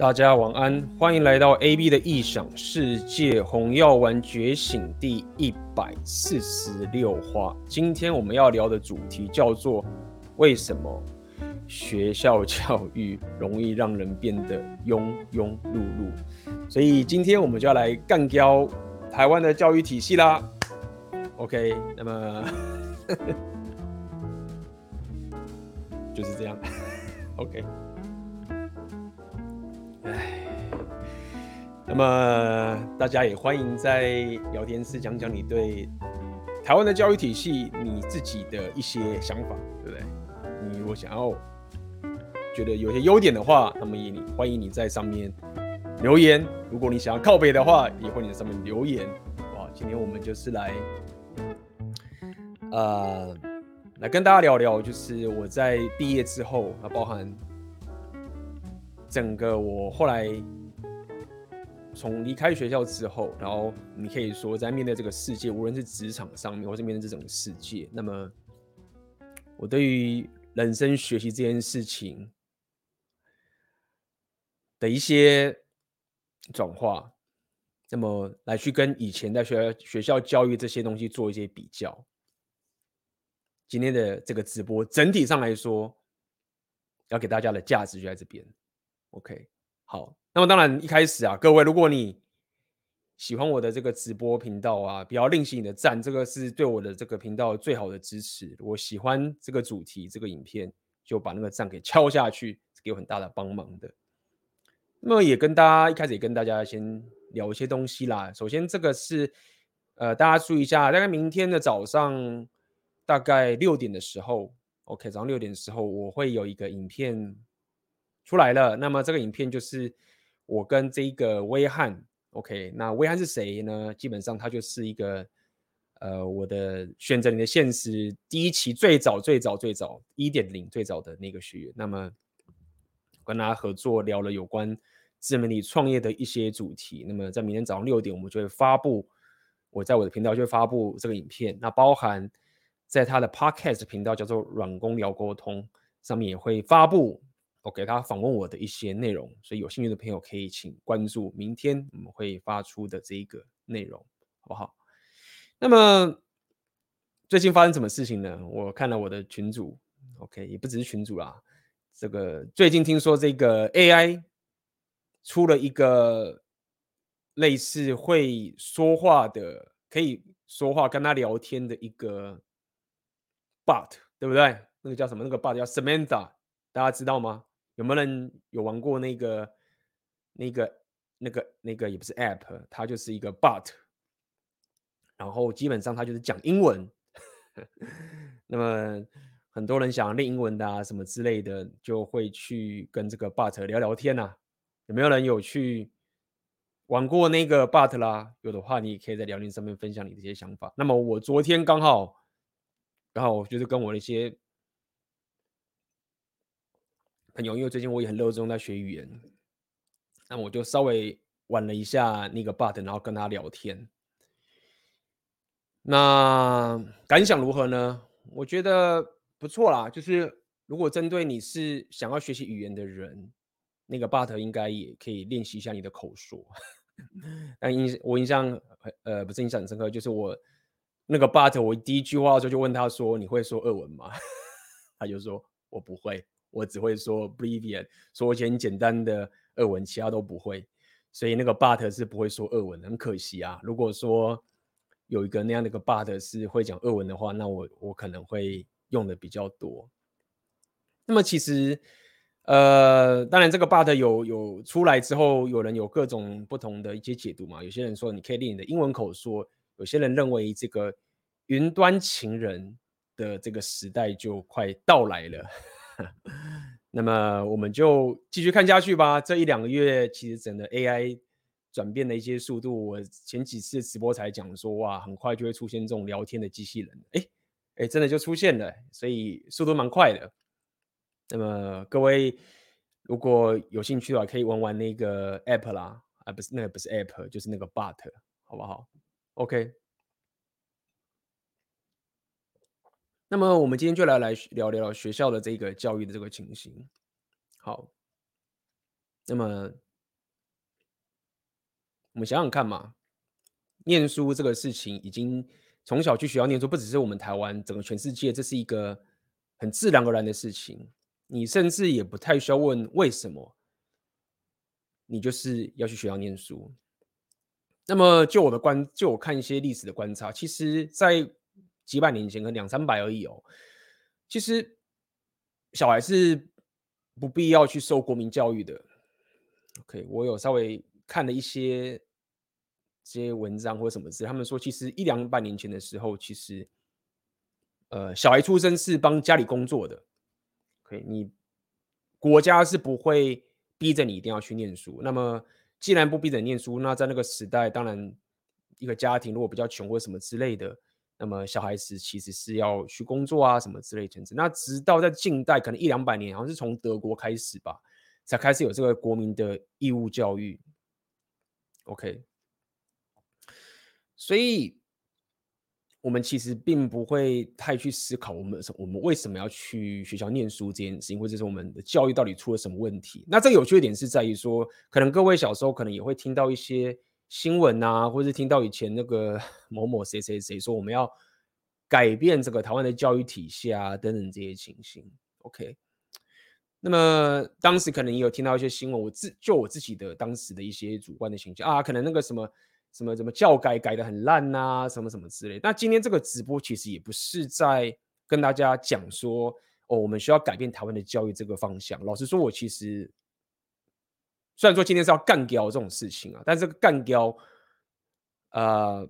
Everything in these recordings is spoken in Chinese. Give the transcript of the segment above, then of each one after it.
大家晚安，欢迎来到 AB 的异想世界，红药丸觉醒第一百四十六话。今天我们要聊的主题叫做为什么学校教育容易让人变得庸庸碌碌？所以今天我们就要来干掉台湾的教育体系啦。OK，那么 就是这样。OK。那么大家也欢迎在聊天室讲讲你对台湾的教育体系你自己的一些想法，对不对？你如果想要觉得有些优点的话，那么也欢迎你在上面留言。如果你想要靠北的话，也欢迎你在上面留言。哇，今天我们就是来呃来跟大家聊聊，就是我在毕业之后，啊，包含整个我后来。从离开学校之后，然后你可以说在面对这个世界，无论是职场上面，或是面对这种世界，那么我对于人生学习这件事情的一些转化，那么来去跟以前在学学校教育这些东西做一些比较。今天的这个直播整体上来说，要给大家的价值就在这边。OK，好。那么当然，一开始啊，各位，如果你喜欢我的这个直播频道啊，不要吝惜你的赞，这个是对我的这个频道最好的支持。我喜欢这个主题，这个影片，就把那个赞给敲下去，给我很大的帮忙的。那么也跟大家一开始也跟大家先聊一些东西啦。首先，这个是呃，大家注意一下，大概明天的早上大概六点的时候，OK，早上六点的时候，我会有一个影片出来了。那么这个影片就是。我跟这个威翰，OK，那威翰是谁呢？基本上他就是一个，呃，我的选择你的现实第一期最早最早最早一点零最早的那个学员。那么跟他合作聊了有关自媒体创业的一些主题。那么在明天早上六点，我们就会发布，我在我的频道就会发布这个影片。那包含在他的 Podcast 频道叫做软工聊沟通上面也会发布。我给他访问我的一些内容，所以有兴趣的朋友可以请关注明天我们会发出的这一个内容，好不好？那么最近发生什么事情呢？我看了我的群组，OK，也不只是群主啦。这个最近听说这个 AI 出了一个类似会说话的，可以说话跟他聊天的一个 bot，对不对？那个叫什么？那个 bot 叫 Samantha，大家知道吗？有没有人有玩过那个、那个、那个、那个也不是 App，它就是一个 Bot，然后基本上它就是讲英文。那么很多人想要练英文的啊，什么之类的，就会去跟这个 Bot 聊聊天呐。有没有人有去玩过那个 Bot 啦？有的话，你也可以在聊天上面分享你的一些想法。那么我昨天刚好，然后就是跟我的一些。很容易，因为最近我也很热衷在学语言，那我就稍微玩了一下那个 bot，然后跟他聊天。那感想如何呢？我觉得不错啦。就是如果针对你是想要学习语言的人，那个 bot 应该也可以练习一下你的口说。但印我印象呃不是印象很深刻，就是我那个 bot，我第一句话的时候就问他说：“你会说俄文吗？” 他就说：“我不会。”我只会说 Brivian，说一些很简单的俄文，其他都不会。所以那个 But 是不会说俄文，很可惜啊。如果说有一个那样的一个 But 是会讲俄文的话，那我我可能会用的比较多。那么其实，呃，当然这个 But 有有出来之后，有人有各种不同的一些解读嘛。有些人说你可以练你的英文口说，有些人认为这个云端情人的这个时代就快到来了。那么我们就继续看下去吧。这一两个月，其实整个 AI 转变的一些速度，我前几次直播才讲说，哇，很快就会出现这种聊天的机器人。哎哎，真的就出现了，所以速度蛮快的。那么各位如果有兴趣的话，可以玩玩那个 App 啦，啊，不是那个不是 App，就是那个 But，好不好？OK。那么我们今天就来来聊聊学校的这个教育的这个情形。好，那么我们想想看嘛，念书这个事情已经从小去学校念书，不只是我们台湾，整个全世界，这是一个很自然而然的事情。你甚至也不太需要问为什么，你就是要去学校念书。那么，就我的观，就我看一些历史的观察，其实，在几百年前，可能两三百而已哦。其实，小孩是不必要去受国民教育的。OK，我有稍微看了一些这些文章或什么之类，他们说，其实一两百年前的时候，其实，呃，小孩出生是帮家里工作的。OK，你国家是不会逼着你一定要去念书。那么，既然不逼着你念书，那在那个时代，当然一个家庭如果比较穷或什么之类的，那么小孩子其实是要去工作啊什么之类的。那直到在近代，可能一两百年，好像是从德国开始吧，才开始有这个国民的义务教育。OK，所以。我们其实并不会太去思考我们我们为什么要去学校念书这件事情，或者是我们的教育到底出了什么问题。那这有趣的点是在于说，可能各位小时候可能也会听到一些新闻啊，或是听到以前那个 某某谁谁谁说我们要改变这个台湾的教育体系啊等等这些情形。OK，那么当时可能也有听到一些新闻，我自就我自己的当时的一些主观的形象啊，可能那个什么。什么什么教改改得很烂呐、啊，什么什么之类。那今天这个直播其实也不是在跟大家讲说哦，我们需要改变台湾的教育这个方向。老实说，我其实虽然说今天是要干掉这种事情啊，但这个干掉，呃，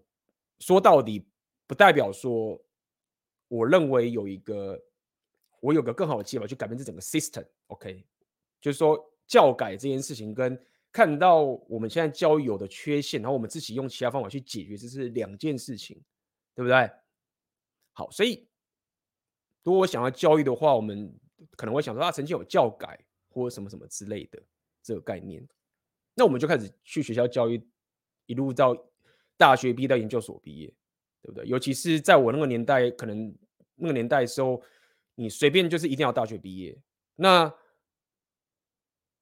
说到底不代表说我认为有一个我有个更好的计划去改变这整个 system。OK，就是说教改这件事情跟。看到我们现在教育有的缺陷，然后我们自己用其他方法去解决，这是两件事情，对不对？好，所以如果我想要教育的话，我们可能会想说，啊，曾经有教改或什么什么之类的这个概念，那我们就开始去学校教育，一路到大学毕业到研究所毕业，对不对？尤其是在我那个年代，可能那个年代的时候，你随便就是一定要大学毕业，那。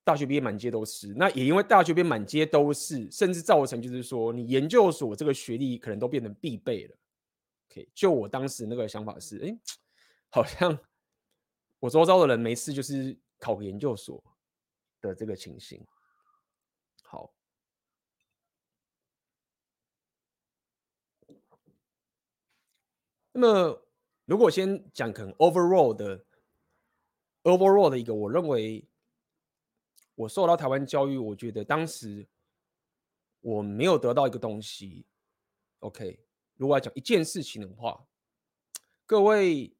大学毕业满街都是，那也因为大学毕业满街都是，甚至造成就是说，你研究所这个学历可能都变成必备了。OK，就我当时那个想法是，哎，好像我周遭的人没事就是考个研究所的这个情形。好，那么如果先讲可能 overall 的 overall 的一个，我认为。我受到台湾教育，我觉得当时我没有得到一个东西。OK，如果要讲一件事情的话，各位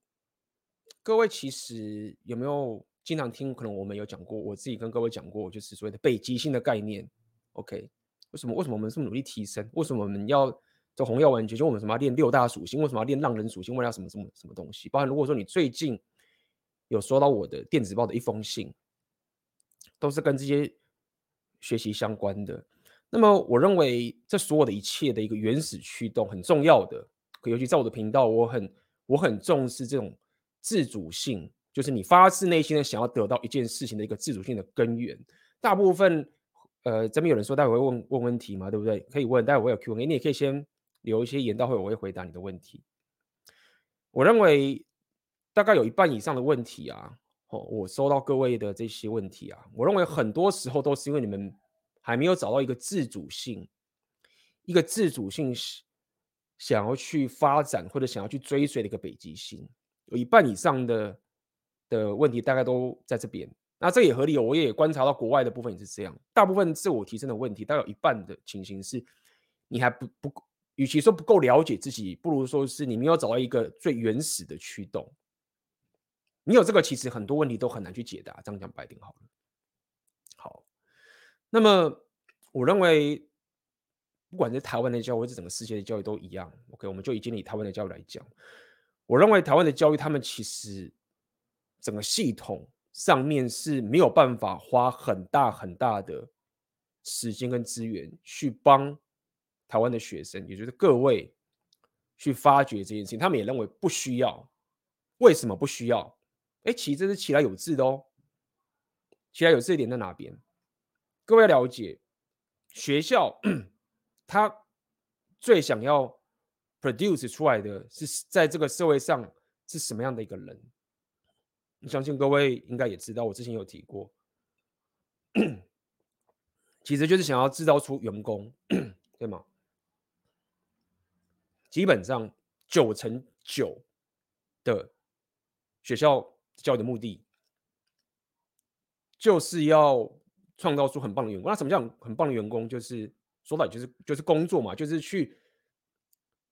各位其实有没有经常听？可能我们有讲过，我自己跟各位讲过，就是所谓的北极星的概念。OK，为什么为什么我们这么努力提升？为什么我们要走红药丸？就我们什么要练六大属性？为什么要练浪人属性？为了什么什么什么东西？包含如果说你最近有收到我的电子报的一封信。都是跟这些学习相关的。那么，我认为这所有的一切的一个原始驱动很重要的，尤其在我的频道，我很我很重视这种自主性，就是你发自内心的想要得到一件事情的一个自主性的根源。大部分，呃，这边有人说待会会问问问题嘛，对不对？可以问，待会我有 Q&A，你也可以先留一些言，到会我会回答你的问题。我认为大概有一半以上的问题啊。哦，我收到各位的这些问题啊，我认为很多时候都是因为你们还没有找到一个自主性，一个自主性想要去发展或者想要去追随的一个北极星，有一半以上的的问题大概都在这边。那这也合理，我也观察到国外的部分也是这样，大部分自我提升的问题，大概有一半的情形是，你还不不，与其说不够了解自己，不如说是你没有找到一个最原始的驱动。你有这个，其实很多问题都很难去解答。这样讲白点好了。好，那么我认为，不管是台湾的教育，或者整个世界的教育都一样。OK，我们就以今天以台湾的教育来讲，我认为台湾的教育，他们其实整个系统上面是没有办法花很大很大的时间跟资源去帮台湾的学生，也就是各位去发掘这件事情。他们也认为不需要。为什么不需要？哎，其实这是其来有志的哦。其来有自的点在哪边？各位要了解，学校 他最想要 produce 出来的是在这个社会上是什么样的一个人？我相信各位应该也知道，我之前有提过，其实就是想要制造出员工，对吗？基本上九成九的学校教育的目的，就是要创造出很棒的员工。那什么叫很棒的员工？就是说白就是就是工作嘛，就是去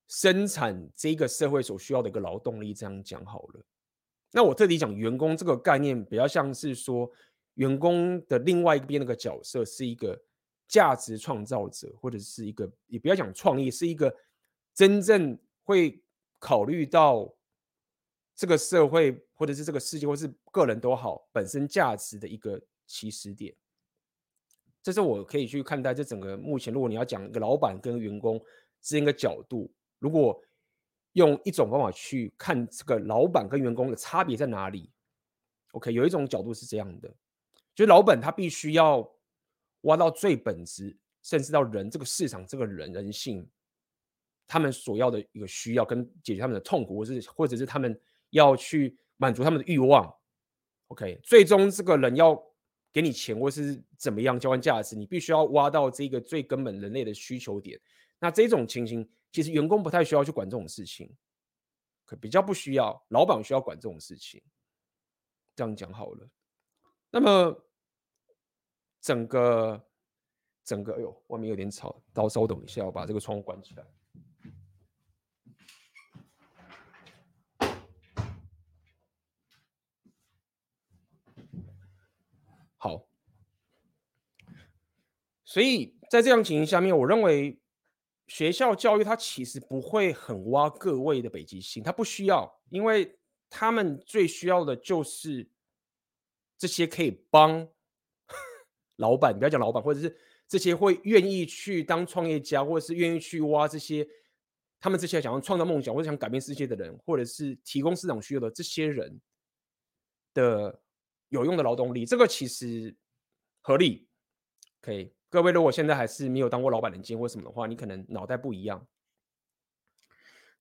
生产这个社会所需要的一个劳动力。这样讲好了。那我这里讲员工这个概念，比较像是说，员工的另外一边那个角色是一个价值创造者，或者是一个也不要讲创意，是一个。真正会考虑到这个社会，或者是这个世界，或是个人都好，本身价值的一个起始点，这是我可以去看待这整个目前。如果你要讲一个老板跟员工之间的角度，如果用一种方法去看这个老板跟员工的差别在哪里？OK，有一种角度是这样的，就是老板他必须要挖到最本质，甚至到人这个市场这个人人性。他们所要的一个需要，跟解决他们的痛苦，或是或者是他们要去满足他们的欲望。OK，最终这个人要给你钱，或是怎么样交换价值，你必须要挖到这个最根本人类的需求点。那这种情形，其实员工不太需要去管这种事情，可比较不需要，老板需要管这种事情。这样讲好了。那么整个整个，哎呦，外面有点吵，稍稍等一下，我把这个窗户关起来。好，所以在这样情形下面，我认为学校教育它其实不会很挖各位的北极星，它不需要，因为他们最需要的就是这些可以帮 老板，不要讲老板，或者是这些会愿意去当创业家，或者是愿意去挖这些他们这些想要创造梦想或者想改变世界的人，或者是提供市场需要的这些人的。有用的劳动力，这个其实合理。可以，各位如果现在还是没有当过老板的经验或什么的话，你可能脑袋不一样。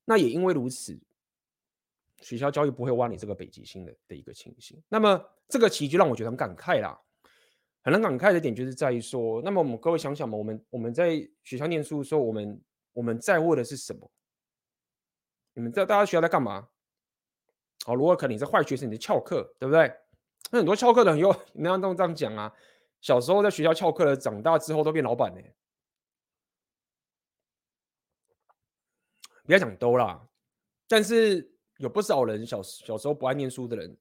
那也因为如此，学校教育不会挖你这个北极星的的一个情形。那么这个其实就让我觉得很感慨啦。很感慨的点就是在于说，那么我们各位想想嘛，我们我们在学校念书的时候，我们我们在乎的是什么？你们知道大家学校在干嘛？好，如果可能你是坏学生，你是翘课，对不对？那很多翘课的人又那样都这样讲啊，小时候在学校翘课的，长大之后都变老板呢。不要讲都啦，但是有不少人小小时候不爱念书的人，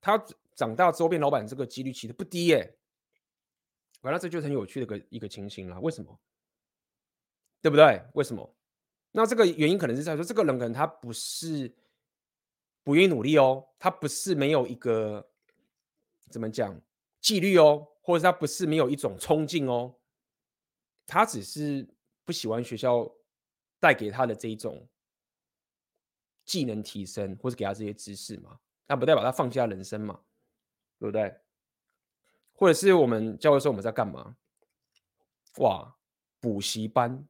他长大之后变老板这个几率其实不低耶。完了，这就是很有趣的一个一个情形啦。为什么？对不对？为什么？那这个原因可能是在说，这个人可能他不是不愿意努力哦，他不是没有一个。怎么讲纪律哦，或者他不是没有一种冲劲哦，他只是不喜欢学校带给他的这一种技能提升，或者给他这些知识嘛，那不代表他放弃人生嘛，对不对？或者是我们教的时候我们在干嘛？哇，补习班，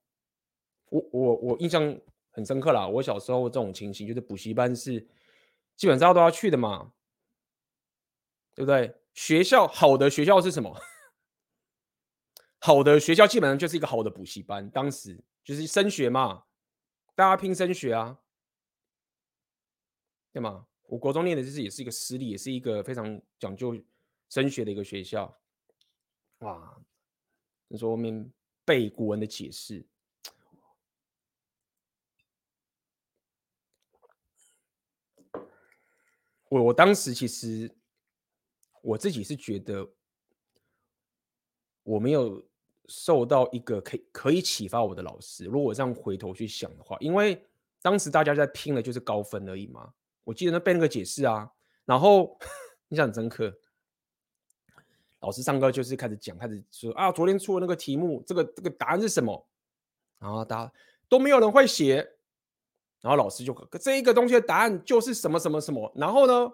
我我我印象很深刻啦。我小时候这种情形就是补习班是基本上都要去的嘛。对不对？学校好的学校是什么？好的学校基本上就是一个好的补习班。当时就是升学嘛，大家拼升学啊，对吗？我国中念的就是也是一个私立，也是一个非常讲究升学的一个学校。哇，你说后面背古文的解释，我我当时其实。我自己是觉得我没有受到一个可以可以启发我的老师。如果我这样回头去想的话，因为当时大家在拼的就是高分而已嘛。我记得那背那个解释啊，然后 印象很深刻。老师上课就是开始讲，开始说啊，昨天出的那个题目，这个这个答案是什么？然后大家都没有人会写，然后老师就这一个东西的答案就是什么什么什么，然后呢？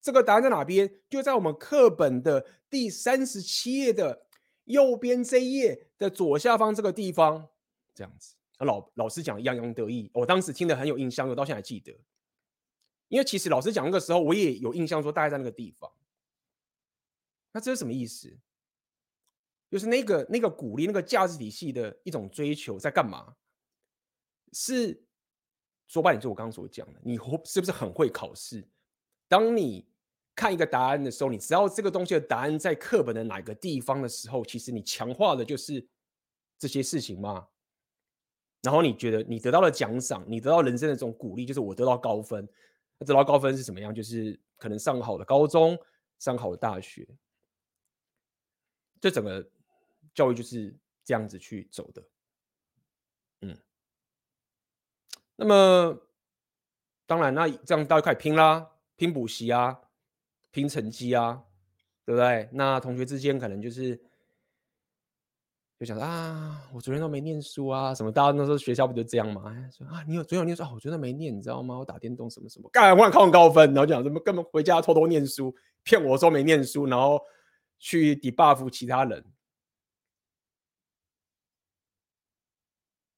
这个答案在哪边？就在我们课本的第三十七页的右边这一页的左下方这个地方。这样子。老老师讲洋洋得意，我当时听得很有印象，我到现在还记得。因为其实老师讲那个时候，我也有印象，说大概在那个地方。那这是什么意思？就是那个那个鼓励那个价值体系的一种追求在干嘛？是说白点，就我刚刚所讲的，你是不是很会考试？当你看一个答案的时候，你知道这个东西的答案在课本的哪个地方的时候，其实你强化的就是这些事情嘛？然后你觉得你得到了奖赏，你得到人生的这种鼓励，就是我得到高分。那得到高分是什么样？就是可能上好的高中，上好的大学。这整个教育就是这样子去走的。嗯。那么当然，那这样大家开始拼啦，拼补习啊，拼成绩啊，对不对？那同学之间可能就是。就想啊，我昨天都没念书啊，什么？大家那时候学校不就这样吗？说啊，你有昨天有念书啊？我昨天没念，你知道吗？我打电动什么什么，干，我想考很高分，然后讲什么根本回家偷偷念书，骗我说没念书，然后去 debuff 其他人，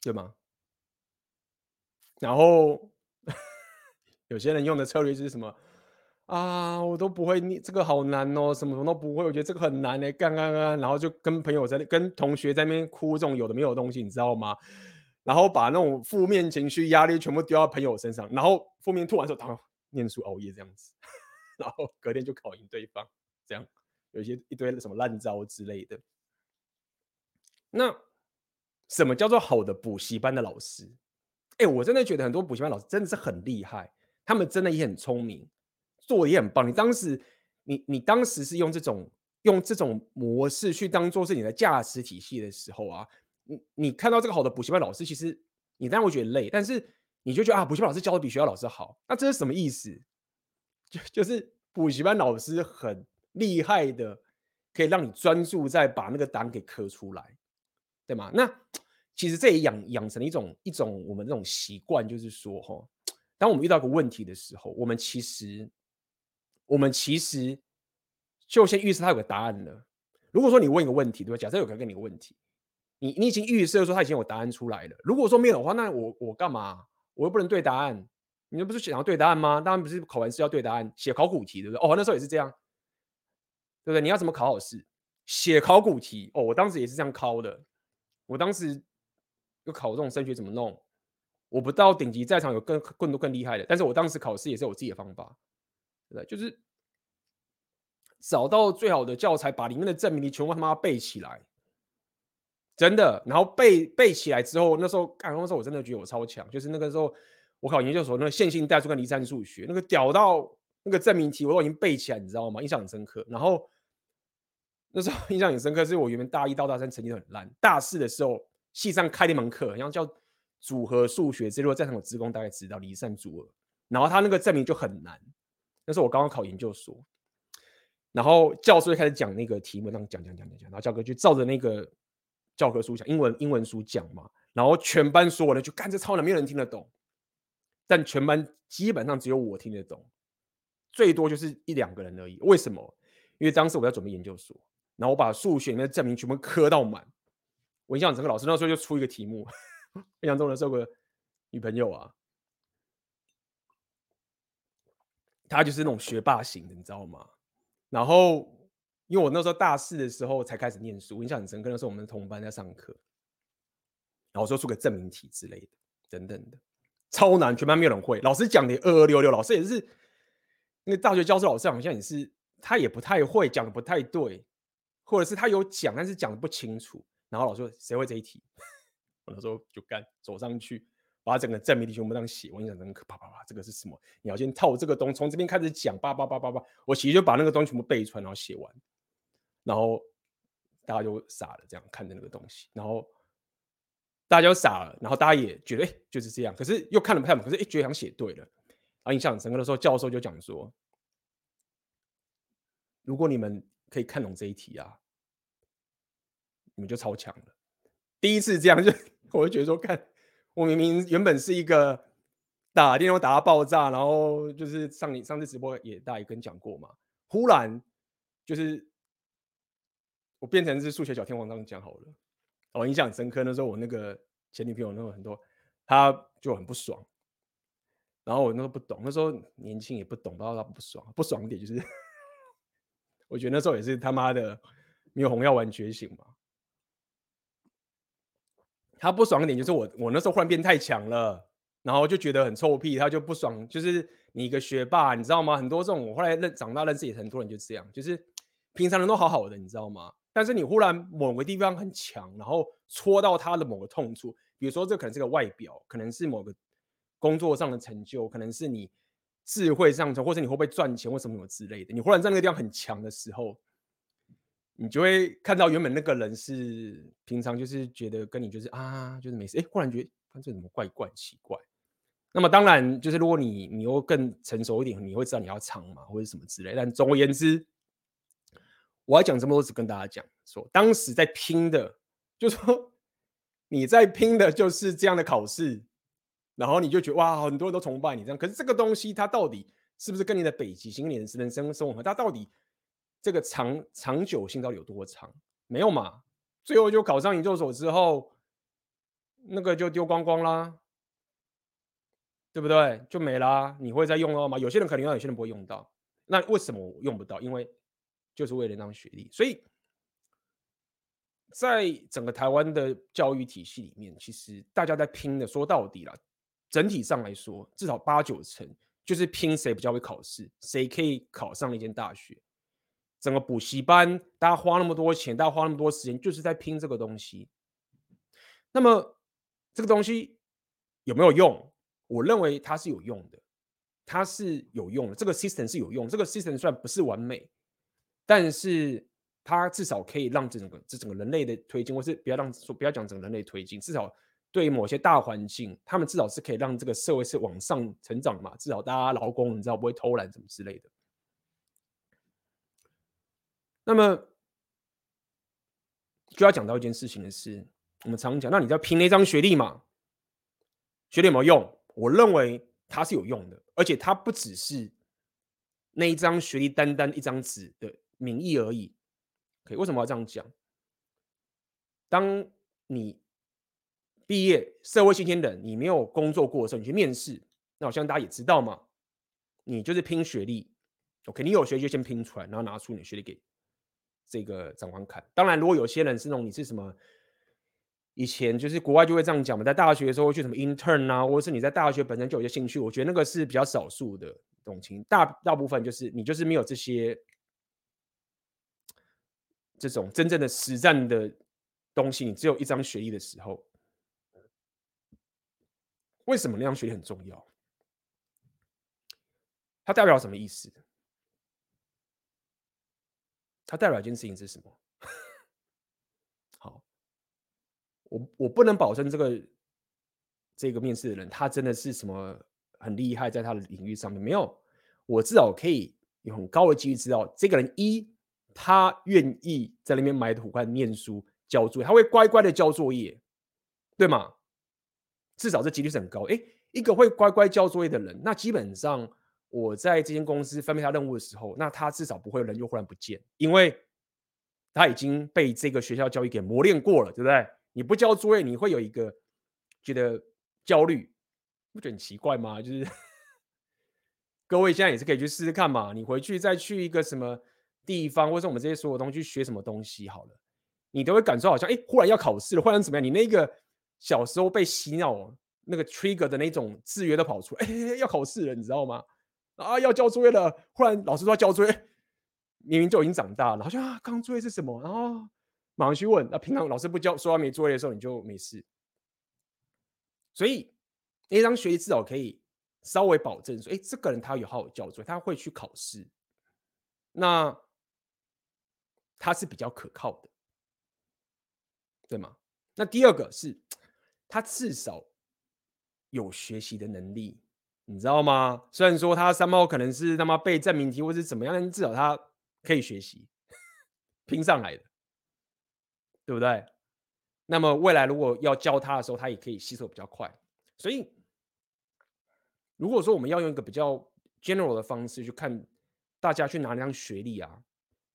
对吗？然后 有些人用的策略是什么？啊，我都不会念，这个好难哦，什么什么都不会，我觉得这个很难哎，干干干，然后就跟朋友在那，跟同学在那边哭，这种有的没有的东西，你知道吗？然后把那种负面情绪、压力全部丢到朋友身上，然后负面吐完之后，他念书熬夜这样子，然后隔天就考赢对方，这样有一些一堆什么烂招之类的。那什么叫做好的补习班的老师？哎，我真的觉得很多补习班老师真的是很厉害，他们真的也很聪明。做的也很棒。你当时，你你当时是用这种用这种模式去当做是你的价值体系的时候啊，你你看到这个好的补习班老师，其实你当然会觉得累，但是你就觉得啊，补习班老师教的比学校老师好。那这是什么意思？就就是补习班老师很厉害的，可以让你专注在把那个答案给磕出来，对吗？那其实这也养养成了一种一种我们这种习惯，就是说哈，当我们遇到一个问题的时候，我们其实。我们其实就先预设他有个答案了。如果说你问一个问题，对吧？假设有人给你个问题，你你已经预设说他已经有答案出来了。如果说没有的话，那我我干嘛？我又不能对答案。你们不是想要对答案吗？当然不是考完试要对答案，写考古题，对不对？哦，那时候也是这样，对不对？你要怎么考好试？写考古题。哦，我当时也是这样考的。我当时又考这种升学怎么弄？我不到顶级在场有更更多更厉害的，但是我当时考试也是我自己的方法。对，就是找到最好的教材，把里面的证明题全部他妈背起来，真的。然后背背起来之后，那时候干那时候我真的觉得我超强。就是那个时候我考研究所，那个线性代数跟离散数学，那个屌到那个证明题我都已经背起来，你知道吗？印象很深刻。然后那时候印象很深刻，是我原本大一到大三成绩都很烂，大四的时候系上开了一门课，好像叫组合数学，这如果在场有职工大概知道离散组合，然后他那个证明就很难。那时候我刚刚考研究所，然后教授就开始讲那个题目，那样讲讲讲讲讲，然后教哥就照着那个教科书讲英文英文书讲嘛，然后全班所有人就干这超难，没有人听得懂，但全班基本上只有我听得懂，最多就是一两个人而已。为什么？因为当时我在准备研究所，然后我把数学里面的证明全部磕到满。我印象整个老师那时候就出一个题目，印象中的时候个女朋友啊。他就是那种学霸型的，你知道吗？然后，因为我那时候大四的时候才开始念书，印象很深刻。那时候我们的同班在上课，然后说出个证明题之类的，等等的，超难，全班没有人会。老师讲的二二六六，老师也是那个大学教授老师，好像也是他也不太会讲的不太对，或者是他有讲，但是讲的不清楚。然后老师说谁会这一题？我那时候就干走上去。把整个证明题全部这样写，我印象很可怕，啪啪啪，这个是什么？你要先套这个东，从这边开始讲，叭叭叭叭叭，我其实就把那个东西全部背出来，然后写完，然后大家就傻了，这样看着那个东西，然后大家就傻了，然后大家也觉得，哎，就是这样，可是又看了不太懂，可是哎，觉得想写对了。然后印象很深刻的时候，教授就讲说，如果你们可以看懂这一题啊，你们就超强了。第一次这样，就我就觉得说看。我明明原本是一个打电话打到爆炸，然后就是上你上次直播也大家跟你讲过嘛，忽然就是我变成是数学小天王这样讲好了，我印象很深刻。那时候我那个前女朋友那种很多，他就很不爽。然后我那时候不懂，那时候年轻也不懂，不知道他不爽，不爽一点就是，我觉得那时候也是他妈的没有红药丸觉醒嘛。他不爽的点就是我，我那时候忽然变太强了，然后就觉得很臭屁，他就不爽，就是你一个学霸，你知道吗？很多这种我后来认长大认识也很多人就这样，就是平常人都好好的，你知道吗？但是你忽然某个地方很强，然后戳到他的某个痛处，比如说这可能是个外表，可能是某个。工作上的成就，可能是你智慧上的，或者你会不会赚钱，或什么什么之类的。你忽然在那个地方很强的时候，你就会看到原本那个人是平常就是觉得跟你就是啊，就是没事。哎，忽然觉得这怎么怪怪奇怪。那么当然就是如果你你又更成熟一点，你会知道你要藏嘛，或者什么之类。但总而言之，我要讲这么多，只跟大家讲说，当时在拼的，就说你在拼的就是这样的考试。然后你就觉得哇，很多人都崇拜你这样。可是这个东西它到底是不是跟你的北极星、你的人生生活，它到底这个长长久性到底有多长？没有嘛？最后就考上研究所之后，那个就丢光光啦，对不对？就没啦。你会再用到吗？有些人可能用到，有些人不会用到。那为什么我用不到？因为就是为了那张学历。所以在整个台湾的教育体系里面，其实大家在拼的，说到底了。整体上来说，至少八九成就是拼谁比较会考试，谁可以考上那间大学。整个补习班，大家花那么多钱，大家花那么多时间，就是在拼这个东西。那么这个东西有没有用？我认为它是有用的，它是有用的。这个 system 是有用，这个 system 虽然不是完美，但是它至少可以让整个这整个人类的推进，或是不要让说不要讲整个人类推进，至少。对于某些大环境，他们至少是可以让这个社会是往上成长嘛，至少大家劳工你知道不会偷懒什么之类的。那么就要讲到一件事情的是，我们常讲，那你要拼那张学历嘛？学历有没有用？我认为它是有用的，而且它不只是那一张学历单单一张纸的名义而已。可以，为什么要这样讲？当你毕业，社会新鲜人，你没有工作过的时候，你去面试，那我相信大家也知道嘛，你就是拼学历，OK，你有学历就先拼出来，然后拿出你的学历给这个长官看。当然，如果有些人是那种你是什么，以前就是国外就会这样讲嘛，在大学的时候会去什么 intern 啊，或者是你在大学本身就有些兴趣，我觉得那个是比较少数的这种情，大大部分就是你就是没有这些这种真正的实战的东西，你只有一张学历的时候。为什么那张学历很重要？它代表什么意思？它代表一件事情是什么？好，我我不能保证这个这个面试的人他真的是什么很厉害，在他的领域上面没有。我至少可以有很高的几率知道，这个人一他愿意在那边埋头苦干念书交作业，他会乖乖的交作业，对吗？至少这几率是很高。诶，一个会乖乖交作业的人，那基本上我在这间公司分配他任务的时候，那他至少不会人就忽然不见，因为他已经被这个学校教育给磨练过了，对不对？你不交作业，你会有一个觉得焦虑，不觉得很奇怪吗？就是 各位现在也是可以去试试看嘛。你回去再去一个什么地方，或者我们这些所有东西去学什么东西好了，你都会感受好像诶，忽然要考试了，忽然怎么样？你那个。小时候被洗脑，那个 trigger 的那种制约都跑出来，哎，要考试了，你知道吗？啊，要交作业了，忽然老师说要交作业，明明就已经长大了，好像啊，刚作业是什么？然后马上去问，那平常老师不交，说他没作业的时候，你就没事。所以那张学历至少可以稍微保证说，哎，这个人他有好好交作业，他会去考试，那他是比较可靠的，对吗？那第二个是。他至少有学习的能力，你知道吗？虽然说他三猫可能是他妈背证明题或是怎么样，但至少他可以学习拼上来的，对不对？那么未来如果要教他的时候，他也可以吸收比较快。所以，如果说我们要用一个比较 general 的方式去看大家去拿那张学历啊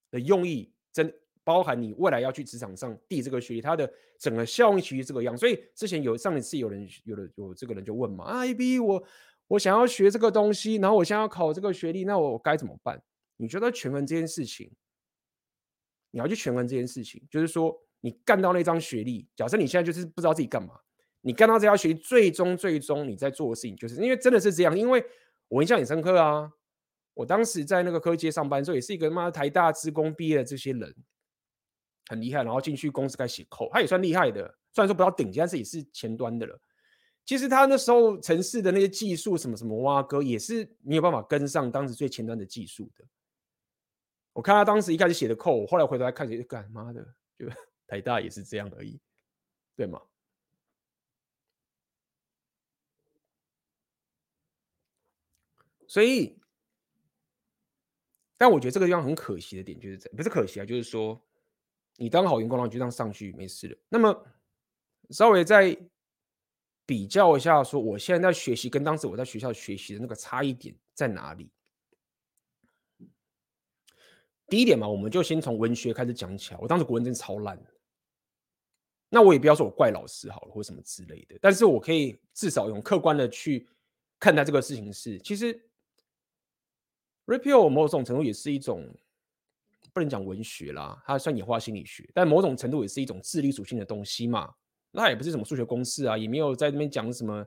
的用意，真包含你未来要去职场上递这个学历，它的整个效应其实这个样。所以之前有上一次有人有的有这个人就问嘛，啊，AB 我我想要学这个东西，然后我现在要考这个学历，那我该怎么办？你觉得权衡这件事情，你要去权衡这件事情，就是说你干到那张学历，假设你现在就是不知道自己干嘛，你干到这张学历，最终最终你在做的事情，就是因为真的是这样，因为我印象很深刻啊。我当时在那个科技上班的时候，也是一个妈台大职工毕业的这些人，很厉害，然后进去公司开始写 code，他也算厉害的，虽然说不到顶尖，但是也是前端的了。其实他那时候城市的那些技术什么什么挖哥，也是没有办法跟上当时最前端的技术的。我看他当时一开始写的 code，后来回头来看，就干妈的，就 台大也是这样而已，对吗？所以。但我觉得这个地方很可惜的点就是这，不是可惜啊，就是说你当好员工，然后就这样上去没事了。那么稍微再比较一下，说我现在在学习跟当时我在学校学习的那个差异点在哪里？第一点嘛，我们就先从文学开始讲起来。我当时国文真的超烂，那我也不要说我怪老师好了，或什么之类的，但是我可以至少用客观的去看待这个事情是，其实。Repeal 某种程度也是一种不能讲文学啦，它算演化心理学，但某种程度也是一种智力属性的东西嘛。那也不是什么数学公式啊，也没有在那边讲什么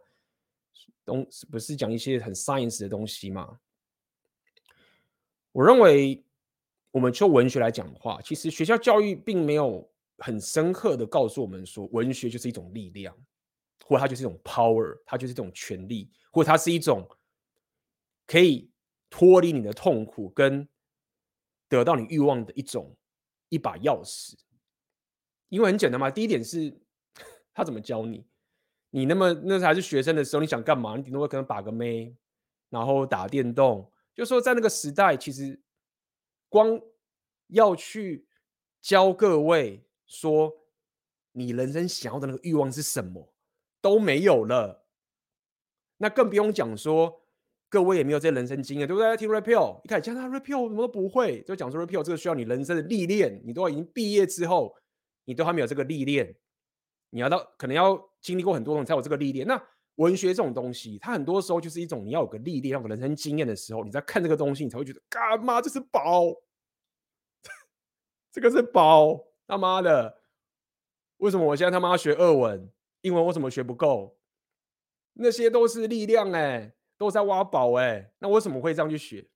东，不是讲一些很 science 的东西嘛。我认为，我们就文学来讲的话，其实学校教育并没有很深刻的告诉我们说，文学就是一种力量，或它就是一种 power，它就是一种权力，或它是一种可以。脱离你的痛苦，跟得到你欲望的一种一把钥匙，因为很简单嘛。第一点是，他怎么教你？你那么那还是学生的时候，你想干嘛？你顶多会可能把个妹，然后打电动。就说在那个时代，其实光要去教各位说你人生想要的那个欲望是什么都没有了，那更不用讲说。各位也没有这人生经验，对不对？听 Repeal，一开始教他 Repeal 什么都不会，就讲说 Repeal 这个需要你人生的历练，你都已经毕业之后，你都还没有这个历练，你要到可能要经历过很多种才有这个历练。那文学这种东西，它很多时候就是一种你要有个历练，要有个人生经验的时候，你在看这个东西，你才会觉得干嘛这是宝，这个是宝，他妈的，为什么我现在他妈学俄文、英文，为什么学不够？那些都是力量哎、都在挖宝哎，那为什么会这样去学？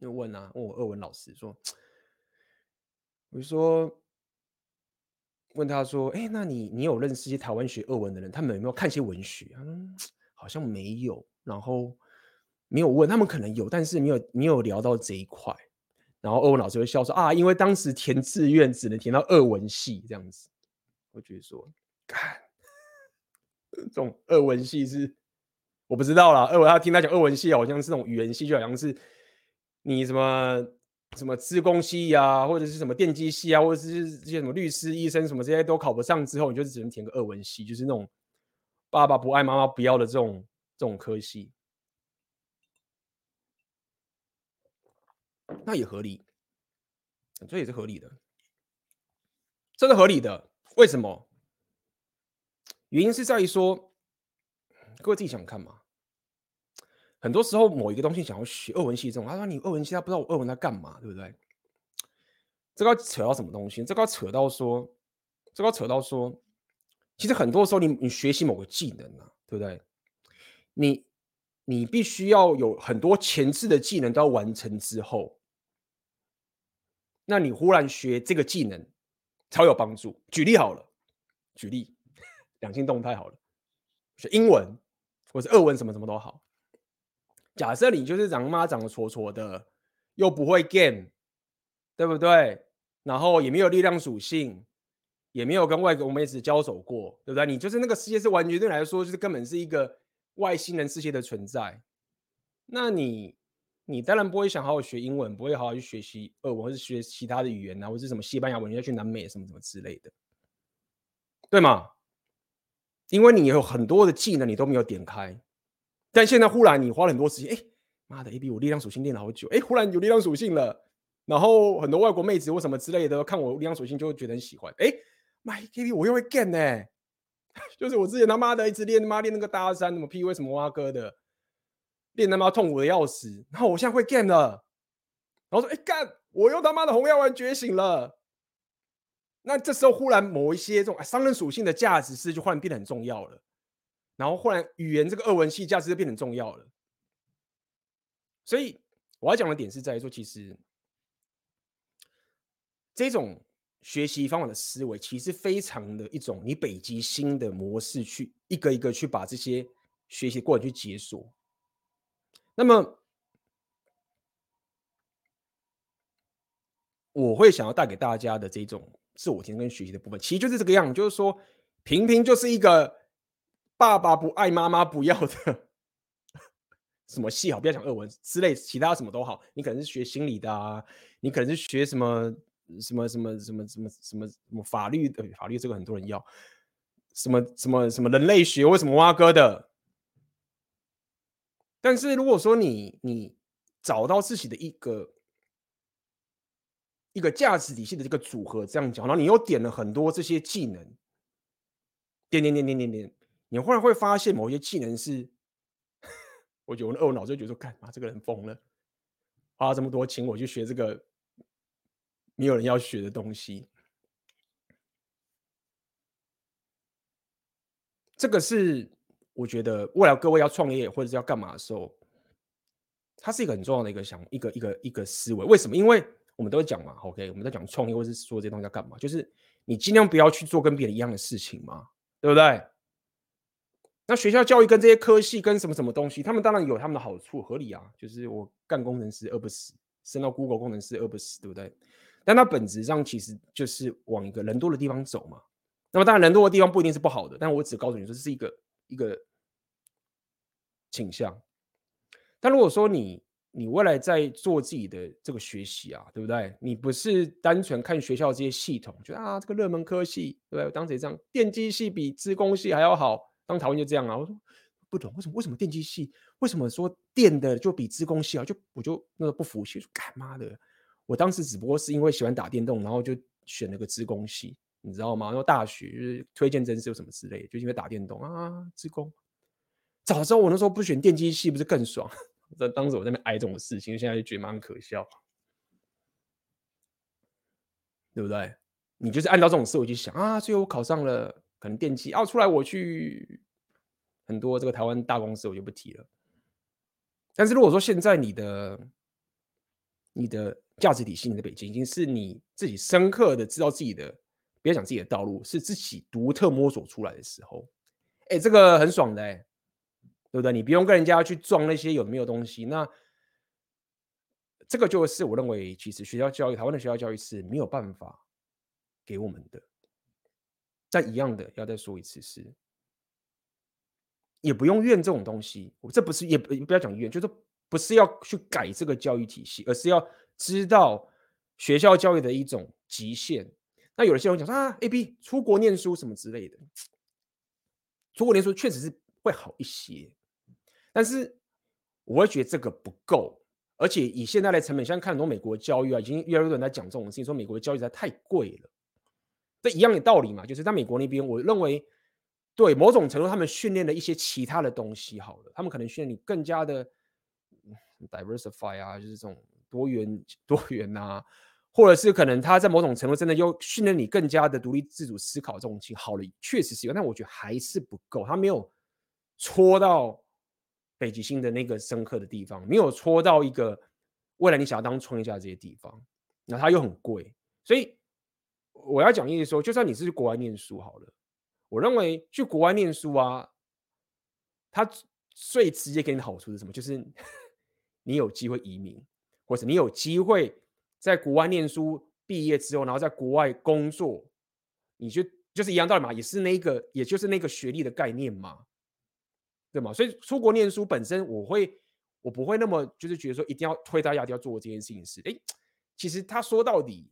就问啊，问我俄文老师说，我就说，问他说，哎，那你你有认识一些台湾学俄文的人，他们有没有看些文学？嗯，好像没有，然后没有问他们，可能有，但是没有没有聊到这一块。然后俄文老师会笑说啊，因为当时填志愿只能填到俄文系这样子。我觉得说，看 这种俄文系是。我不知道啦，俄文他听他讲俄文系好像是那种语言系，就好像是你什么什么资工系啊，或者是什么电机系啊，或者是这些什么律师、医生什么这些都考不上之后，你就只能填个二文系，就是那种爸爸不爱妈妈不要的这种这种科系，那也合理，这也是合理的，这是合理的。为什么？原因是在于说。各位自己想看嘛？很多时候，某一个东西想要学二文系这种，他说你二文系，他不知道我二文在干嘛，对不对？这个要扯到什么东西？这个要扯到说，这个要扯到说，其实很多时候你你学习某个技能啊，对不对？你你必须要有很多前置的技能都要完成之后，那你忽然学这个技能超有帮助。举例好了，举例两性动态好了，学英文。或是俄文什么什么都好，假设你就是长妈长得矬矬的，又不会 game，对不对？然后也没有力量属性，也没有跟外国妹子交手过，对不对？你就是那个世界是完全对你来说就是根本是一个外星人世界的存在。那你你当然不会想好好学英文，不会好好去学习俄文，或是学其他的语言啊，或是什么西班牙文，要去南美什么什么之类的，对吗？因为你有很多的技能，你都没有点开，但现在忽然你花了很多时间，哎，妈的，AB 我力量属性练了好久，哎，忽然有力量属性了，然后很多外国妹子或什么之类的看我力量属性就会觉得很喜欢。哎，My KB 我又会 game 呢、就是我之前他妈的一直练他妈练那个大三什么 P V 什么蛙哥的，练他妈痛苦的要死。然后我现在会 game 了，然后说哎干，我又他妈的红药丸觉醒了。那这时候忽然某一些这种商人属性的价值是就忽然变得很重要了，然后忽然语言这个二文系价值就变得重要了。所以我要讲的点是在于说，其实。这种学习方法的思维，其实非常的一种你北极星的模式，去一个一个去把这些学习过程去解锁。那么，我会想要带给大家的这种自我提升跟学习的部分，其实就是这个样，就是说，平平就是一个爸爸不爱妈妈不要的 什么戏好，不要讲俄文之类，其他什么都好，你可能是学心理的啊，你可能是学什么。什么什么什么什么什么什么法律的法律，这个很多人要什么什么什么人类学，为什么挖哥的？但是如果说你你找到自己的一个一个价值体系的这个组合，这样讲，然后你又点了很多这些技能，点点点点点点，你忽然会发现某些技能是，我觉得我的二脑就觉得说，干嘛这个人疯了，花这么多钱我去学这个。没有人要学的东西，这个是我觉得未来各位要创业或者是要干嘛的时候，它是一个很重要的一个想一个一个一个思维。为什么？因为我们都会讲嘛，OK，我们在讲创业或者是说这些东西要干嘛，就是你尽量不要去做跟别人一样的事情嘛，对不对？那学校教育跟这些科系跟什么什么东西，他们当然有他们的好处，合理啊。就是我干工程师饿不死，升到 Google 工程师饿不死，对不对？但它本质上其实就是往一个人多的地方走嘛。那么当然人多的地方不一定是不好的，但我只告诉你说这是一个一个倾向。但如果说你你未来在做自己的这个学习啊，对不对？你不是单纯看学校这些系统，觉得啊这个热门科系，对不对？当谁这样？电机系比资工系还要好？当台湾就这样啊？我说不懂为什么？为什么电机系？为什么说电的就比资工系好？就我就那个不服气，说干妈的？我当时只不过是因为喜欢打电动，然后就选了个资工系，你知道吗？然后大学就是推荐真是有什么之类的，就因为打电动啊，资工。早知道我那时候不选电机系，不是更爽？在当时我在那边挨这种事情，现在就觉得蛮可笑，对不对？你就是按照这种思维去想啊，最后我考上了可能电机，啊，出来我去很多这个台湾大公司，我就不提了。但是如果说现在你的你的价值体系，你的北京已经是你自己深刻的知道自己的，别讲自己的道路是自己独特摸索出来的时候，哎，这个很爽的哎，对不对？你不用跟人家去撞那些有没有东西，那这个就是我认为，其实学校教育，台湾的学校教育是没有办法给我们的。但一样的，要再说一次是，也不用怨这种东西，我这不是也不不要讲怨，就是。不是要去改这个教育体系，而是要知道学校教育的一种极限。那有的些人讲说啊，AB 出国念书什么之类的，出国念书确实是会好一些，但是我会觉得这个不够。而且以现在的成本，现在看很多美国教育啊，已经越来越多人在讲这种事情，说美国的教育实在太贵了。这一样的道理嘛，就是在美国那边，我认为对某种程度他们训练了一些其他的东西，好了，他们可能训练你更加的。diversify 啊，就是这种多元 多元呐、啊，或者是可能他在某种程度真的又训练你更加的独立自主思考这种情好了，确实是有，但我觉得还是不够，他没有戳到北极星的那个深刻的地方，没有戳到一个未来你想要当创业家的这些地方，那他又很贵，所以我要讲意思说，就算你是去国外念书好了，我认为去国外念书啊，他最直接给你的好处是什么？就是。你有机会移民，或者你有机会在国外念书，毕业之后，然后在国外工作，你就就是一样道理嘛，也是那个，也就是那个学历的概念嘛，对吗？所以出国念书本身，我会我不会那么就是觉得说一定要推大家一定要做这件事情是，哎，其实他说到底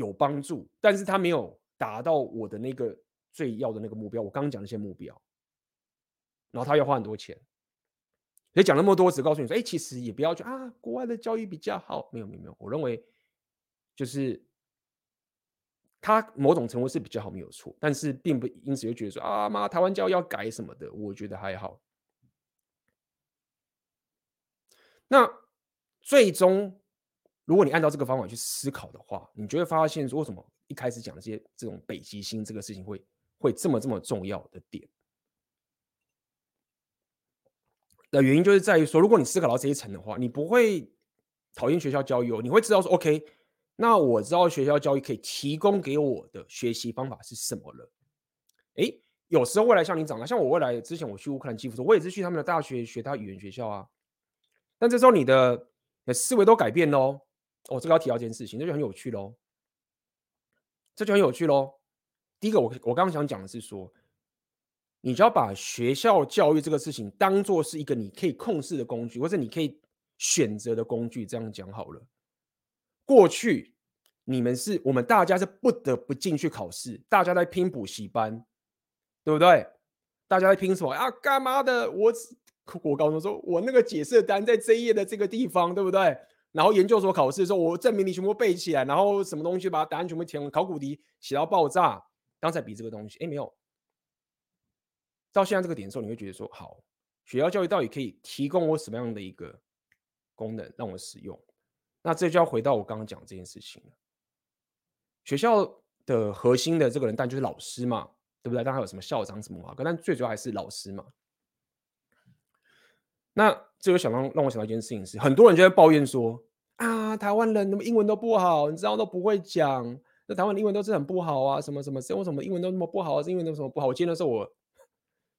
有帮助，但是他没有达到我的那个最要的那个目标，我刚刚讲那些目标，然后他要花很多钱。所以讲那么多，只告诉你说，哎，其实也不要去啊，国外的教育比较好。没有，没有，没有。我认为就是他某种程度是比较好，没有错，但是并不因此就觉得说啊妈，台湾教育要改什么的，我觉得还好。那最终，如果你按照这个方法去思考的话，你就会发现说，为什么一开始讲这些这种北极星这个事情会会这么这么重要的点？的原因就是在于说，如果你思考到这一层的话，你不会讨厌学校教育哦，你会知道说，OK，那我知道学校教育可以提供给我的学习方法是什么了。诶，有时候未来像你长大，像我未来之前我去乌克兰基辅，我也是去他们的大学学他语言学校啊。但这时候你的你的思维都改变喽，哦，哦这个要提到一件事情，这就很有趣喽，这就很有趣喽。第一个我，我我刚刚想讲的是说。你就要把学校教育这个事情当做是一个你可以控制的工具，或者你可以选择的工具。这样讲好了。过去你们是我们大家是不得不进去考试，大家在拼补习班，对不对？大家在拼什么啊？干嘛的？我我高中说，我那个解释单在这一页的这个地方，对不对？然后研究所考试的时候，我证明你全部背起来，然后什么东西把答案全部填，考古题写到爆炸，刚才比这个东西，哎，没有。到现在这个点的时候，你会觉得说，好，学校教育到底可以提供我什么样的一个功能让我使用？那这就要回到我刚刚讲这件事情了。学校的核心的这个人，当然就是老师嘛，对不对？当然还有什么校长什么啊？但最主要还是老师嘛。那这就想让让我想到一件事情是，很多人就在抱怨说，啊，台湾人怎么英文都不好，你知道都不会讲，那台湾的英文都是很不好啊，什么什么，为什么英文都那么不好？是英文都什么不好？我记得那时候我。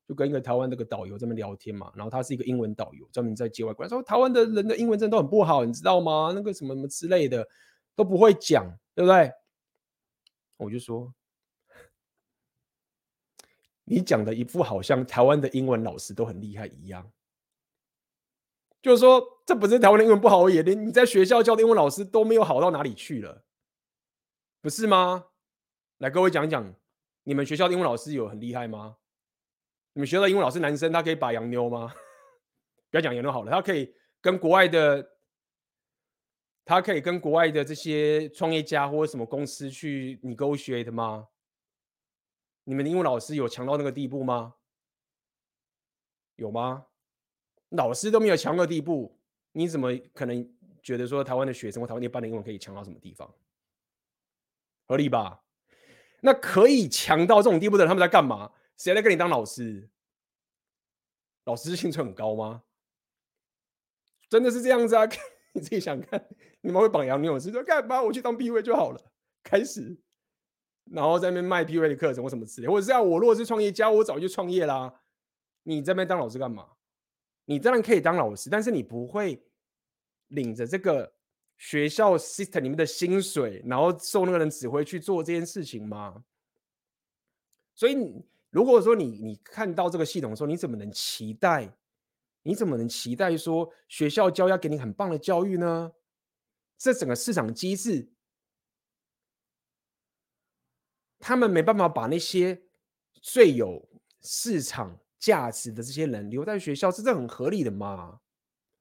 就跟一个台湾那个导游这么聊天嘛，然后他是一个英文导游，专门在接外国人，说台湾的人的英文真的都很不好，你知道吗？那个什么什么之类的都不会讲，对不对？我就说，你讲的一副好像台湾的英文老师都很厉害一样，就是说这不是台湾的英文不好而已，连你在学校教的英文老师都没有好到哪里去了，不是吗？来，各位讲讲，你们学校的英文老师有很厉害吗？你们学校的英文老师男生，他可以把洋妞吗？不要讲洋妞好了，他可以跟国外的，他可以跟国外的这些创业家或者什么公司去 negotiate 吗？你们的英文老师有强到那个地步吗？有吗？老师都没有强到地步，你怎么可能觉得说台湾的学生或台湾那班的英文可以强到什么地方？合理吧？那可以强到这种地步的人，他们在干嘛？谁来跟你当老师？老师薪水很高吗？真的是这样子啊？你自己想看，你们会绑洋妞是说干嘛？我去当 PUA 就好了。开始，然后在那边卖 PUA 的课程或什么之类，或者是要我如果是创业家，我早就创业啦。你在那边当老师干嘛？你当然可以当老师，但是你不会领着这个学校 system 里面的薪水，然后受那个人指挥去做这件事情吗？所以。如果说你你看到这个系统的时候，你怎么能期待？你怎么能期待说学校教要给你很棒的教育呢？这整个市场机制，他们没办法把那些最有市场价值的这些人留在学校，是这很合理的嘛？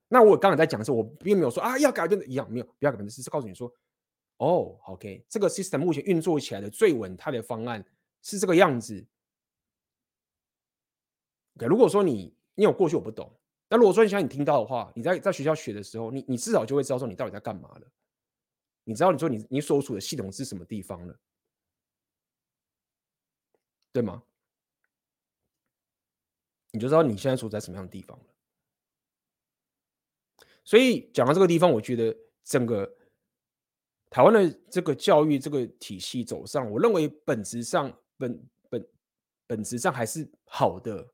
那我刚才在讲的时候，我并没有说啊要改变的一样，没有不要改变的是告诉你说，哦，OK，这个 system 目前运作起来的最稳态的方案是这个样子。OK，如果说你因为我过去我不懂，那如果说你想你听到的话，你在在学校学的时候，你你至少就会知道说你到底在干嘛了。你知道你说你你所处的系统是什么地方了，对吗？你就知道你现在处在什么样的地方了。所以讲到这个地方，我觉得整个台湾的这个教育这个体系走上，我认为本质上本本本质上还是好的。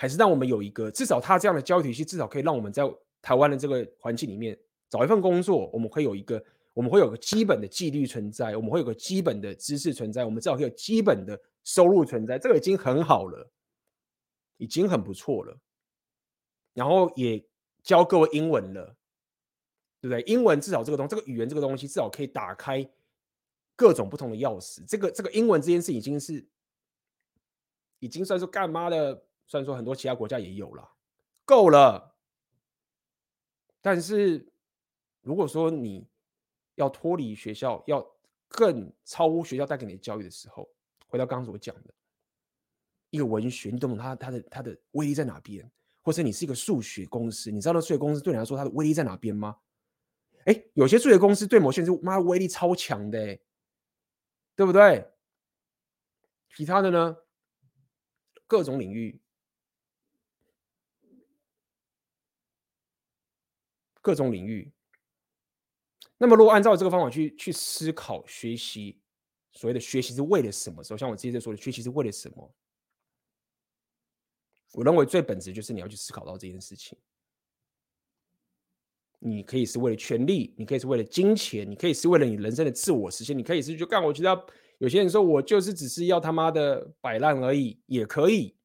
还是让我们有一个，至少他这样的教育体系，至少可以让我们在台湾的这个环境里面找一份工作。我们会有一个，我们会有个基本的纪律存在，我们会有个基本的知识存在，我们至少会有基本的收入存在。这个已经很好了，已经很不错了。然后也教各位英文了，对不对？英文至少这个东，这个语言这个东西，至少可以打开各种不同的钥匙。这个这个英文这件事已经是，已经算是干嘛的？虽然说很多其他国家也有了，够了。但是如果说你要脱离学校，要更超乎学校带给你的教育的时候，回到刚刚所讲的，一个文学，你懂不懂它它的它的威力在哪边？或者你是一个数学公司，你知道那数学公司对你来说它的威力在哪边吗？哎，有些数学公司对某些人是妈威力超强的，对不对？其他的呢？各种领域，各种领域。那么，如果按照这个方法去去思考学习，所谓的学习是为了什么？时候，像我之前在说的，学习是为了什么？我认为最本质就是你要去思考到这件事情。你可以是为了权力，你可以是为了金钱，你可以是为了你人生的自我实现，你可以是就干。我觉得有些人说我就是只是要他妈的摆烂而已，也可以。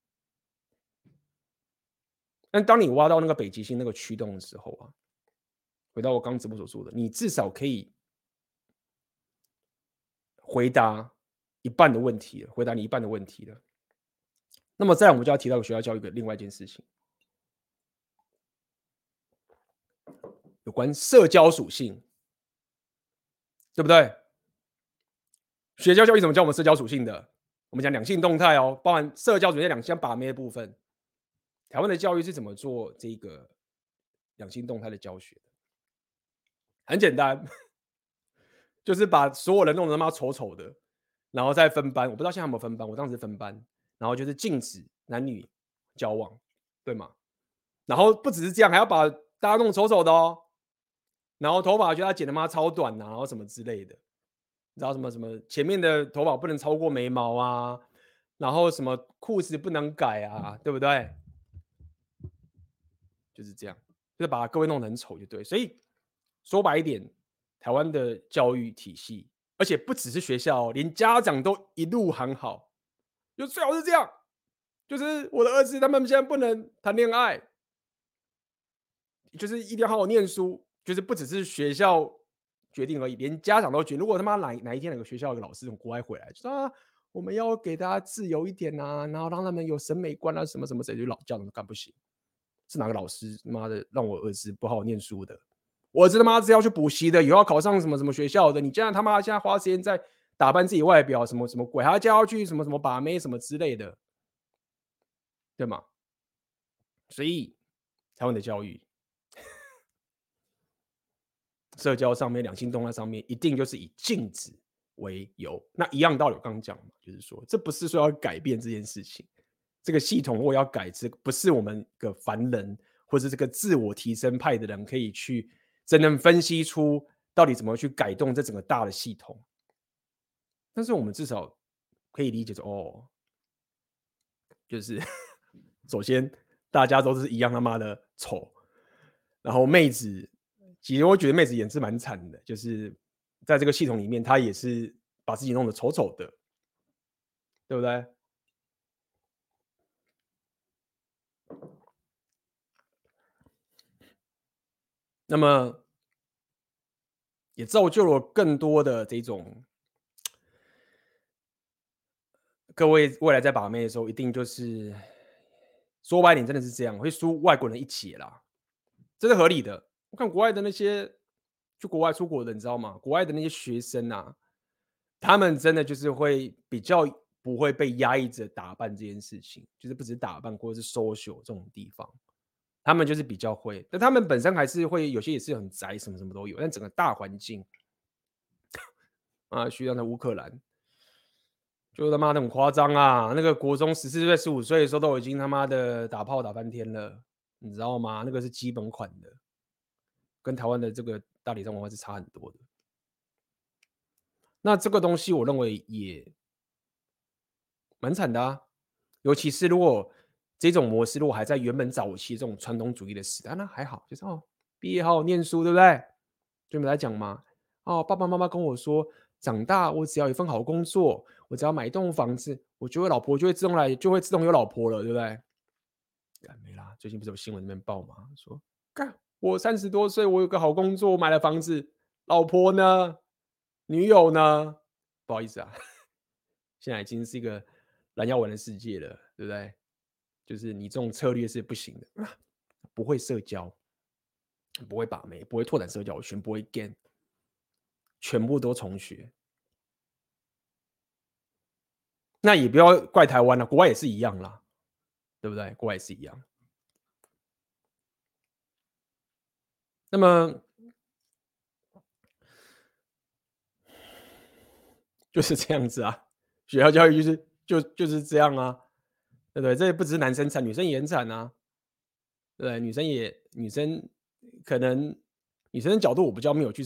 但当你挖到那个北极星那个驱动的时候啊，回到我刚直播所说的，你至少可以回答一半的问题，回答你一半的问题了。那么再来，我们就要提到学校教育的另外一件事情。有关社交属性，对不对？学校教育怎么教我们社交属性的？我们讲两性动态哦，包含社交属性、两性把妹的部分。台湾的教育是怎么做这个两性动态的教学？很简单，就是把所有人弄得他妈丑丑的，然后再分班。我不知道现在有没有分班，我当时分班，然后就是禁止男女交往，对吗？然后不只是这样，还要把大家弄丑丑的哦。然后头发觉得他剪的妈超短呐、啊，然后什么之类的，你知道什么什么前面的头发不能超过眉毛啊，然后什么裤子不能改啊，对不对？就是这样，就是把各位弄得很丑就对。所以说白一点，台湾的教育体系，而且不只是学校，连家长都一路喊好，就最好是这样，就是我的儿子他们现在不能谈恋爱，就是一定要好好念书。就是不只是学校决定而已，连家长都决定。如果他妈哪哪一天哪个学校有个老师从国外回来，就说啊，我们要给大家自由一点啊，然后让他们有审美观啊，什么什么，谁就老叫他们干不行？是哪个老师？妈的，让我儿子不好好念书的，我儿子他妈是要去补习的，以后要考上什么什么学校的？你这样他妈现在花时间在打扮自己外表，什么什么鬼？还要叫去什么什么把妹什么之类的，对吗？所以台湾的教育。社交上面，两性动态上面，一定就是以禁止为由。那一样道理，我刚刚讲嘛，就是说，这不是说要改变这件事情。这个系统如果要改，这不是我们个凡人或者这个自我提升派的人可以去真正分析出到底怎么去改动这整个大的系统。但是我们至少可以理解说，哦，就是 首先大家都是一样他妈的丑，然后妹子。其实我觉得妹子也是蛮惨的，就是在这个系统里面，她也是把自己弄得丑丑的，对不对？那么也造就了更多的这种，各位未来在把妹的时候，一定就是说白点，真的是这样，会输外国人一截啦，这是合理的。我看国外的那些去国外出国的，你知道吗？国外的那些学生啊，他们真的就是会比较不会被压抑着打扮这件事情，就是不止打扮或者是 social 这种地方，他们就是比较会。但他们本身还是会有些也是很宅，什么什么都有。但整个大环境 啊，需要在乌克兰，就他妈的很夸张啊！那个国中十四岁、十五岁的时候都已经他妈的打炮打翻天了，你知道吗？那个是基本款的。跟台湾的这个大礼堂文化是差很多的。那这个东西，我认为也蛮惨的啊。尤其是如果这种模式，如果还在原本早期这种传统主义的时代，那还好，就是哦，毕业后念书，对不对？就你们来讲嘛。哦，爸爸妈妈跟我说，长大我只要一份好工作，我只要买一栋房子，我觉得老婆就会自动来，就会自动有老婆了，对不对？没啦，最近不是有新闻里面报吗？说干。我三十多岁，我有个好工作，我买了房子，老婆呢？女友呢？不好意思啊，现在已经是一个蓝药丸的世界了，对不对？就是你这种策略是不行的，不会社交，不会把妹，不会拓展社交我全，不会 g a n 全部都重学。那也不要怪台湾了，国外也是一样啦，对不对？国外也是一样。那么 就是这样子啊，学校教育就是就就是这样啊，对不对？这也不只是男生惨，女生也很惨啊。对，女生也女生可能女生的角度我比较没有去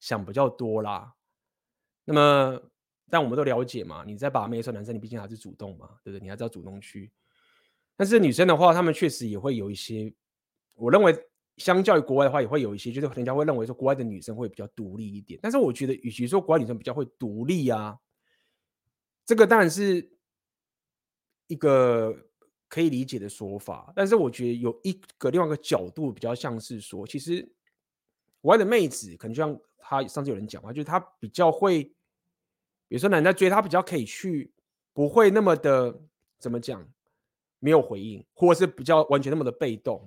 想比较多啦。那么，但我们都了解嘛，你在把妹的时候，男生你毕竟还是主动嘛，对不对？你还是要主动去。但是女生的话，她们确实也会有一些，我认为相较于国外的话，也会有一些，就是人家会认为说国外的女生会比较独立一点。但是我觉得，与其说国外女生比较会独立啊，这个当然是一个。可以理解的说法，但是我觉得有一个另外一个角度比较像是说，其实国外的妹子可能就像他上次有人讲嘛，就是她比较会，比如说男的追他比较可以去，不会那么的怎么讲，没有回应，或者是比较完全那么的被动。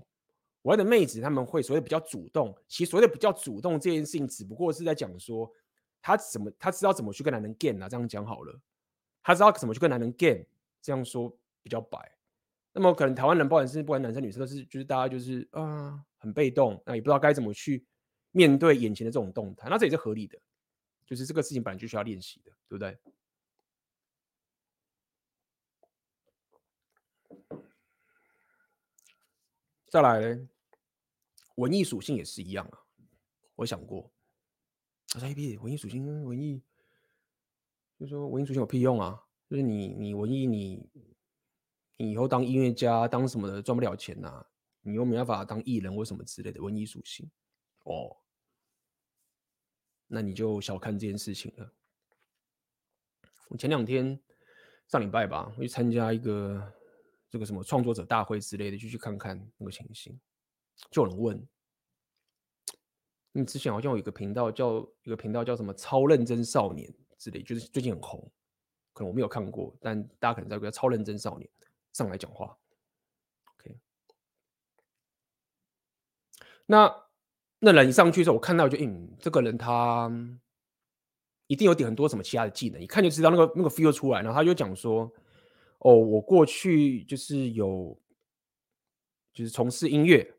我的妹子他们会所谓比较主动，其实所谓的比较主动这件事情，只不过是在讲说他怎么他知道怎么去跟男人 game 啊，这样讲好了，他知道怎么去跟男人 game，这样说比较白。那么可能台湾人，不管是不管男生女生，都是就是大家就是啊很被动，那也不知道该怎么去面对眼前的这种动态，那这也是合理的，就是这个事情本来就需要练习的，对不对？再来呢，文艺属性也是一样啊，我想过，我说 A B 文艺属性文艺，就是说文艺属性有屁用啊？就是你你文艺你。你以后当音乐家当什么的赚不了钱呐、你又没办法当艺人或什么之类的文艺属性哦，那你就小看这件事情了。我前两天上礼拜吧，我去参加一个这个什么创作者大会之类的，就去看看那个情形。就有人问，你之前好像有一个频道叫一个频道叫什么“超认真少年”之类，就是最近很红，可能我没有看过，但大家可能在叫“超认真少年”。上来讲话，OK。那那人一上去的时候，我看到就，嗯，这个人他一定有点很多什么其他的技能，一看就知道那个那个 feel 出来。然后他就讲说，哦，我过去就是有就是从事音乐，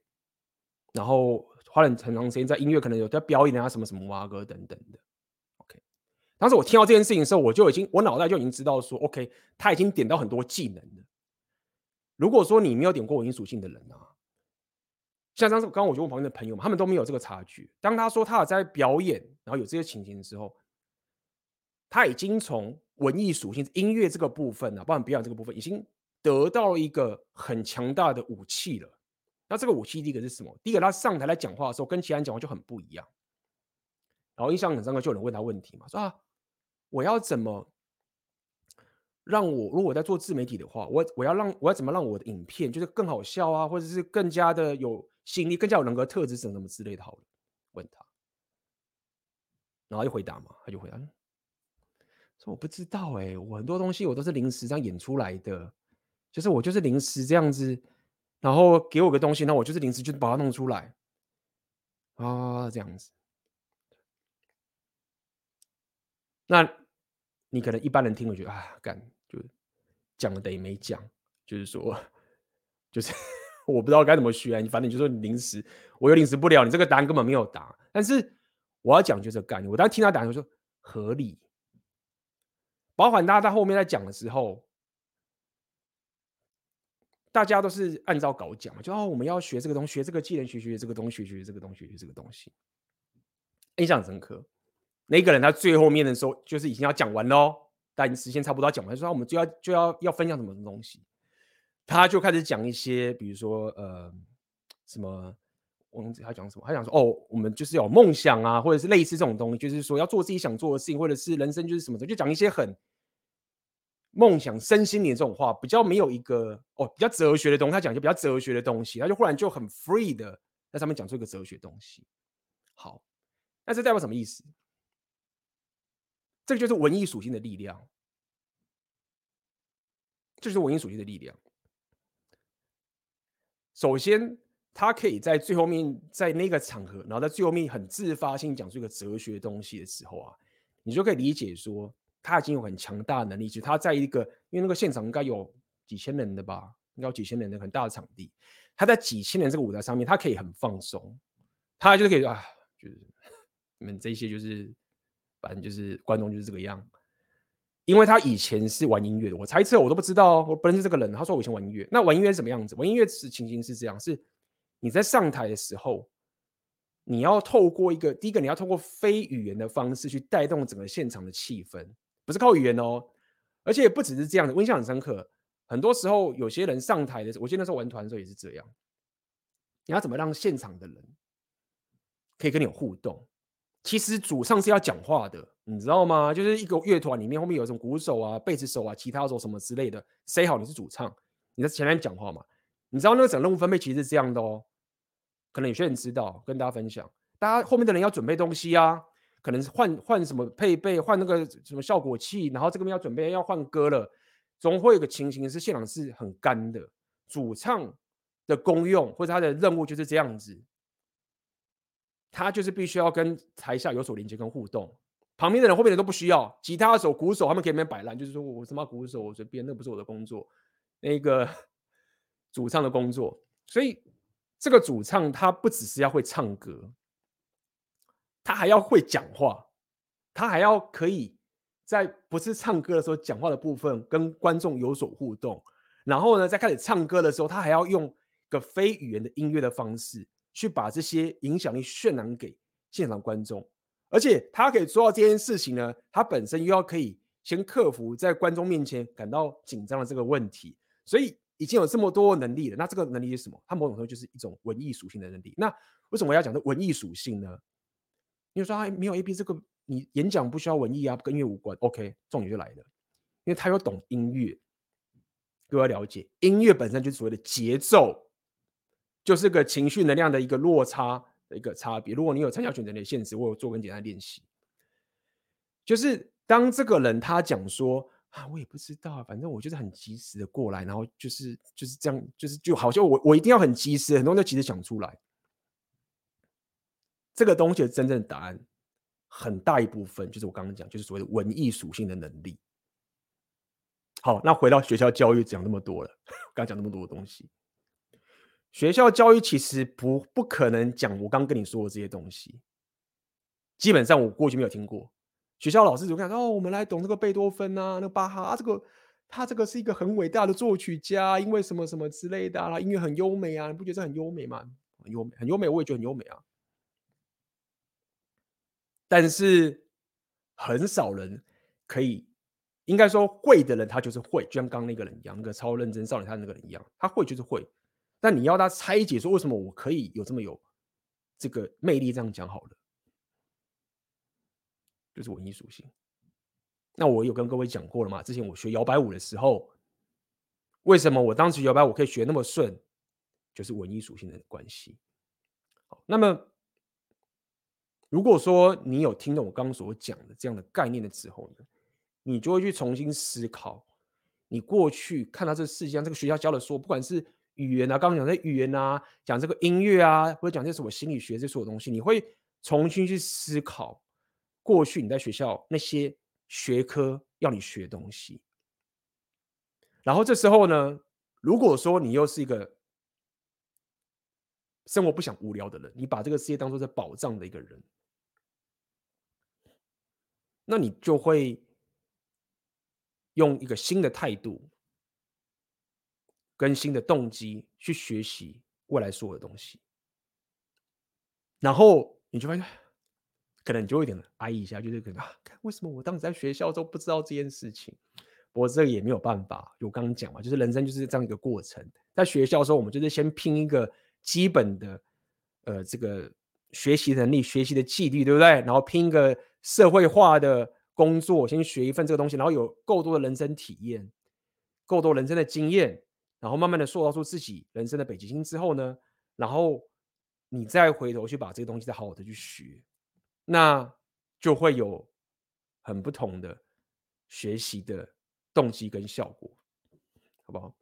然后花了很长时间在音乐，可能有在表演啊什么什么蛙歌等等的。OK，当时我听到这件事情的时候，我就已经我脑袋就已经知道说，OK，他已经点到很多技能了。如果说你没有点过文艺属性的人啊，像当时刚刚我就问旁边的朋友们，他们都没有这个察觉。当他说他有在表演，然后有这些情形的时候，他已经从文艺属性、音乐这个部分啊，包含表演这个部分，已经得到一个很强大的武器了。那这个武器第一个是什么？第一个他上台来讲话的时候，跟其他人讲话就很不一样。然后印象很深刻，就有人问他问题嘛，说啊，我要怎么？让我如果在做自媒体的话，我我要让我要怎么让我的影片就是更好笑啊，或者是更加的有吸引力，更加有人格特质，什么什么之类的，好了，问他，然后就回答嘛，他就回答说我不知道哎、我很多东西我都是临时这样演出来的，就是我就是临时这样子，然后给我个东西，那我就是临时就把它弄出来啊，这样子，那你可能一般人听，我觉得啊，干就。讲了等于没讲，就是说，就是我不知道该怎么学，你反正就说临时，我又临时不了，你这个答案根本没有答。但是我要讲就是概念，我当时听他答案，我说合理。包含大家在后面在讲的时候，大家都是按照稿讲，就哦，我们要学这个东西，学这个技能，学学这个东西，学学这个东西，学这个东西。印象深刻，那个人他最后面的时候，就是已经要讲完喽。但时间差不多要讲完，说我们就要就要要分享什么东西，他就开始讲一些，比如说呃什么，我忘记他讲什么，他讲说哦，我们就是有梦想啊，或者是类似这种东西，就是说要做自己想做的事情，或者是人生就是什么的，就讲一些很梦想、身心灵这种话，比较没有一个哦比较哲学的东西，他讲一些比较哲学的东西，他就忽然就很 free 的在上面讲出一个哲学东西。好，那这代表什么意思？这个就是文艺属性的力量，这就是文艺属性的力量。首先，他可以在最后面，在那个场合，然后在最后面很自发性讲出一个哲学东西的时候啊，你就可以理解说，他已经有很强大的能力，就他在一个，因为那个现场应该有几千人的吧，应该有几千人的很大的场地，他在几千人这个舞台上面，他可以很放松，他就是可以啊，就是 你们这些就是，反正就是观众就是这个样，因为他以前是玩音乐的，我猜测我都不知道，我不认识这个人，他说我以前玩音乐，那玩音乐是什么样子？玩音乐是情形是这样，是。你在上台的时候，你要透过一个第一个，你要透过非语言的方式去带动整个现场的气氛，不是靠语言哦。而且也不只是这样的，我印象很深刻。很多时候，有些人上台的时候，我记得那时候玩团的时候也是这样。你要怎么让现场的人可以跟你有互动？其实主唱是要讲话的，你知道吗？就是一个乐团里面后面有什么鼓手啊、贝斯手啊、吉他手什么之类的，say 好你是主唱，你在前面讲话嘛。你知道那个整任务分配其实是这样的哦，可能有些人知道，跟大家分享。大家后面的人要准备东西啊，可能是换换什么配备，换那个什么效果器，然后这个要准备要换歌了，总会有个情形是现场是很干的。主唱的功用或者他的任务就是这样子，他就是必须要跟台下有所连接跟互动。旁边的人后面的人都不需要，吉他手、鼓手他们可以那边摆烂，就是说我什么鼓手我随便，那不是我的工作，那个。主唱的工作，所以这个主唱他不只是要会唱歌，他还要会讲话，他还要可以在不是唱歌的时候讲话的部分跟观众有所互动，然后呢，在开始唱歌的时候，他还要用个非语言的音乐的方式去把这些影响力渲染给现场观众，而且他可以做到这件事情呢，他本身又要可以先克服在观众面前感到紧张的这个问题，所以。已经有这么多能力了，那这个能力是什么？它某种程度就是一种文艺属性的能力。那为什么我要讲这文艺属性呢？因为说他没有 A B 这个，你演讲不需要文艺啊，跟音乐无关。OK，重点就来了，因为他又懂音乐，各位要了解，音乐本身就是所谓的节奏，就是个情绪能量的一个落差的一个差别。如果你有参加选择的限制，我有做个简单练习，就是当这个人他讲说。啊，我也不知道，反正我就是很及时的过来，然后就是就是这样，就是就好像我我一定要很及时，很多人都急着讲出来。这个东西的真正的答案，很大一部分就是我刚刚讲，就是所谓的文艺属性的能力。好，那回到学校教育讲那么多了，刚讲那么多的东西，学校教育其实不不可能讲我刚跟你说的这些东西，基本上我过去没有听过。学校老师就看哦，我们来懂这个贝多芬啊，那个巴哈啊，这个他这个是一个很伟大的作曲家，因为什么什么之类的啊，音乐很优美啊，你不觉得很优美吗？很优美，很优美，我也觉得很优美啊。但是很少人可以，应该说会的人他就是会，就像刚刚那个人一样，那个超认真少年他那个人一样，他会就是会。但你要他拆解说为什么我可以有这么有这个魅力，这样讲好了。就是文艺属性。那我有跟各位讲过了嘛？之前我学摇摆舞的时候，为什么我当时摇摆舞可以学那么顺？就是文艺属性的关系。好，那么如果说你有听懂我刚刚所讲的这样的概念的时候呢，你就会去重新思考，你过去看到这个世界上这个学校教的说，不管是语言啊，刚刚讲的语言啊，讲这个音乐啊，或者讲这什么心理学这所有东西，你会重新去思考。过去你在学校那些学科要你学东西，然后这时候呢，如果说你又是一个生活不想无聊的人，你把这个世界当做是宝藏的一个人，那你就会用一个新的态度跟新的动机去学习未来所有的东西，然后你就发现。可能你就会有点哀一下，就是可能啊，为什么我当时在学校都不知道这件事情？不过这个也没有办法，我刚刚讲嘛，就是人生就是这样一个过程。在学校的时候，我们就是先拼一个基本的呃这个学习能力、学习的纪律，对不对？然后拼一个社会化的工作，先学一份这个东西，然后有够多的人生体验，够多人生的经验，然后慢慢的塑造出自己人生的北极星之后呢然后你再回头去把这个东西再好好的去学那就会有很不同的学习的动机跟效果好不好？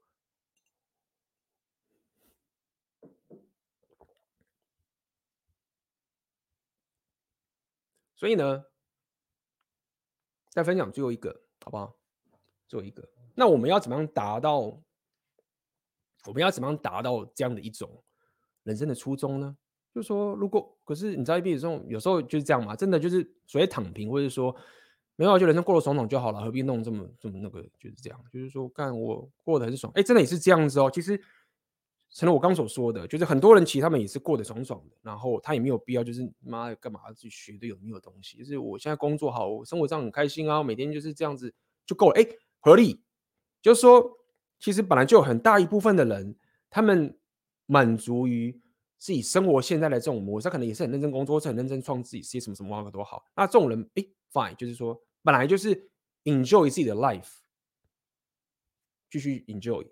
所以呢再分享最后一个好不好？最后一个。那我们要怎么样达到我们要怎么样达到这样的一种人生的初衷呢？就是说，如果可是你知道，一辈子中有时候就是这样嘛，真的就是所谓躺平，或者说没有就人生过得爽爽就好了，何必弄这么这么那个？就是这样，就是说，干我过得很爽，哎，真的也是这样子哦。其实。成了我刚所说的，就是很多人其实他们也是过得爽爽的，然后他也没有必要就是妈的干嘛去学的有没有东西？就是我现在工作好，我生活上很开心啊，每天就是这样子就够了，哎，合理。就是说，其实本来就有很大一部分的人，他们满足于自己生活现在的这种模式，他可能也是很认真工作，是很认真创自己事业，什么什么都好。那这种人，哎，fine，就是说本来就是 enjoy 自己的 life，继续 enjoy。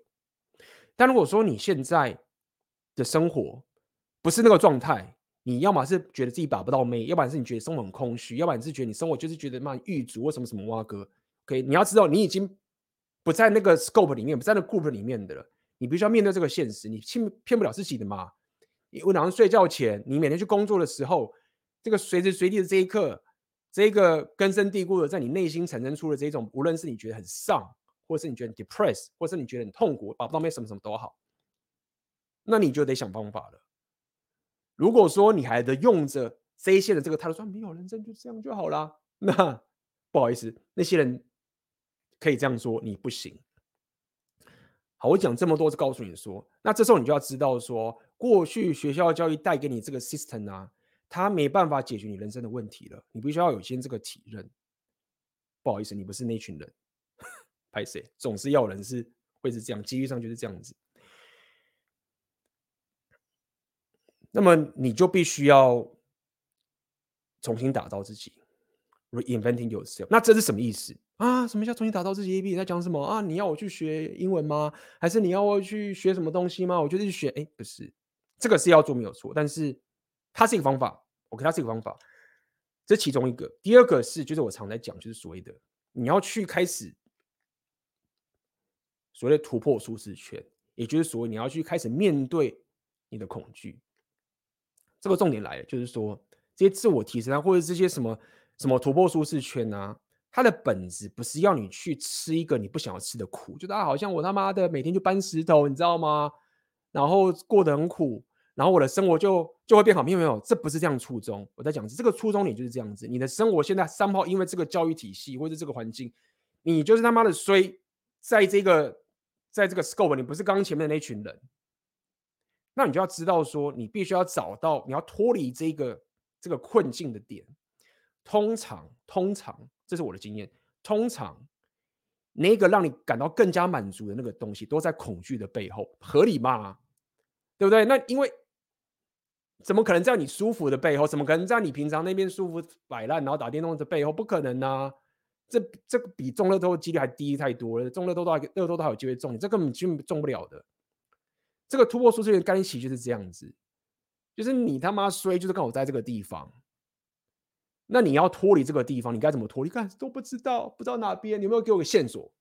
但如果说你现在的生活不是那个状态，你要么是觉得自己把不到妹，要不然是你觉得生活很空虚，要不然你是觉得你生活就是觉得蛮郁卒或什么什么哇哥，OK，你要知道你已经不在那个 scope 里面，不在那个 group 里面的了，你必须要面对这个现实，你骗骗不了自己的嘛。你晚上睡觉前，你每天去工作的时候，这个随时随地的这一刻，这个根深蒂固的在你内心产生出的这种，无论是你觉得很丧。或是你觉得 depressed，或是你觉得很痛苦，把不到妹什么什么都好，那你就得想方法了。如果说你还得用着这一些的这个态度说没有人生就这样就好了，那不好意思，那些人可以这样说，你不行。好，我讲这么多是告诉你说，那这时候你就要知道说，过去学校教育带给你这个 system 啊，它没办法解决你人生的问题了，你必须要有先这个体认。不好意思，你不是那群人。拍谁总是要人是会是这样，机遇上就是这样子。那么你就必须要重新打造自己，reinventing yourself。那这是什么意思啊？什么叫重新打造自己？A B 在讲什么啊？你要我去学英文吗？还是你要我去学什么东西吗？我就是去学，哎，不是，这个是要做没有错，但是它是一个方法。OK，它是一个方法，这其中一个。第二个是，就是我常在讲，就是所谓的你要去开始。所谓的突破舒适圈，也就是所谓，你要去开始面对你的恐惧。这个重点来了，就是说，这些自我提升啊，或者这些什么什么突破舒适圈啊，它的本质不是要你去吃一个你不想要吃的苦，就大家好像我他妈的每天就搬石头，你知道吗？然后过得很苦，然后我的生活就就会变好，没有没有，这不是这样初衷。我在讲这个初衷，你就是这样子，你的生活现在三炮，因为这个教育体系或者这个环境，你就是他妈的衰，在这个。在这个 scope，你不是刚刚前面的那群人，那你就要知道说，你必须要找到，你要脱离这个这个困境的点。通常，通常，这是我的经验，通常那个让你感到更加满足的那个东西，都在恐惧的背后，合理吗？对不对？那因为怎么可能在你舒服的背后？怎么可能在你平常那边舒服摆烂，然后打电动的背后？不可能啊！这这比中乐透的几率还低太多了，中乐透都还乐透都有机会中，你这根本就中不了的。这个突破舒适圈的干洗就是这样子，就是你他妈衰，就是刚好在这个地方。那你要脱离这个地方，你该怎么脱离？看都不知道，不知道哪边，你有没有给我个线索？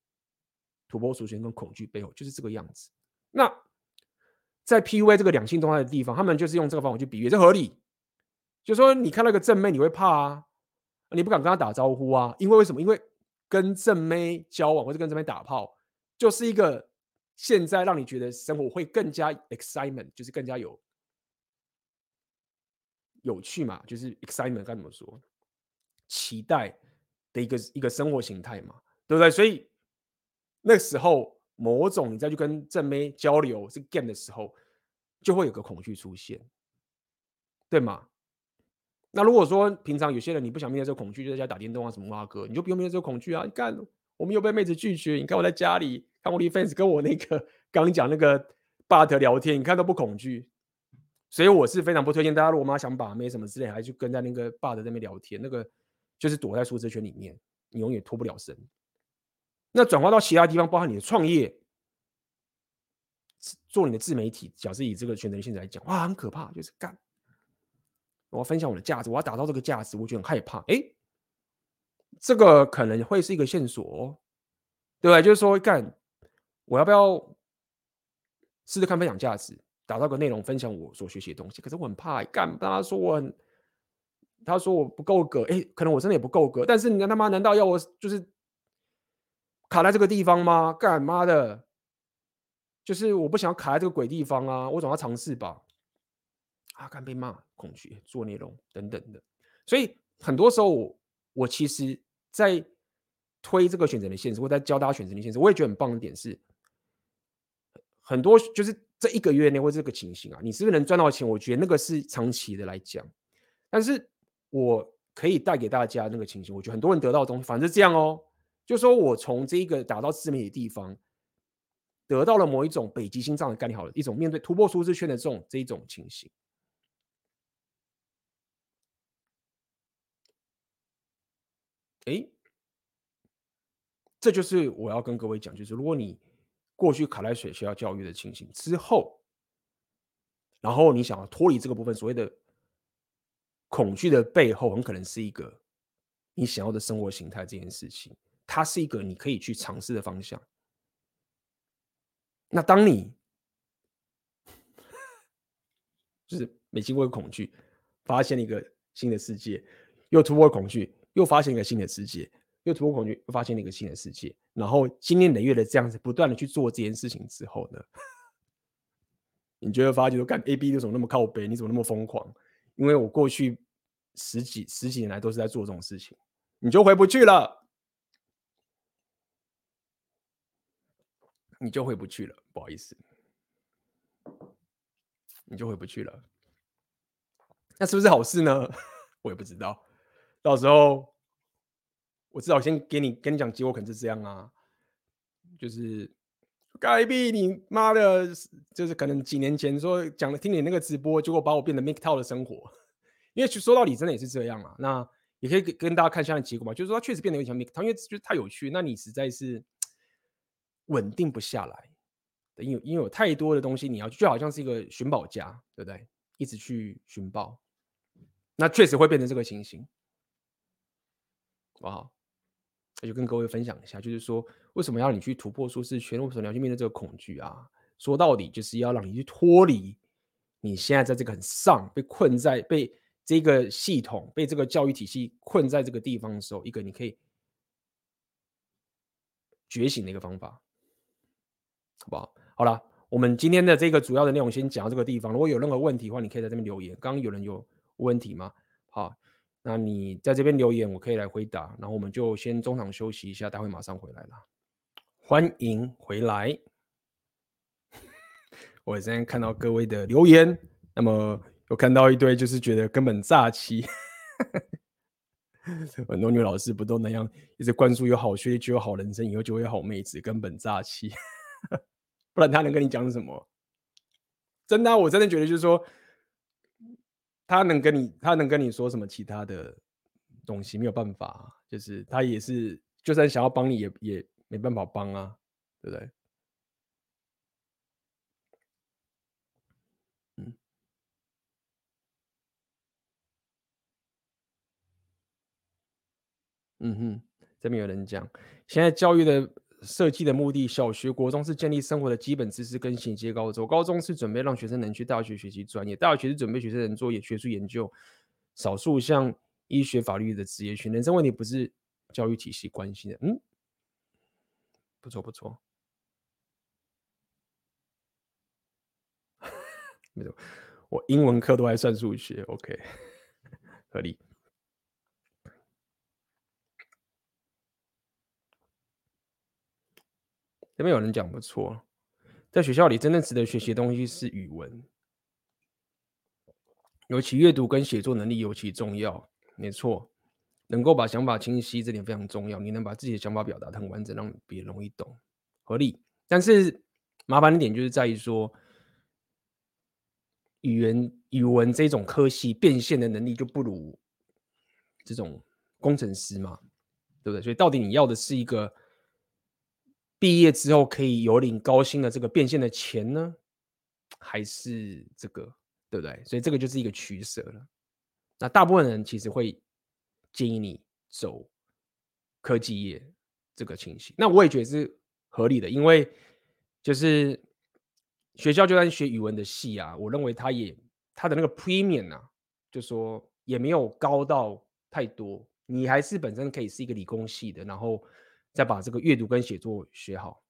突破舒适圈跟恐惧背后就是这个样子。那在 PUA 这个两性动态的地方，他们就是用这个方法去比喻，这合理。就说你看那个正妹，你会怕啊？你不敢跟她打招呼啊？因为为什么？因为跟正妹交往或者跟正妹打炮，就是一个现在让你觉得生活会更加 excitement，就是更加有有趣嘛，就是 excitement 该怎么说？期待的一个一个生活形态嘛，对不对？所以那时候某种你再去跟正妹交流是 game 的时候，就会有个恐惧出现，对吗？那如果说平常有些人你不想面对这个恐惧，就在家打电动啊什么啊哥，你就不用面对这个恐惧啊！你看我们又被妹子拒绝，你看我在家里看我的 fans 跟我那个刚讲那个 Bot 聊天，你看都不恐惧。所以我是非常不推荐大家，如果妈想把妹什么之类，还去跟在那个 Bot 那边聊天，那个就是躲在舒适圈里面，你永远脱不了身。那转化到其他地方，包含你的创业，做你的自媒体，假设以这个全能性来讲，哇，很可怕，就是干。我要分享我的价值，我要打造这个价值，我就很害怕。哎，这个可能会是一个线索哦，对不对？就是说，干，我要不要试试看分享价值，打造个内容，分享我所学习的东西？可是我很怕，干，大家说我很他说我不够格，哎，可能我真的也不够格，但是你他妈难道要我就是卡在这个地方吗？干妈的，就是我不想要卡在这个鬼地方啊，我总要尝试吧。啊，干被骂，恐惧，做内容等等的，所以很多时候我我其实，在推这个选择的限制，我在教大家选择的限制，我也觉得很棒的点是，很多就是这一个月内或这个情形啊，你是不是能赚到钱？我觉得那个是长期的来讲，但是我可以带给大家那个情形，我觉得很多人得到的东西，反正这样哦，就说我从这一个打到自媒体的地方，得到了某一种北极星上的概念，好了，一种面对突破舒适圈的这种这一种情形。哎，这就是我要跟各位讲，就是如果你过去卡在学校教育的情形之后，然后你想要脱离这个部分，所谓的恐惧的背后，很可能是一个你想要的生活形态。这件事情，它是一个你可以去尝试的方向。那当你就是没经过恐惧，发现了一个新的世界，又突破恐惧。又发现一个新的世界，又突破恐惧，又发现了一个新的世界。然后经年累月的这样子不断的去做这件事情之后呢，你就会发觉说，干 A B 你怎么那么靠北？你怎么那么疯狂？因为我过去十几十几年来都是在做这种事情，你就回不去了，你就回不去了。不好意思，你就回不去了。那是不是好事呢？我也不知道。到时候，我至少先给你跟你讲，结果可能是这样啊，就是该逼你妈的，就是可能几年前说讲了听你那个直播，结果把我变得 MGTOW 的生活，因为说到底真的也是这样啊。那也可以跟跟大家看一下结果嘛，就是说它确实变得有点像 MGTOW，因为就是太有趣，那你实在是稳定不下来，因为因为有太多的东西你要就好像是一个寻宝家，对不对？一直去寻宝，那确实会变成这个情形。好不好？就跟各位分享一下，就是说，为什么要你去突破舒适圈？为什么你要去面对这个恐惧啊？说到底，就是要让你去脱离你现在在这个很上，被困在被这个系统、被这个教育体系困在这个地方的时候，一个你可以觉醒的一个方法，好不好？好了，我们今天的这个主要的内容先讲到这个地方。如果有任何问题的话，你可以在这边留言。刚刚有人有问题吗？好。那你在这边留言，我可以来回答。然后我们就先中场休息一下，待会马上回来了。欢迎回来！我现在看到各位的留言，那么有看到一堆就是觉得根本诈欺，很多女老师不都那样，一直灌输有好学历就有好人生，以后就会有好妹子，根本诈欺。不然他能跟你讲什么？真的，我真的觉得就是说。他能跟你，他能跟你说什么其他的东西？没有办法，就是他也是，就算想要帮你也，也没办法帮啊，对不对？嗯，嗯哼，这边有人讲，现在教育的。设计的目的，小学、国中是建立生活的基本知识跟衔接高中，高中是准备让学生能去大学学习专业，大学是准备学生能做学术研究，少数像医学、法律的职业群。人生问题不是教育体系关心的，嗯，不错不错，没错，我英文课都还算数学，OK，合理。这边有人讲不错，在学校里真正值得学习的东西是语文，尤其阅读跟写作能力尤其重要。没错，能够把想法清晰，这点非常重要。你能把自己的想法表达得很完整，让别人容易懂，合理。但是麻烦的点就是在于说，语言语文这种科系变现的能力就不如这种工程师嘛，对不对？所以到底你要的是一个？毕业之后可以有领高薪的这个变现的钱呢，还是这个，对不对？所以这个就是一个取舍了。那大部分人其实会建议你走科技业这个情形，那我也觉得是合理的，因为就是学校就算学语文的系啊，我认为他也他的那个 premium 啊，就说也没有高到太多，你还是本身可以是一个理工系的，然后再把这个阅读跟写作学好。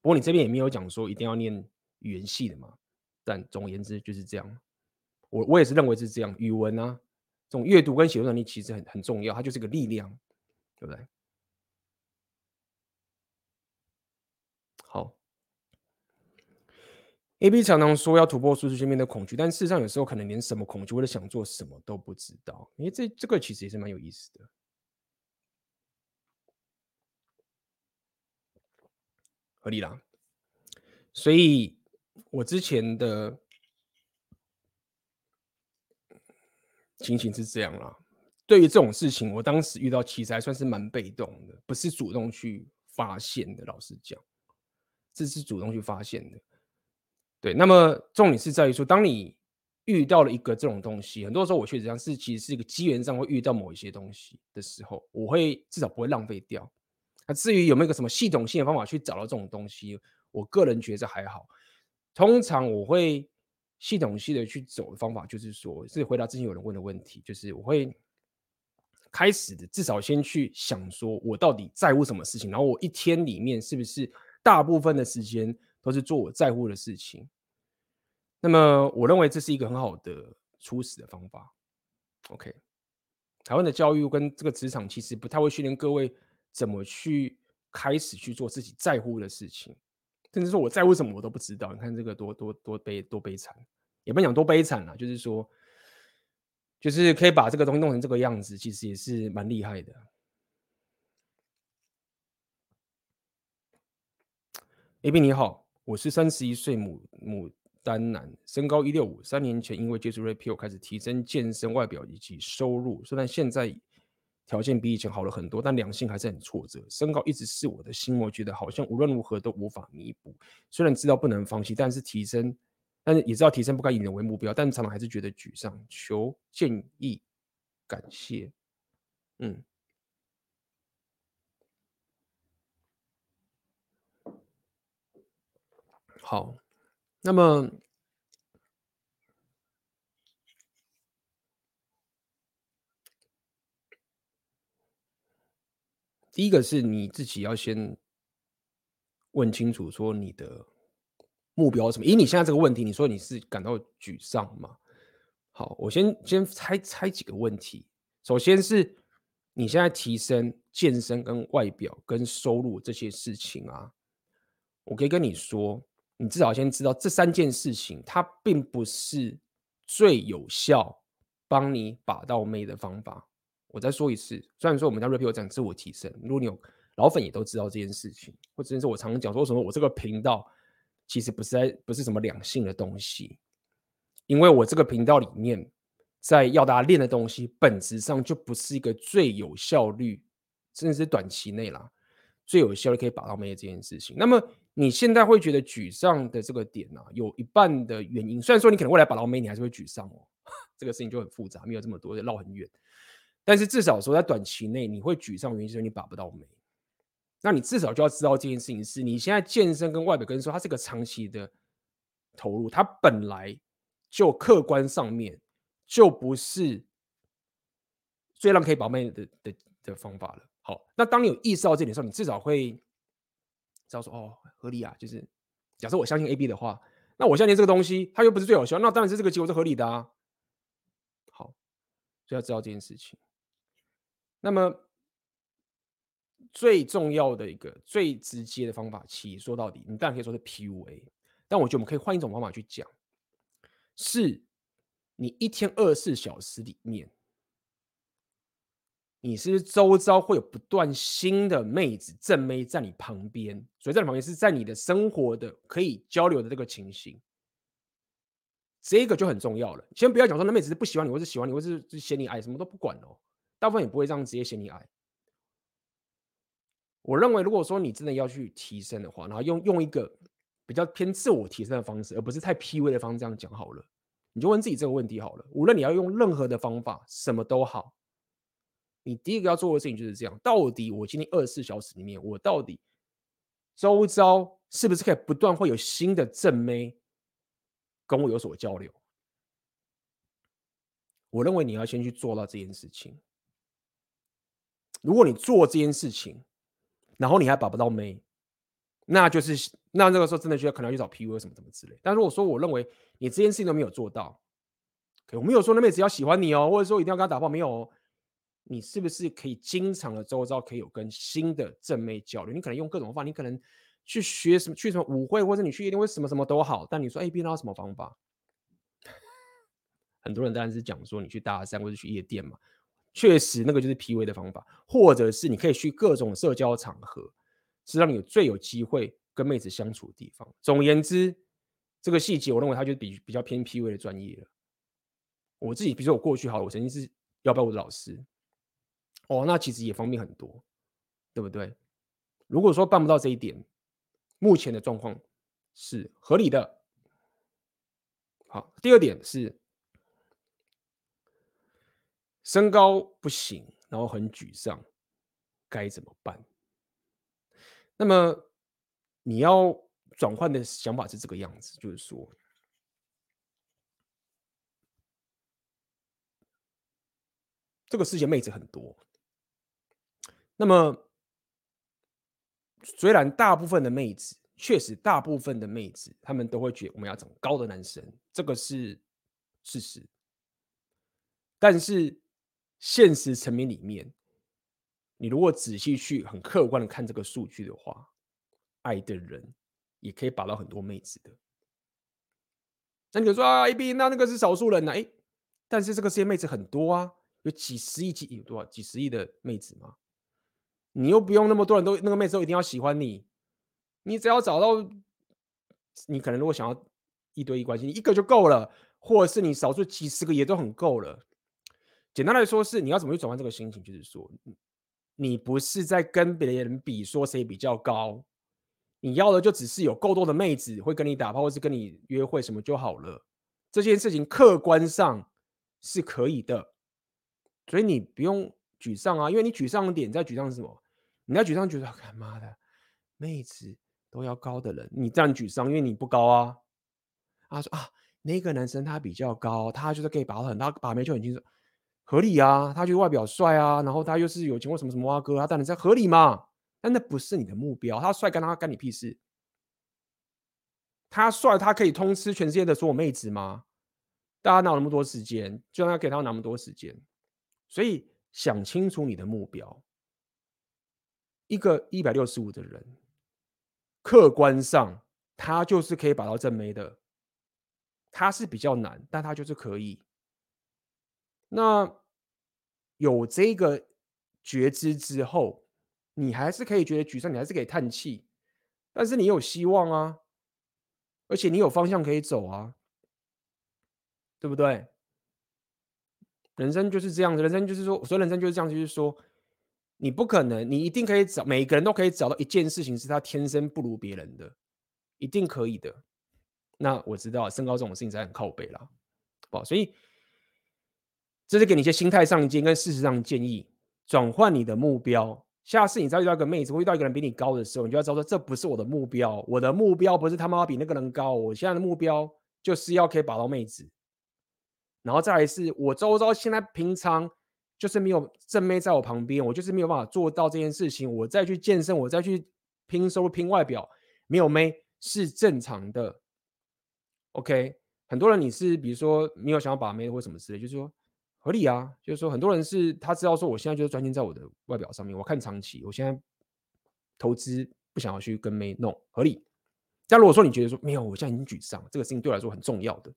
不过你这边也没有讲说一定要念语言系的嘛，但总而言之就是这样。我我也是认为是这样，语文啊，这种阅读跟写作能力其实很很重要，它就是个力量，对不对？好，AB 常常说要突破舒适圈面的恐惧，但事实上有时候可能连什么恐惧或者想做什么都不知道。因为这这个其实也是蛮有意思的，合理啦。所以我之前的。情形是这样啦，对于这种事情，我当时遇到其实还算是蛮被动的，不是主动去发现的。老实讲，这是主动去发现的。对，那么重点是在于说，当你遇到了一个这种东西，很多时候我确实这样是其实是一个机缘上会遇到某一些东西的时候，我会至少不会浪费掉。那至于有没有一个什么系统性的方法去找到这种东西，我个人觉得还好。通常我会。系统性的去走的方法，就是说，是回答之前有人问的问题，就是我会开始的，至少先去想说，我到底在乎什么事情，然后我一天里面是不是大部分的时间都是做我在乎的事情。那么，我认为这是一个很好的初始的方法。OK，台湾的教育跟这个职场其实不太会训练各位怎么去开始去做自己在乎的事情。甚至说我在乎什么我都不知道，你看这个多多多悲多悲惨，也不讲多悲惨了，就是说，就是可以把这个东西弄成这个样子，其实也是蛮厉害的。AB 你好，我是三十一岁牡牡丹男，身高一六五，三年前因为接触 Red Pill 开始提升健身、外表以及收入，虽然现在。条件比以前好了很多，但两性还是很挫折。身高一直是我的心，魔觉得好像无论如何都无法弥补。虽然知道不能放弃，但是提升，但是也知道提升不该以人为目标，但常常还是觉得沮丧。求建议，感谢。嗯，好，那么。第一个是你自己要先问清楚，说你的目标是什么？以你现在这个问题，你说你是感到沮丧吗？好，我先先猜猜几个问题。首先是你现在提升健身、跟外表、跟收入这些事情啊，我可以跟你说，你至少先知道这三件事情，它并不是最有效帮你把到妹的方法。我再说一次，虽然说我们家 Red Pill 有讲自我提升，如果你有老粉也都知道这件事情，或者是我常常讲说什么，我这个频道其实不是在不是什么两性的东西，因为我这个频道里面在要大家练的东西，本质上就不是一个最有效率，甚至是短期内啦最有效率可以把到妹这件事情。那么你现在会觉得沮丧的这个点呢、啊，有一半的原因，虽然说你可能未来把到妹，你还是会沮丧哦，这个事情就很复杂，没有这么多，绕很远。但是至少说，在短期内你会沮丧，原因是你把不到妹。那你至少就要知道这件事情是，你现在健身跟外表跟说，它是个长期的投入，它本来就客观上面就不是最让可以把妹的的的方法了。好，那当你有意识到这点时候，你至少会知道说，哦，合理啊。就是假设我相信 AB 的话，那我相信这个东西它又不是最有效，那当然是这个结果是合理的啊。好，就要知道这件事情。那么最重要的一个最直接的方法，其实说到底，你当然可以说是 PUA，但我觉得我们可以换一种方法去讲，是你一天二十四小时里面，你是是周遭会有不断新的妹子正妹在你旁边，所以在你旁边是在你的生活的可以交流的这个情形，这个就很重要了。先不要讲说那妹子是不喜欢你，或是喜欢你，或是嫌你矮，什么都不管哦。大部分也不会这样直接嫌你矮。我认为，如果说你真的要去提升的话，然后用用一个比较偏自我提升的方式，而不是太 PUA 的方式这样讲好了，你就问自己这个问题好了。无论你要用任何的方法，什么都好，你第一个要做的事情就是这样：到底我今天二十四小时里面，我到底周遭是不是可以不断会有新的正妹跟我有所交流？我认为你要先去做到这件事情。如果你做这件事情，然后你还把不到妹，那就是那这个时候真的就要可能要去找 PUA 什么什么之类。但如果说我认为你这件事情都没有做到，我没有说那妹子要喜欢你哦，或者说一定要跟她打炮，没有哦。你是不是可以经常的周遭可以有跟新的正妹交流？你可能用各种方法，你可能去学什么，去什么舞会，或者你去夜店，或什么什么都好。但你说 A B 那什么方法？很多人当然是讲说你去大山或者去夜店嘛，确实那个就是 PUA 的方法，或者是你可以去各种社交场合，是让你最有机会跟妹子相处的地方。总而言之，这个细节我认为它就比比较偏 PUA 的专业了。我自己比如说我过去好了，我曾经是要不要我的老师。哦，那其实也方便很多，对不对？如果说办不到这一点，目前的状况是合理的。好，第二点是身高不行，然后很沮丧，该怎么办？那么你要转换的想法是这个样子，就是说，这个世界妹子很多。那么，虽然大部分的妹子，确实大部分的妹子，她们都会觉得我们要找高的男生，这个是事实。但是现实层面里面，你如果仔细去很客观的看这个数据的话，爱的人也可以把到很多妹子的。那你就说啊，AB，那那个是少数人呢？哎，但是这个世界妹子很多啊，有几十亿、几有多少几十亿的妹子吗？你又不用那么多人都那个妹子都一定要喜欢你，你只要找到你可能如果想要一对一关系，你一个就够了，或者是你少数几十个也都很够了。简单来说是你要怎么去转换这个心情，就是说你不是在跟别人比说谁比较高，你要的就只是有够多的妹子会跟你打炮或是跟你约会什么就好了。这件事情客观上是可以的，所以你不用沮丧啊，因为你沮丧的点在沮丧是什么？你在沮丧，觉得干妈的妹子都要高的人，你这样沮丧，因为你不高啊。他说啊，那个男生他比较高，他就是可以把很，他把妹就很清楚，合理啊。他觉得外表帅啊，然后他又是有钱或什么什么蛙哥，他当然在合理嘛。但那不是你的目标，他帅干他干你屁事？他帅，他可以通吃全世界的所有妹子吗？大家哪有那么多时间？就让他给他那么多时间，所以想清楚你的目标。一个一百六十五的人，客观上他就是可以把到正妹的，他是比较难，但他就是可以。那有这个觉知之后，你还是可以觉得沮丧，你还是可以叹气，但是你有希望啊，而且你有方向可以走啊，对不对？人生就是这样子，人生就是说，所以人生就是这样，就是说。你不可能，你一定可以找，每个人都可以找到一件事情是他天生不如别人的，一定可以的。那我知道身高这种事情才很靠背啦，好，所以这是给你一些心态上的建议跟事实上的建议，转换你的目标。下次你再遇到一个妹子或遇到一个人比你高的时候，你就要知道说，这不是我的目标，我的目标不是他妈比那个人高，我现在的目标就是要可以把到妹子，然后再来是我周遭现在平常。就是没有正妹在我旁边，我就是没有办法做到这件事情。我再去健身，我再去拼收入、拼外表，没有妹是正常的。OK，很多人你是比如说没有想要把妹或什么之类，就是说合理啊。就是说很多人是他知道说我现在就是专心在我的外表上面，我看长期，我现在投资不想要去跟妹弄合理。但如果说你觉得说没有，我现在已经沮丧，这个事情对我来说很重要的，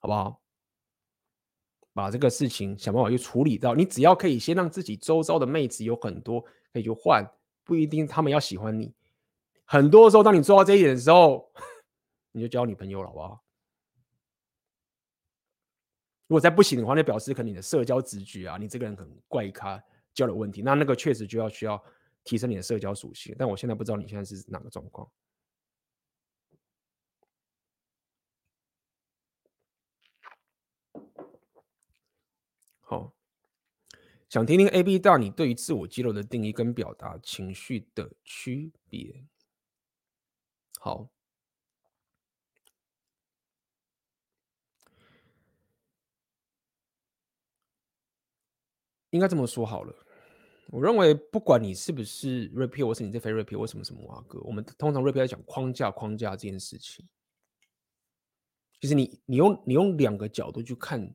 好不好？把这个事情想办法去处理到，你只要可以先让自己周遭的妹子有很多可以去换，不一定他们要喜欢你。很多时候，当你做到这一点的时候，你就交女朋友了，好不好？如果再不行的话，那表示可能你的社交直觉啊，你这个人很怪咖，交流问题。那那个确实就要需要提升你的社交属性。但我现在不知道你现在是哪个状况。好，想听听 AB 大你对于自我肌肉的定义跟表达情绪的区别。好，应该这么说好了。我认为，不管你是不是 repeal，或是你在非 repeal，为什么什么瓦格，我们通常 repeal 在讲框架框架这件事情。其实你你用你用两个角度去看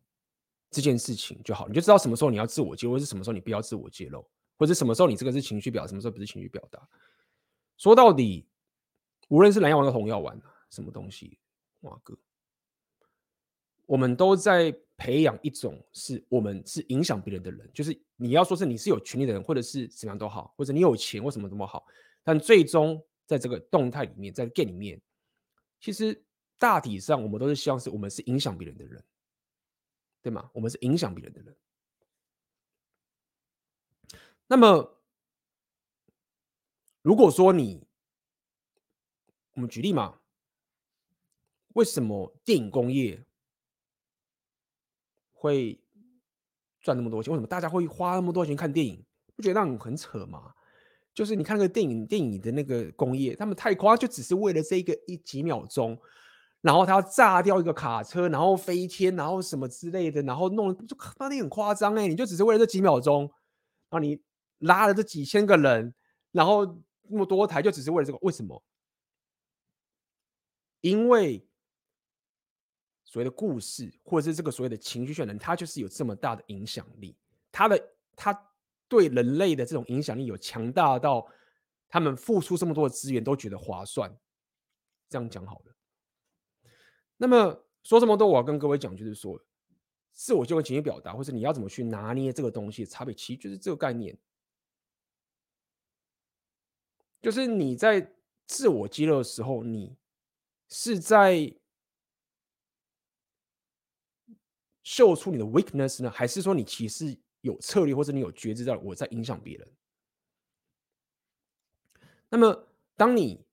这件事情就好，你就知道什么时候你要自我揭露，或是什么时候你不要自我揭露，或者什么时候你这个是情绪表，什么时候不是情绪表达。说到底，无论是蓝药丸和红药丸，什么东西，瓦格，我们都在。培养一种是我们是影响别人的人，就是你要说是你是有权利的人，或者是怎样都好，或者你有钱或什么怎么好，但最终在这个动态里面，在 game 里面，其实大体上我们都是希望是我们是影响别人的人，对吗？我们是影响别人的人。那么，如果说你，我们举例嘛，为什么电影工业？会赚那么多钱？为什么大家会花那么多钱看电影？不觉得那种很扯吗？就是你看个电影，电影的那个工业，他们太夸张，就只是为了这个一几秒钟，然后他要炸掉一个卡车，然后飞天，然后什么之类的，然后弄就那你很夸张哎！你就只是为了这几秒钟，然后你拉了这几千个人，然后那么多台，就只是为了这个？为什么？因为。所谓的故事，或者是这个所谓的情绪渲染，它就是有这么大的影响力。它的它对人类的这种影响力有强大到他们付出这么多的资源都觉得划算。这样讲好了。那么说这么多，我要跟各位讲，就是说，自我就跟情绪表达，或者你要怎么去拿捏这个东西的差别，其实就是这个概念，就是你在自我揭露的时候，你是在。秀出你的 weakness 呢，还是说你其实有策略，或者你有觉知到我在影响别人？那么，当你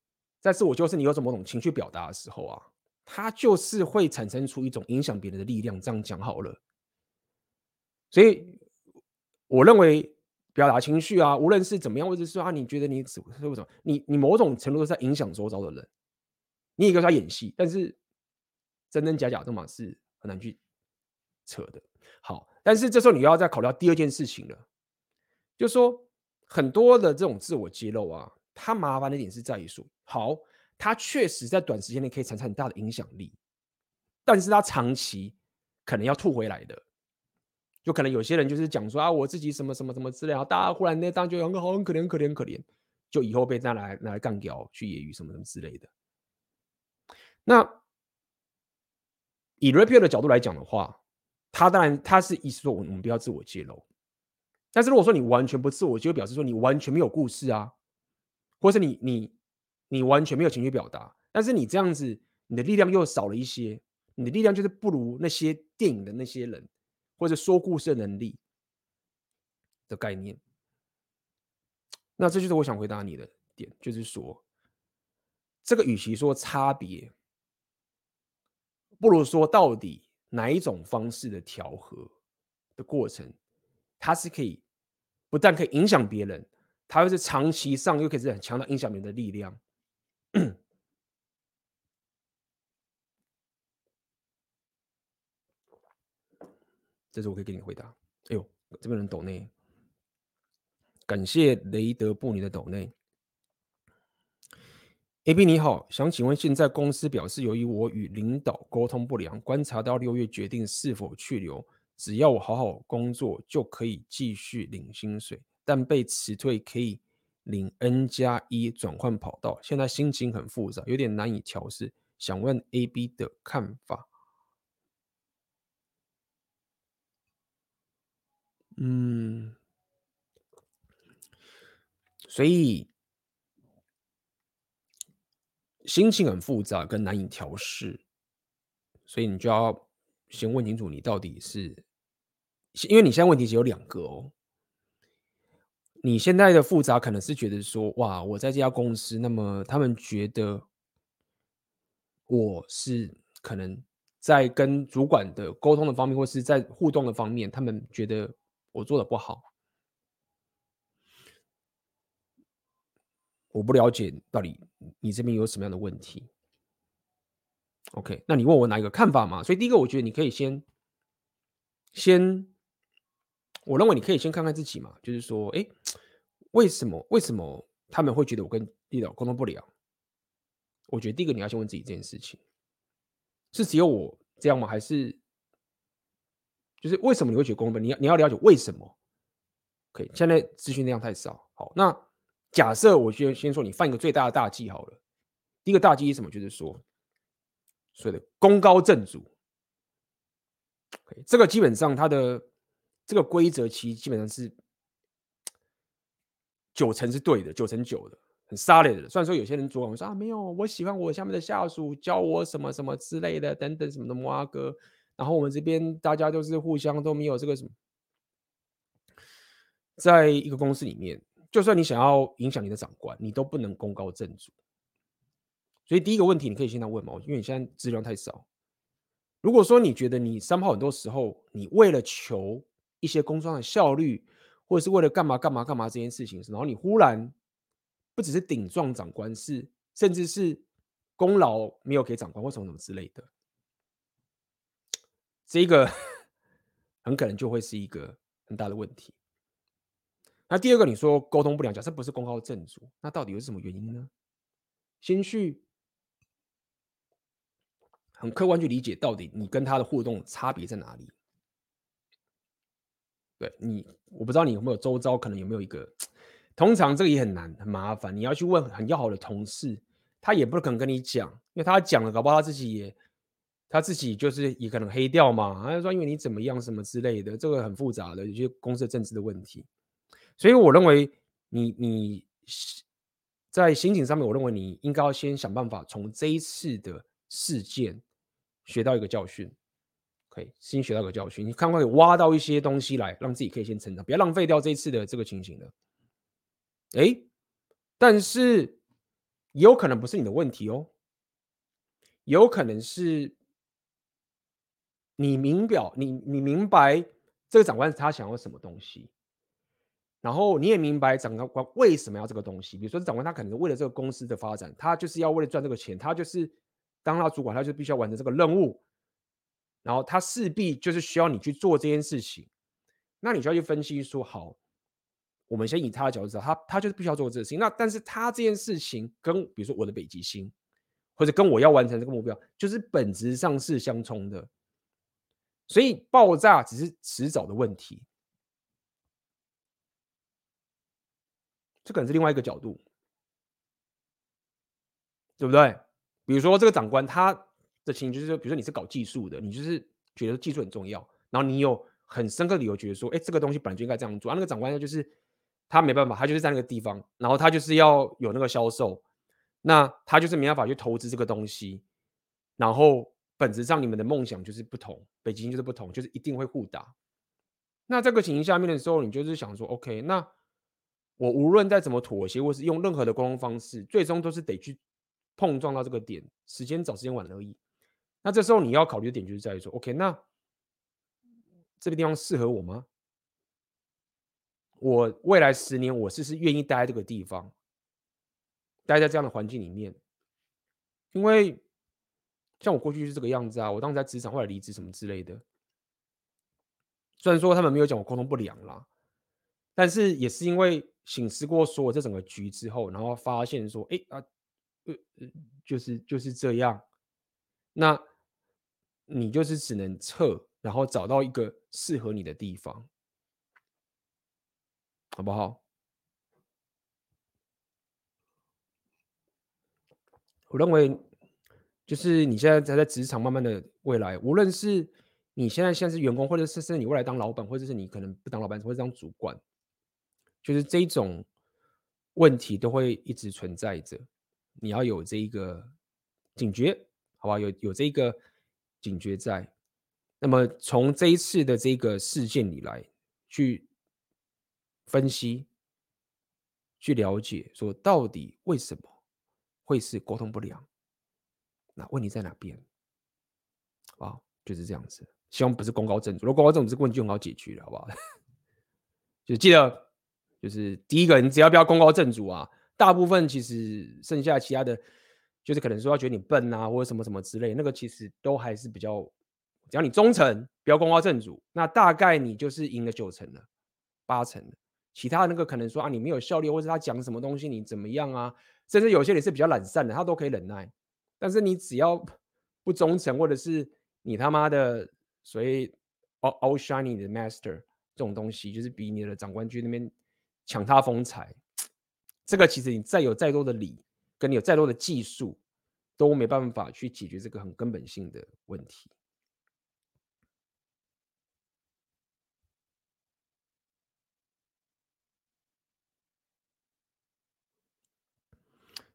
在自我就是你有种某种情绪表达的时候啊，它就是会产生出一种影响别人的力量。这样讲好了。所以，我认为表达情绪啊，无论是怎么样，或者是说啊，你觉得你是为什么？你你某种程度都在影响周遭的人。你也跟他演戏，但是真真假假这嘛，是很难去。扯的好，但是这时候你要再考虑到第二件事情了，就说很多的这种自我揭露啊，它麻烦的点是在于说，好，它确实在短时间内可以产生很大的影响力，但是它长期可能要吐回来的，就可能有些人就是讲说啊，我自己什么什么什么之类啊，大家忽然那当觉得很好，很可怜，很可怜，很可怜，就以后被拿来拿来干掉，去揶揄什么什么之类的。那以 repeal 的角度来讲的话。他当然，他是意思说，我们不要自我揭露。但是如果说你完全不自我揭露，表示说你完全没有故事啊，或是你你你完全没有情绪表达。但是你这样子，你的力量又少了一些，你的力量就是不如那些电影的那些人，或者说故事的能力的概念。那这就是我想回答你的点，就是说，这个与其说差别，不如说到底。哪一种方式的调和的过程，它是可以不但可以影响别人，它又是长期上又可以是很强的影响别人的力量。这是我可以给你回答。哎呦，这边人抖内，感谢雷德布尼的抖内。A B 你好，想请问，现在公司表示，由于我与领导沟通不良，观察到六月决定是否去留，只要我好好工作就可以继续领薪水，但被辞退可以领 N 加一转换跑道，现在心情很复杂，有点难以调试，想问 A B 的看法。嗯，所以。心情很复杂，跟难以调试，所以你就要先问清楚，你到底是，因为你现在问题只有两个哦。你现在的复杂可能是觉得说，哇，我在这家公司，那么他们觉得我是可能在跟主管的沟通的方面，或是在互动的方面，他们觉得我做的不好。我不了解到底你这边有什么样的问题。OK，那你问我哪一个看法嘛？所以第一个，我觉得你可以先先我认为你可以先看看自己嘛，就是说，哎，为什么为什么他们会觉得我跟领导沟通不了？我觉得第一个你要先问自己这件事情，是只有我这样吗？还是就是为什么你会觉得沟通？你要你要了解为什么？可以，现在资讯量太少。好，那假设我先先说，你犯一个最大的大忌好了。第一个大忌是什么？就是说，所谓的功高震主。这个基本上它的这个规则其实基本上是九成是对的，九成九的，很 solid 的。虽然说有些人主管说啊，没有，我喜欢我下面的下属教我什么什么之类的，等等什么的摩阿哥。然后我们这边大家都是互相都没有这个什么。在一个公司里面，就算你想要影响你的长官，你都不能功高震主。所以第一个问题，你可以现在问嘛，因为你现在资料太少。如果说你觉得你三炮很多时候，你为了求一些工作上的效率，或者是为了干嘛干嘛干嘛这件事情，然后你忽然不只是顶撞长官，是甚至是功劳没有给长官或什么什么之类的，这个 很可能就会是一个很大的问题。那第二个，你说沟通不良，假设不是功高震主，那到底有什么原因呢？先去很客观去理解，到底你跟他的互动差别在哪里？对你，我不知道你有没有周遭可能有没有一个，通常这个也很难，很麻烦。你要去问很要好的同事，他也不可能跟你讲，因为他讲了，搞不好他自己也他自己就是也可能黑掉嘛。他说因为你怎么样什么之类的，这个很复杂的，有些公司政治的问题。所以我认为你，你在刑警上面，我认为你应该要先想办法从这一次的事件学到一个教训，可以先学到个教训。你看，可以挖到一些东西来，让自己可以先成长，不要浪费掉这一次的这个情形了。哎，但是有可能不是你的问题哦，有可能是你明表，你你明白这个长官他想要什么东西。然后你也明白长官为什么要这个东西，比如说长官他可能为了这个公司的发展，他就是要为了赚这个钱，他就是当他主管，他就必须要完成这个任务，然后他势必就是需要你去做这件事情，那你就要去分析说，好，我们先以他的角度知道，他他就是必须要做这个事情，那但是他这件事情跟比如说我的北极星，或者跟我要完成这个目标，就是本质上是相冲的，所以爆炸只是迟早的问题。这可能是另外一个角度，对不对？比如说这个长官他的情绪就是说，比如说你是搞技术的，你就是觉得技术很重要，然后你有很深刻理由觉得说，哎，这个东西本来就应该这样做。啊，那个长官就是他没办法，他就是在那个地方，然后他就是要有那个销售，那他就是没办法去投资这个东西，然后本质上你们的梦想就是不同，北极星就是不同，就是一定会互打。那这个情形下面的时候，你就是想说，OK，那。我无论再怎么妥协，或是用任何的沟通方式，最终都是得去碰撞到这个点，时间早时间晚而已。那这时候你要考虑的点就是在于说，OK，那这个地方适合我吗？我未来十年，我是是愿意待在这个地方，待在这样的环境里面？因为像我过去是这个样子啊，我当时在职场后来离职什么之类的。虽然说他们没有讲我沟通不良啦，但是也是因为。醒思过所有这整个局之后，然后发现说，哎啊，呃，就是就是这样，那你就是只能撤，然后找到一个适合你的地方，好不好？我认为，就是你现在才在职场，慢慢的未来，无论是你现在现在是员工，或者是是你未来当老板，或者是你可能不当老板，或者当主管。就是这种问题都会一直存在着，你要有这一个警觉，好吧？有有这个警觉在。那么从这一次的这个事件里来去分析、去了解，说到底为什么会是沟通不良？那问题在哪边？啊，就是这样子。希望不是功高震主，如果功高震主，这个问题就很好解决了，好不好？就记得。就是第一个，你只要不要功高震主啊，大部分其实剩下其他的，就是可能说要觉得你笨啊，或者什么什么之类，那个其实都还是比较，只要你忠诚，不要功高震主，那大概你就是赢了九成了，八成的。其他那个可能说啊，你没有效率，或者他讲什么东西你怎么样啊？甚至有些人是比较懒散的，他都可以忍耐。但是你只要不忠诚，或者是你他妈的所谓 outshining 的 master 这种东西，就是比你的长官军那边抢他风采。这个其实你再有再多的理，跟你有再多的技术，都没办法去解决这个很根本性的问题。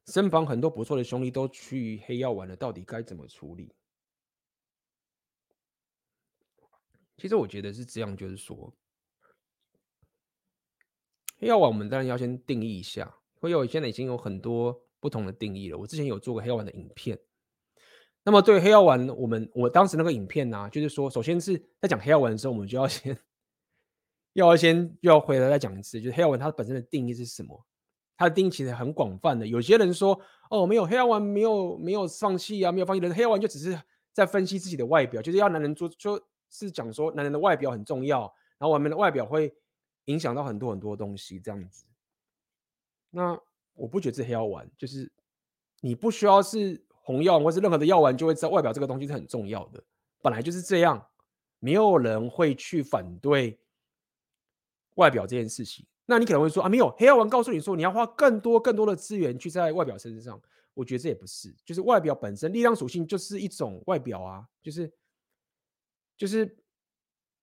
身旁很多不错的兄弟都去黑药丸了，到底该怎么处理？其实我觉得是这样，就是说，黑药丸我们当然要先定义一下。黑药丸现在已经有很多不同的定义了。我之前有做过黑药丸的影片。那么对黑药丸，我们我当时那个影片呢、就是说，首先是在讲黑药丸的时候，我们就要先要先要回来再讲一次，就是黑药丸它本身的定义是什么？它的定义其实很广泛的。有些人说，哦，没有黑药丸，没有没有放弃啊，没有放弃的黑药丸就只是在分析自己的外表，就是要男人做，就是讲说男人的外表很重要，然后我们的外表会影响到很多很多东西，这样子。那我不觉得是黑药丸，就是你不需要是红药或是任何的药丸，就会知道外表这个东西是很重要的，本来就是这样，没有人会去反对外表这件事情。那你可能会说啊，没有黑药丸告诉你说你要花更多更多的资源去在外表身上，我觉得这也不是，就是外表本身力量属性就是一种外表啊，就是就是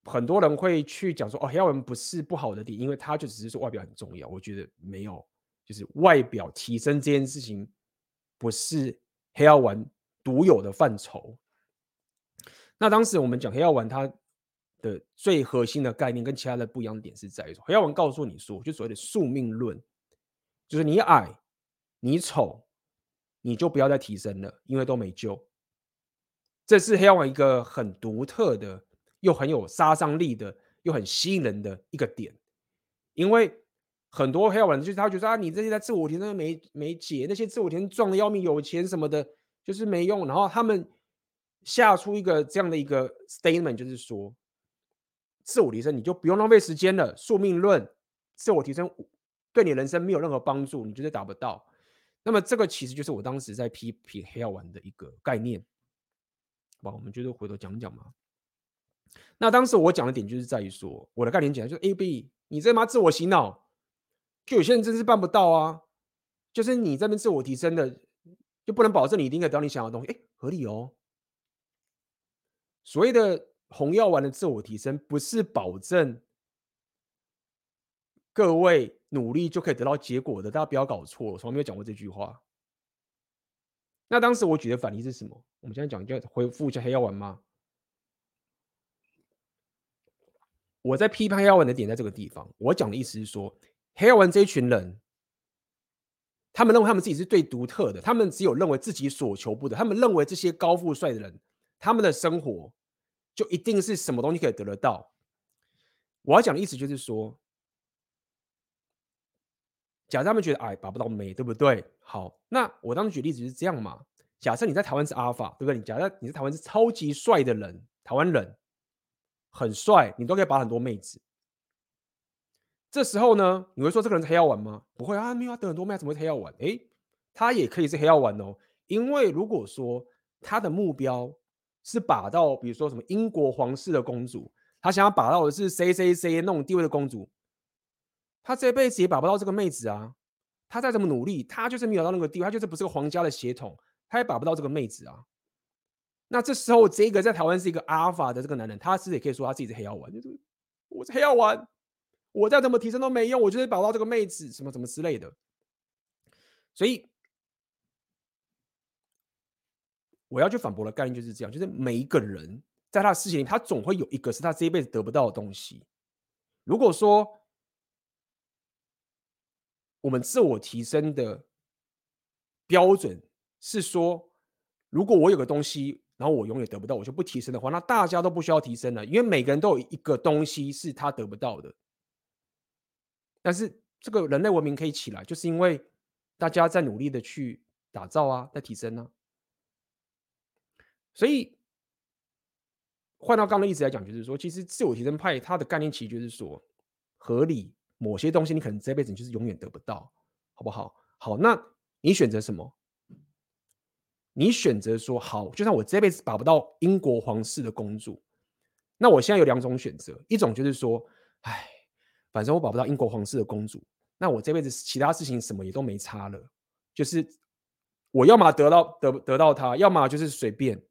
很多人会去讲说哦，黑药丸不是不好的点，因为它就只是说外表很重要，我觉得没有，就是外表提升这件事情不是黑药丸独有的范畴。那当时我们讲黑药丸它。的最核心的概念跟其他的不一样的点是在于说，黑药丸告诉你说，就所谓的宿命论，就是你矮、你丑，你就不要再提升了，因为都没救。这是黑药丸一个很独特的，又很有杀伤力的，又很吸引人的一个点。因为很多黑药丸就是他觉得啊，你这些在自我提升没没解，那些自我提升壮的要命、有钱什么的，就是没用。然后他们下出一个这样的一个 statement，就是说。自我提升，你就不用浪费时间了。宿命论，自我提升对你人生没有任何帮助，你绝对达不到。那么，这个其实就是我当时在批评黑药丸的一个概念。好，我们就是回头讲讲嘛。那当时我讲的点就是在于说，我的概念讲就是 A B，你这妈自我洗脑，就有些人真是办不到啊。就是你这边自我提升的，就不能保证你一定可以得到你想要的东西。哎，合理哦。所谓的。红药丸的自我提升不是保证各位努力就可以得到结果的，大家不要搞错，我从来没有讲过这句话。那当时我举的反例是什么？我们现在讲就回复一下黑药丸吗？我在批判黑药丸的点在这个地方，我讲的意思是说，黑药丸这一群人，他们认为他们自己是最独特的，他们只有认为自己所求不得，他们认为这些高富帅的人，他们的生活。就一定是什么东西可以得得到？我要讲的意思就是说，假设他们觉得哎，拔不到美，对不对？好，那我当时举例子是这样嘛？假设你在台湾是阿尔法，对不对？你假设你在台湾是超级帅的人，台湾人很帅，你都可以把很多妹子。这时候呢，你会说这个人是黑药丸吗？不会啊，没有啊，得很多妹，怎么会黑药丸？哎，他也可以是黑药丸哦，因为如果说他的目标。是把到，比如说什么英国皇室的公主，他想要把到的是谁谁谁那种地位的公主，他这辈子也把不到这个妹子啊。他再怎么努力，他就是没有到那个地位，他就是不是个皇家的血统，他也把不到这个妹子啊。那这时候，这个在台湾是一个阿尔法的这个男人，他是也可以说他自己是黑药丸，就是我是黑药丸，我再怎么提升都没用，我就是保到这个妹子，什么什么之类的。所以。我要去反驳的概念就是这样，就是每一个人在他的事情里，他总会有一个是他这一辈子得不到的东西。如果说我们自我提升的标准是说，如果我有个东西，然后我永远得不到，我就不提升的话，那大家都不需要提升了，因为每个人都有一个东西是他得不到的。但是这个人类文明可以起来，就是因为大家在努力的去打造啊，在提升啊。所以换到刚刚的意思来讲，就是说，其实自我提升派它的概念其实就是说，合理，某些东西你可能这辈子你就是永远得不到，好不好？好，那你选择什么？你选择说好，就算我这辈子把不到英国皇室的公主，那我现在有两种选择，一种就是说，哎，反正我保不到英国皇室的公主，那我这辈子其他事情什么也都没差了，就是我要么得到得得到她，要么就是随便，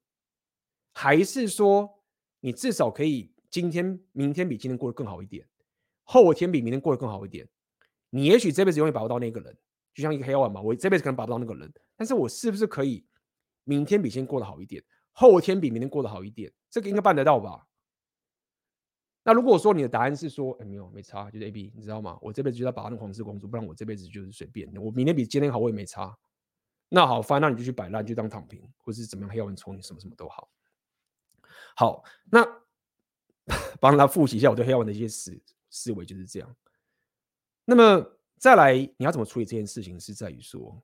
还是说你至少可以今天、明天比今天过得更好一点，后天比明天过得更好一点，你也许这辈子永远保不到那个人，就像一个黑丸嘛，我这辈子可能保不到那个人，但是我是不是可以？明天比今天过得好一点，后天比明天过得好一点，这个应该办得到吧？那如果说你的答案是说，哎，没有，没差，就是 A B，你知道吗？我这辈子就要把那个皇室公主，不然我这辈子就是随便。我明天比今天好，我也没差。那好，翻，那你就去摆烂，就当躺平，或是怎么样，黑暗抽你什么什么都好。好，那 帮他复习一下我对黑暗的一些思思维就是这样。那么再来，你要怎么处理这件事情？是在于说。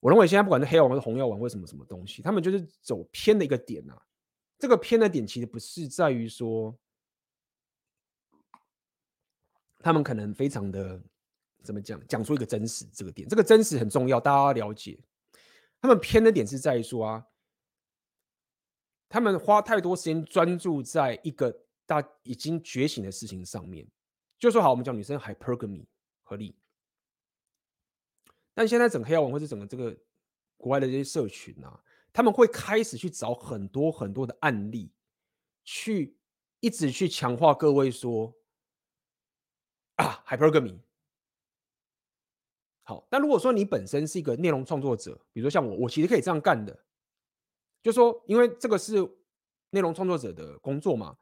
我认为现在不管是黑药丸还是红药丸，或什么什么东西，他们就是走偏的一个点呐、啊。这个偏的点其实不是在于说，他们可能非常的怎么讲，讲出一个真实这个点。这个真实很重要，大家要了解。他们偏的点是在于说啊，他们花太多时间专注在一个大已经觉醒的事情上面。就说好，我们讲女生 hypergamy 合理。但现在整个黑曜文或者整个这个国外的这些社群啊，他们会开始去找很多很多的案例，去一直去强化各位说啊，hypergamy。好，但如果说你本身是一个内容创作者，比如说像我，我其实可以这样干的，就说因为这个是内容创作者的工作嘛，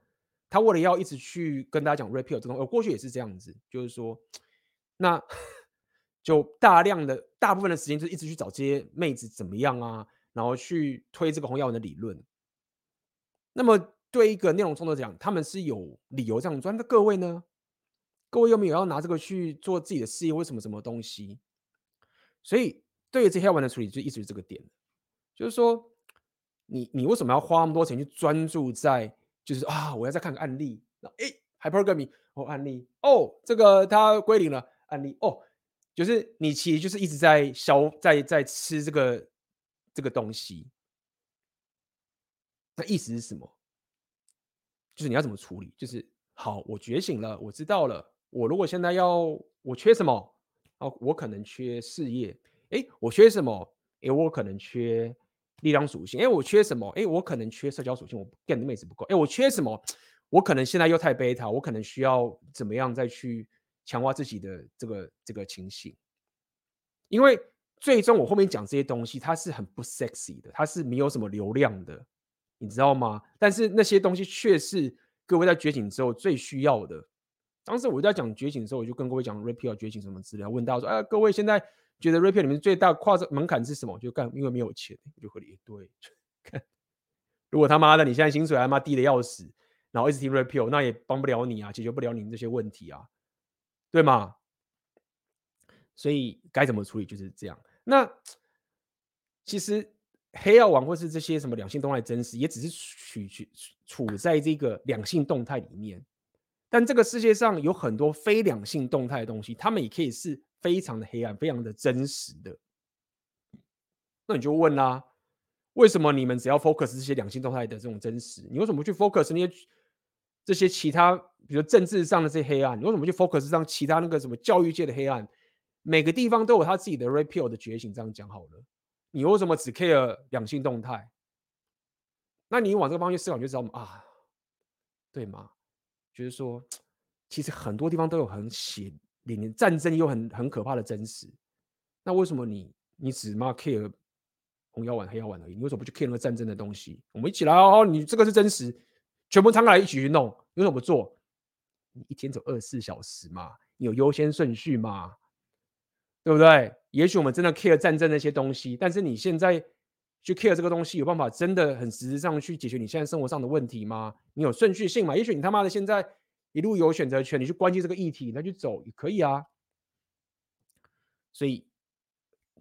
他为了要一直去跟大家讲 Red Pill 这种，我过去也是这样子，就是说那。就大量的大部分的时间，就一直去找这些妹子怎么样啊，然后去推这个红药丸的理论。那么对一个内容创作者讲，他们是有理由这样做。那各位呢？各位有没有要拿这个去做自己的事业或什么什么东西？所以对于这些黑丸的处理，就一直是这个点，就是说，你你为什么要花那么多钱去专注在，就是啊，我要再看个案例，哎，hypergamy 哦，案例哦，这个他归零了，案例哦。就是你其实就是一直在消在在吃这个这个东西，那意思是什么？就是你要怎么处理？就是好，我觉醒了，我知道了。我如果现在要我缺什么？哦，我可能缺事业。哎，我缺什么？哎，我可能缺力量属性。哎，我缺什么？哎，我可能缺社交属性。我 get 的妹子不够。哎，我缺什么？我可能现在又太贝塔，我可能需要怎么样再去？强化自己的这个这个情形，因为最终我后面讲这些东西，它是很不 sexy 的，它是没有什么流量的，你知道吗？但是那些东西却是各位在觉醒之后最需要的。当时我在讲觉醒的时候，我就跟各位讲 REPEL 觉醒什么资料，问大家说：“哎，各位现在觉得 REPEL 里面最大跨这门槛是什么？”我就干，因为没有钱，我就合理对。看，如果他妈的你现在薪水他妈低的要死，然后一直听 REPEL，那也帮不了你啊，解决不了你这些问题啊。对吗？所以该怎么处理就是这样。那其实黑药王或是这些什么两性动态真实，也只是取取处在这个两性动态里面。但这个世界上有很多非两性动态的东西，他们也可以是非常的黑暗、非常的真实的。那你就问啦、为什么你们只要 focus 这些两性动态的这种真实？你为什么不去 focus 那些这些其他？比如政治上的这些黑暗，你为什么去 focus 上其他那个什么教育界的黑暗？每个地方都有他自己的 red pill 的觉醒，这样讲好了。你为什么只 care 两性动态？那你往这个方向思考，你就知道啊，对吗？就是说，其实很多地方都有很血淋淋战争，又很很可怕的真实。那为什么你你只骂 care 红药丸、黑药丸而已？你为什么不去 care 那个战争的东西？我们一起来哦，你这个是真实，全部摊开来一起去弄，你为什么不做？一天走二十四小时嘛，你有优先顺序嘛，对不对？也许我们真的 care 战争那些东西，但是你现在去 care 这个东西，有办法真的很实质上去解决你现在生活上的问题吗？你有顺序性嘛？也许你他妈的现在一路有选择权，你去关心这个议题，那去走也可以啊。所以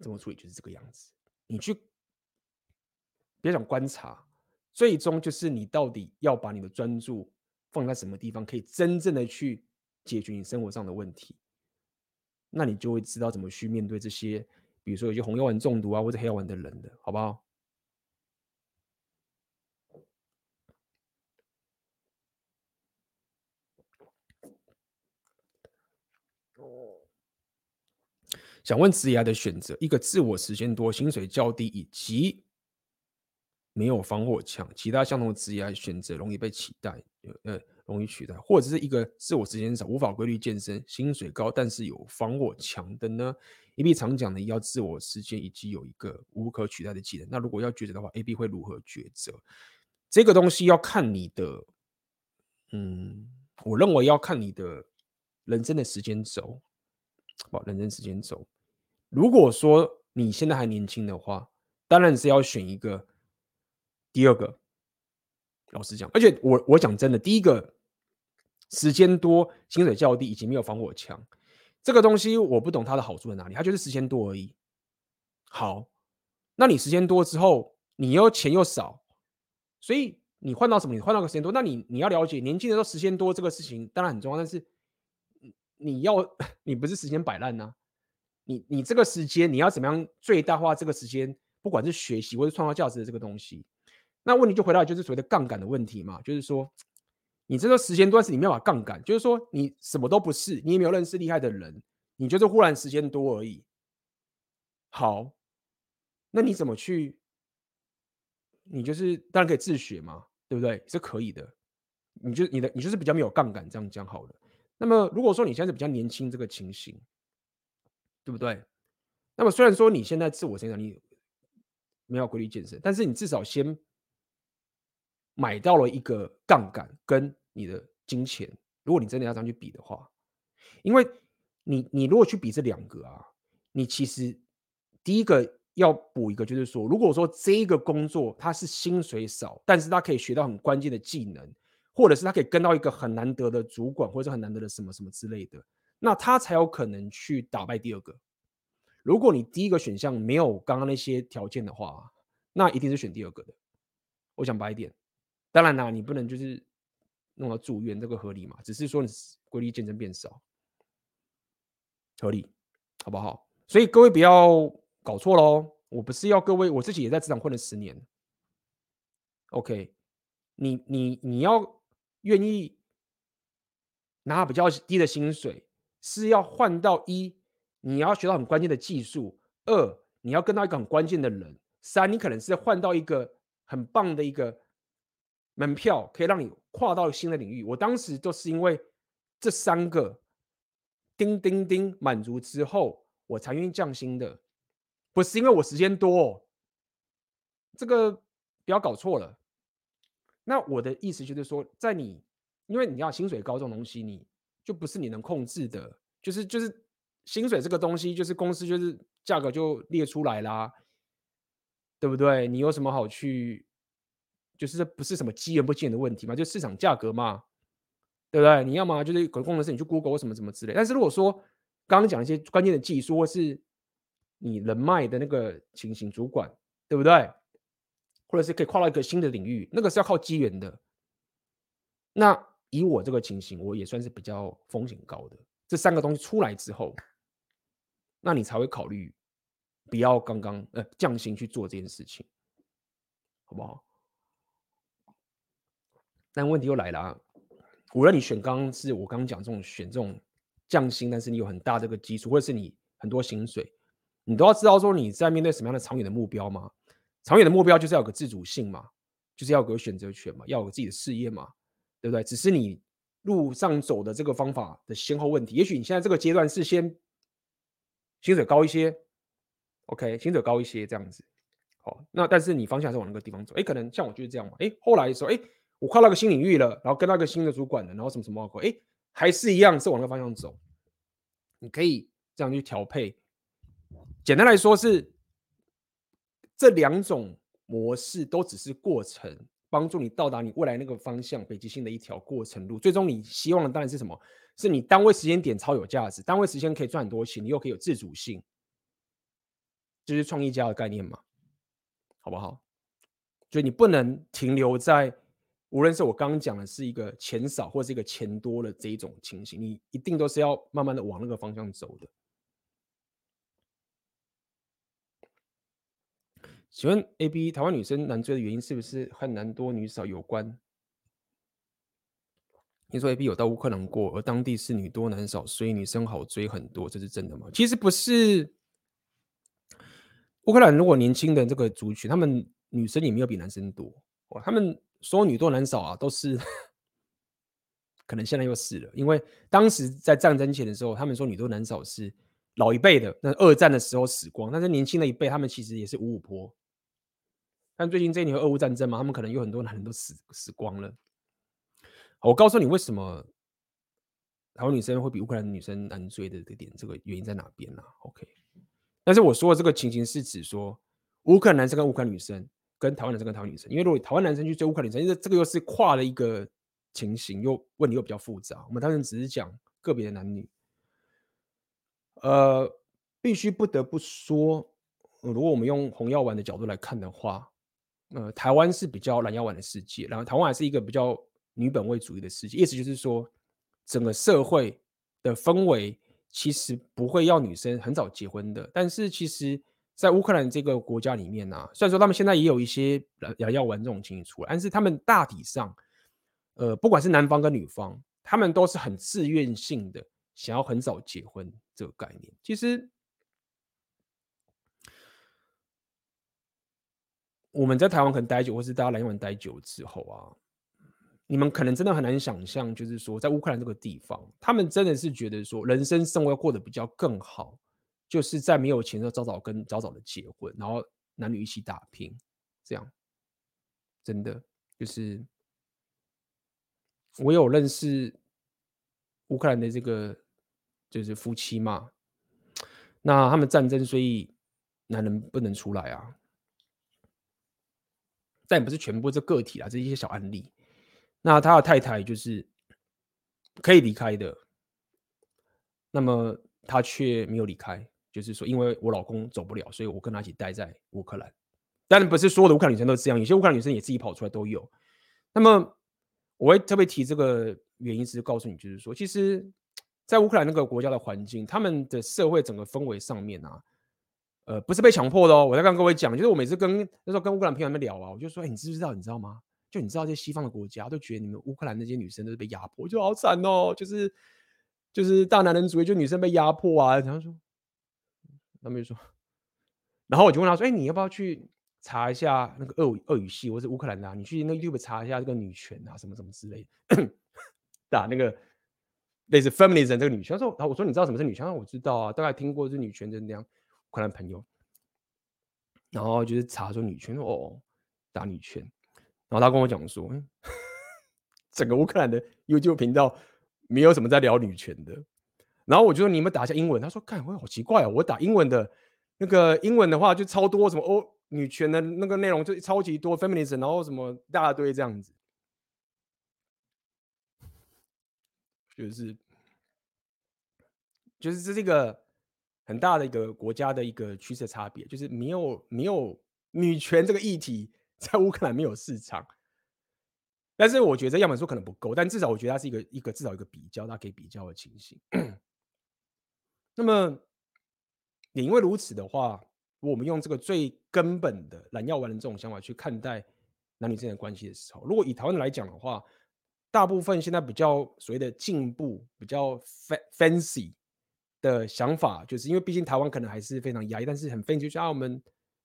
怎么处理就是这个样子。你去别想观察，最终就是你到底要把你的专注。放在什么地方可以真正的去解决你生活上的问题，那你就会知道怎么去面对这些，比如说有些红药丸中毒啊，或者黑药丸的人的，好不好？想问职涯的选择，一个自我时间多、薪水较低，以及没有防火墙，其他相同的职业选择容易被取代，呃，容易取代，或者是一个自我时间少、无法规律健身、薪水高，但是有防火墙的呢？A B 常讲的要自我时间，以及有一个无可取代的技能。那如果要抉择的话，A B 会如何抉择？这个东西要看你的，嗯，我认为要看你的人生的时间轴，好，人生时间轴。如果说你现在还年轻的话，当然是要选一个第二个。老实讲，而且我我讲真的，第一个时间多、薪水较低以及没有防火墙，这个东西我不懂它的好处在哪里，它就是时间多而已。好，那你时间多之后，你又钱又少，所以你换到什么？你换到个时间多，那你你要了解，年轻的时候时间多这个事情当然很重要，但是你要 你不是时间摆烂呐。你你这个时间你要怎么样最大化这个时间？不管是学习或是创造价值的这个东西，那问题就回到就是所谓的杠杆的问题嘛，就是说你这个时间段是你没有办法杠杆，就是说你什么都不是，你也没有认识厉害的人，你就是忽然时间多而已。好，那你怎么去？你就是当然可以自学嘛，对不对？是可以的。你就你的你就是比较没有杠杆，这样讲好了。那么如果说你现在是比较年轻这个情形。对不对？那么虽然说你现在自我成长你没有规律健身，但是你至少先买到了一个杠杆跟你的金钱。如果你真的要这样去比的话，因为你你如果去比这两个啊，你其实第一个要补一个，就是说，如果说这一个工作它是薪水少，但是它可以学到很关键的技能，或者是它可以跟到一个很难得的主管，或者是很难得的什么什么之类的。那他才有可能去打败第二个。如果你第一个选项没有刚刚那些条件的话，那一定是选第二个的。我讲白一点，当然啦，你不能就是弄到住院，这个合理嘛？只是说你规律健身变少，合理，好不好？所以各位不要搞错喽，我不是要各位，我自己也在职场混了十年。OK，你你你要愿意拿比较低的薪水。是要换到一，你要学到很关键的技术；二，你要跟到一个很关键的人；三，你可能是换到一个很棒的一个门票，可以让你跨到新的领域。我当时就是因为这三个叮叮叮满足之后，我才愿意降薪的，不是因为我时间多。这个不要搞错了。那我的意思就是说，在你因为你要薪水高这种东西，你。就不是你能控制的，就是就是薪水这个东西，就是公司就是价格就列出来啦，对不对？你有什么好去？就是这不是什么机缘不机缘的问题嘛，就市场价格嘛，对不对？你要么就是可工程师，你去 Google 什么什么之类。但是如果说刚刚讲一些关键的技术，或是你人脉的那个情形，主管对不对？或者是可以跨到一个新的领域，那个是要靠机缘的。那。以我这个情形，我也算是比较风险高的。这三个东西出来之后，那你才会考虑不要刚刚呃降薪去做这件事情，好不好？但问题又来了啊！无论你选刚刚是我刚刚讲这种选这种降薪，但是你有很大这个基础，或者是你很多薪水，你都要知道说你在面对什么样的长远的目标嘛？长远的目标就是要有个自主性嘛，就是要有个选择权嘛，要有自己的事业嘛。对不对？只是你路上走的这个方法的先后问题。也许你现在这个阶段是先薪水高一些，OK，薪水高一些这样子。好，那但是你方向是往那个地方走。哎，可能像我就是这样嘛。哎，后来的时候，哎，我跨到个新领域了，然后跟那个新的主管了，然后什么什么，哎，还是一样是往那个方向走。你可以这样去调配。简单来说是这两种模式都只是过程。帮助你到达你未来那个方向，北极星的一条过程路。最终你希望的当然是什么？是你单位时间点超有价值，单位时间可以赚很多钱，你又可以有自主性，就是创业家的概念嘛，好不好？所以你不能停留在无论是我刚刚讲的是一个钱少或是一个钱多的这一种情形，你一定都是要慢慢的往那个方向走的。请问 A B 台湾女生难追的原因是不是和男多女少有关？你说 A B 有到乌克兰过，而当地是女多男少，所以女生好追很多，这是真的吗？其实不是。乌克兰如果年轻的这个族群，他们女生也没有比男生多。他们说女多男少啊，都是可能现在又是了，因为当时在战争前的时候，他们说女多男少是老一辈的，那二战的时候死光，但是年轻的一辈，他们其实也是五五坡。但最近这一年俄乌战争嘛，他们可能有很多男人都死死光了。我告诉你为什么台湾女生会比乌克兰女生难追的这点，这个原因在哪边呢？OK，但是我说的这个情形是指说乌克兰男生跟乌克兰女生跟台湾男生跟台湾女生，因为如果台湾男生去追乌克兰女生，因为这个又是跨了一个情形，又问题又比较复杂。我们当然只是讲个别的男女，呃，必须不得不说，如果我们用红药丸的角度来看的话，呃，台湾是比较蓝药丸的世界，然后台湾还是一个比较。女本位主义的世界，意思就是说，整个社会的氛围其实不会要女生很早结婚的。但是，其实，在乌克兰这个国家里面呢、啊，虽然说他们现在也有一些要要玩这种情形出来，但是他们大体上，呃，不管是男方跟女方，他们都是很自愿性的想要很早结婚这个概念。其实，我们在台湾可能待久，或是大家来台湾待久之后啊。你们可能真的很难想象，就是说，在乌克兰这个地方，他们真的是觉得说，人生生活要过得比较更好，就是在没有钱的时候早早跟早早的结婚，然后男女一起打拼，这样，真的就是，我有认识乌克兰的这个就是夫妻嘛，那他们战争，所以男人不能出来啊，但也不是全部这个体啊，这一些小案例。那他的太太就是可以离开的，那么他却没有离开，就是说，因为我老公走不了，所以我跟他一起待在乌克兰。当然不是所有的乌克兰女生都是这样，有些乌克兰女生也自己跑出来都有。那么我会特别提这个原因，是告诉你，就是说，其实，在乌克兰那个国家的环境，他们的社会整个氛围上面啊，呃，不是被强迫的哦。我在跟各位讲，就是我每次跟那时候跟乌克兰朋友们聊啊，我就说，哎，你知不知道？你知道吗？就你知道，这些西方的国家都觉得你们乌克兰那些女生都是被压迫，就好惨哦，就是就是大男人主义，就女生被压迫啊。然后说，他们就说，然后我就问他说：“哎，你要不要去查一下那个俄语俄语系，或是乌克兰的？你去那 YouTube 查一下这个女权啊，什么什么之类的，打那个类似 feminism 这个女权。”他说：“然后我说你知道什么是女权？”我知道啊，大概听过是女权的那样乌克兰朋友。然后就是查说女权，哦，打女权。然后他跟我讲说，整个乌克兰的 YouTube 频道没有什么在聊女权的。然后我就说，你们打一下英文。他说，看，我好奇怪哦，我打英文的那个英文的话就超多什么哦，女权的那个内容就超级多 feminism，然后什么大堆这样子，就是就是这是一个很大的一个国家的一个趋势差别，就是没有没有女权这个议题。在乌克兰没有市场，但是我觉得样本书可能不够，但至少我觉得它是一个一个至少一个比较，它可以比较的情形。那么也因为如此的话，我们用这个最根本的蓝药丸的这种想法去看待男女之间的关系的时候，如果以台湾来讲的话，大部分现在比较所谓的进步、比较 fancy 的想法，就是因为毕竟台湾可能还是非常压抑，但是很 fancy，就啊我们。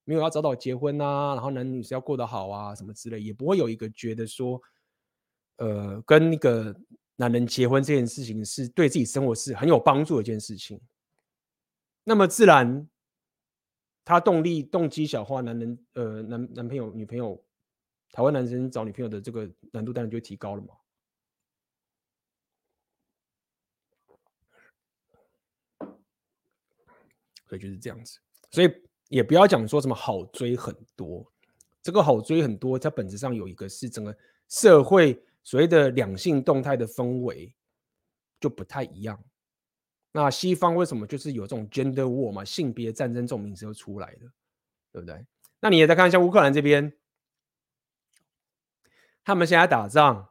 没有要早早结婚啊，然后男女是要过得好啊，什么之类，也不会有一个觉得说，呃，跟那个男人结婚这件事情是对自己生活是很有帮助的一件事情。那么自然，他动力动机小化，男人呃男男朋友女朋友，台湾男生找女朋友的这个难度当然就提高了嘛。所以就是这样子，所以。也不要讲说什么好追很多，这个好追很多，它本质上有一个是整个社会所谓的两性动态的氛围就不太一样。那西方为什么就是有这种 gender war 嘛，性别战争这种名词就出来了，对不对？那你也再看一下乌克兰这边，他们现在打仗，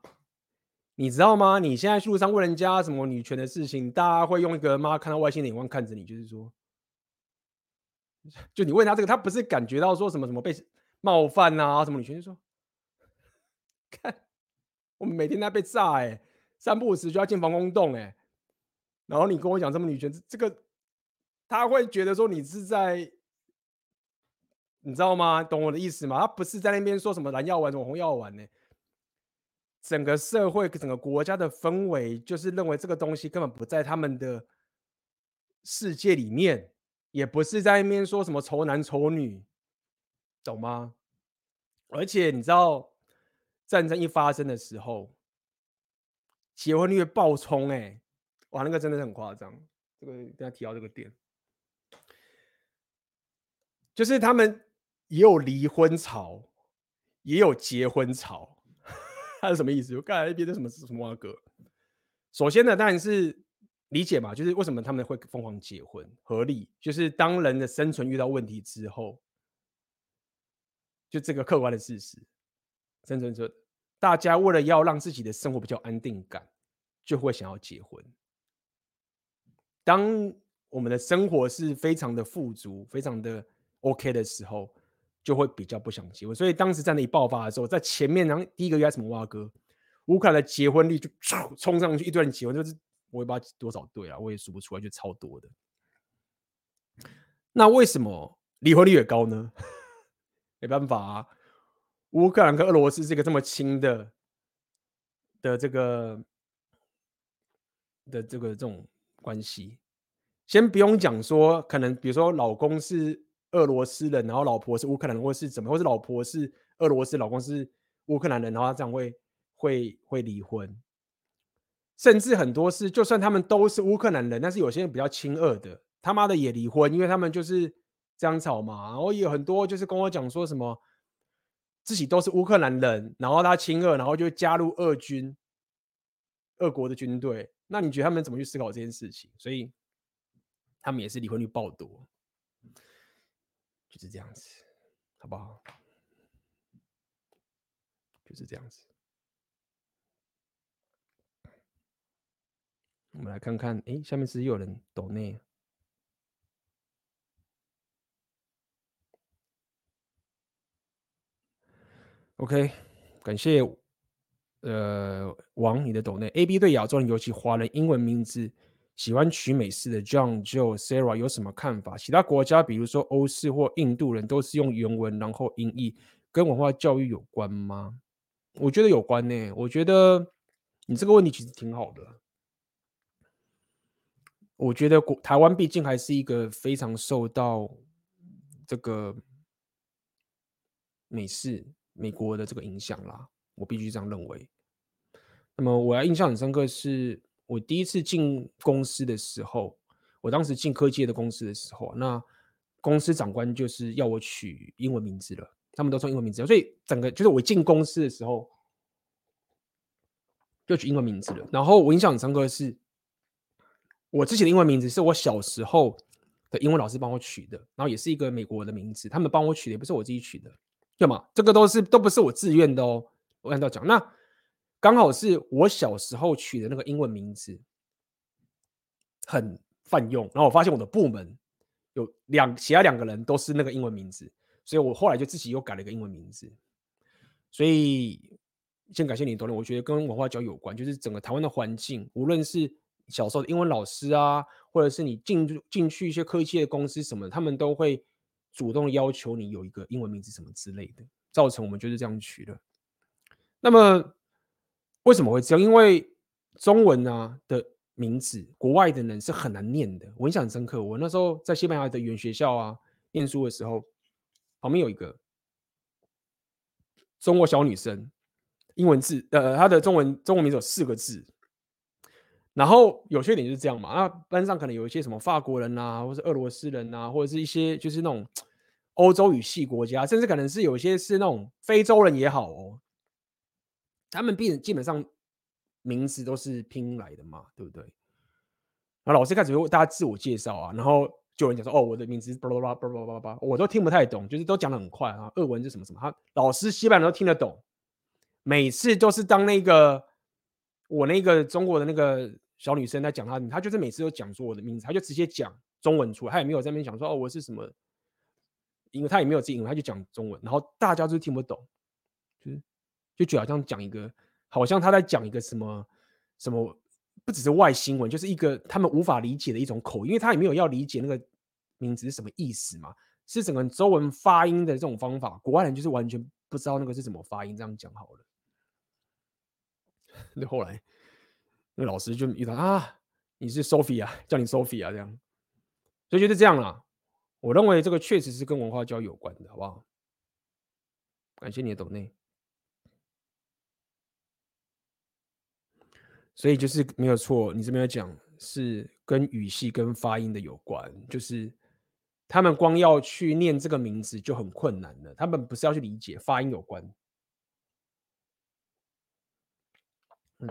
你知道吗？你现在去路上问人家什么女权的事情，大家会用一个妈看到外星的眼光看着你，就是说，就你问他这个，他不是感觉到说什么什么被冒犯啊，什么女权，就说，看我们每天在被炸哎、三不五时就要进防空洞哎、然后你跟我讲什么女权，这个他会觉得说你是在。你知道吗？懂我的意思吗？他不是在那边说什么蓝药丸、什么红药丸呢？整个社会、整个国家的氛围，就是认为这个东西根本不在他们的世界里面，也不是在那边说什么丑男丑女，懂吗？而且你知道，战争一发生的时候，结婚率爆冲，哎，哇，那个真的是很夸张。这个等下提到这个点，就是他们。也有离婚潮，也有结婚潮，他是什么意思？我刚才那边的什么什么话哥？首先呢，当然是理解嘛，就是为什么他们会疯狂结婚，合理。就是当人的生存遇到问题之后，就这个客观的事实，生存者大家为了要让自己的生活比较安定感，就会想要结婚。当我们的生活是非常的富足、非常的 OK 的时候。就会比较不想结婚，所以当时战争一爆发的时候，在前面然后第一个月什么挖哥，乌克兰的结婚率就冲冲上去，一堆人结婚，就是我也不知道多少对啊，我也数不出来，就超多的。那为什么离婚率也高呢？没办法啊，乌克兰跟俄罗斯是一个这么亲的的这个的这个这种关系，先不用讲说，可能比如说老公是。俄罗斯人，然后老婆是乌克兰人，或是怎么，或是老婆是俄罗斯，老公是乌克兰人，然后他这样会会会离婚，甚至很多是，就算他们都是乌克兰人，但是有些人比较亲俄的，他妈的也离婚，因为他们就是这样吵嘛。然后也有很多就是跟我讲说什么自己都是乌克兰人，然后他亲俄，然后就加入俄军，俄国的军队。那你觉得他们怎么去思考这件事情？所以他们也是离婚率爆多。就是这样子，好不好？就是这样子。我们来看看，哎，下面是有人抖内。OK，感谢呃王你的抖内。AB 对亚洲人，尤其华人，英文名字。喜欢取美式的 John、Joe、Sarah 有什么看法？其他国家，比如说欧式或印度人，都是用原文然后音译，跟文化教育有关吗？我觉得有关呢、我觉得你这个问题其实挺好的。我觉得国台湾毕竟还是一个非常受到这个美式美国的这个影响啦，我必须这样认为。那么我要印象很深刻是。我第一次进公司的时候，我当时进科技的公司的时候，那公司长官就是要我取英文名字了，他们都说英文名字，所以整个就是我进公司的时候就取英文名字了。然后我印象很深刻是，我之前的英文名字是我小时候的英文老师帮我取的，然后也是一个美国的名字，他们帮我取的，也不是我自己取的，对吗？这个都是都不是我自愿的哦。我按照讲那。刚好是我小时候取的那个英文名字，很泛用。然后我发现我的部门有两其他两个人都是那个英文名字，所以我后来就自己又改了一个英文名字。所以先感谢你，多年，我觉得跟文化教有关，就是整个台湾的环境，无论是小时候的英文老师啊，或者是你进进去一些科技的公司什么，他们都会主动要求你有一个英文名字什么之类的，造成我们就是这样取的。那么。为什么会这样？因为中文啊的名字，国外的人是很难念的。我印象深刻，我那时候在西班牙的语言学校啊念书的时候，旁边有一个中国小女生，英文字，呃，她的中文中文名字有四个字。然后有缺点就是这样嘛，那班上可能有一些什么法国人啊，或是俄罗斯人啊，或者是一些就是那种 欧洲语系国家，甚至可能是有些是那种非洲人也好哦。他们基基本上名字都是拼音来的嘛，对不对？然后老师开始为大家自我介绍啊，然后就有人讲说：“哦，我的名字巴拉巴拉巴拉巴拉巴拉。”我都听不太懂，就是都讲的很快啊。俄文是什么什么，他老师基本上都听得懂，每次都是当那个我那个中国的那个小女生在讲她，她就是每次都讲说我的名字，她就直接讲中文出来，她也没有在那边讲说哦我是什么，因为她也没有自己英文，她就讲中文，然后大家都听不懂，就觉得好像讲一个，好像他在讲一个什么什么，不只是外星文，就是一个他们无法理解的一种口音，因为他也没有要理解那个名字是什么意思嘛，是整个中文发音的这种方法，国外人就是完全不知道那个是怎么发音，这样讲好了。那 后来，那老师就遇到啊，你是 Sophia，叫你 Sophia 这样，所以就是这样啦。我认为这个确实是跟文化教育有关的，好不好？感谢你的抖内。所以就是没有错，你这边要讲是跟语系跟发音的有关，就是他们光要去念这个名字就很困难了，他们不是要去理解发音有关。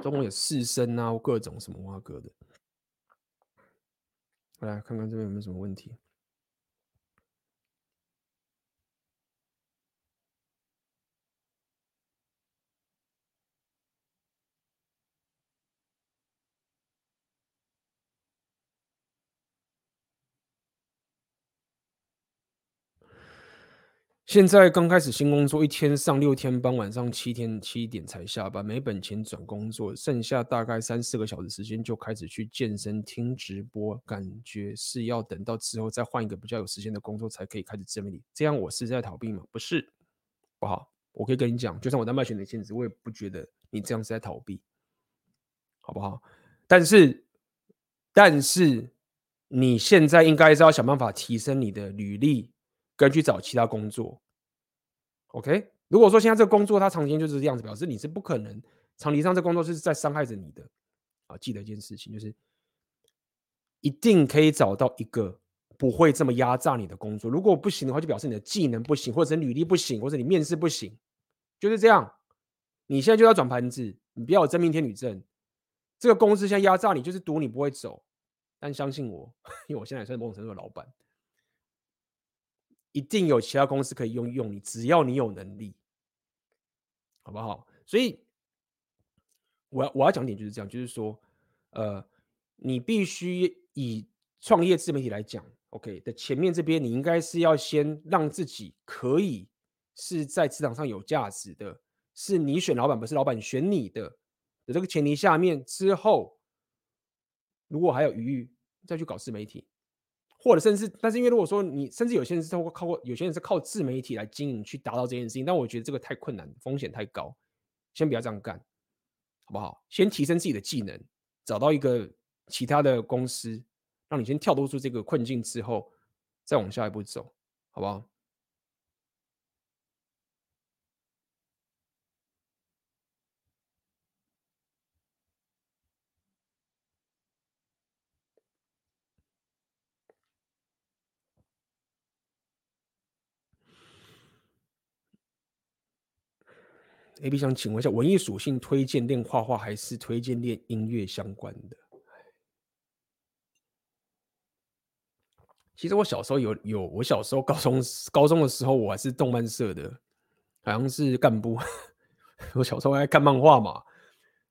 中国有四声啊，各种什么哇哥的，来看看这边有没有什么问题。现在刚开始新工作，一天上六天班，晚上七天七点才下班，没本钱转工作，剩下大概三四个小时时间就开始去健身、听直播，感觉是要等到之后再换一个比较有时间的工作才可以开始自媒体。这样我是在逃避吗？不是，不好，我可以跟你讲，就算我在卖选的限制，我也不觉得你这样是在逃避，好不好？但是，但是你现在应该是要想办法提升你的履历。跟去找其他工作，OK？如果说现在这个工作它长期就是这样子，表示你是不可能长期上这工作是在伤害着你的啊！记得一件事情，就是一定可以找到一个不会这么压榨你的工作。如果不行的话，就表示你的技能不行，或者是履历不行，或者你面试不行，就是这样。你现在就要转盘子，你不要有真命天女症。这个公司现在压榨你，就是赌你不会走。但相信我，因为我现在也是某种程度的老板。一定有其他公司可以用用你，只要你有能力，好不好？所以，我要我要讲点就是这样，就是说，呃，你必须以创业自媒体来讲，OK 的前面这边，你应该是要先让自己可以是在职场上有价值的，是你选老板，不是老板选你的的这个前提下面之后，如果还有余裕，再去搞自媒体。或者甚至，但是因为如果说你甚至有些人是通过靠过，有些人是靠自媒体来经营去达到这件事情，但我觉得这个太困难，风险太高，先不要这样干，好不好？先提升自己的技能，找到一个其他的公司，让你先跳脱出这个困境之后，再往下一步走，好不好？A B 想请问一下，文艺属性推荐练画画还是推荐练音乐相关的？其实我小时候有有，我小时候高中高中的时候我还是动漫社的，好像是干部。我小时候爱看漫画嘛，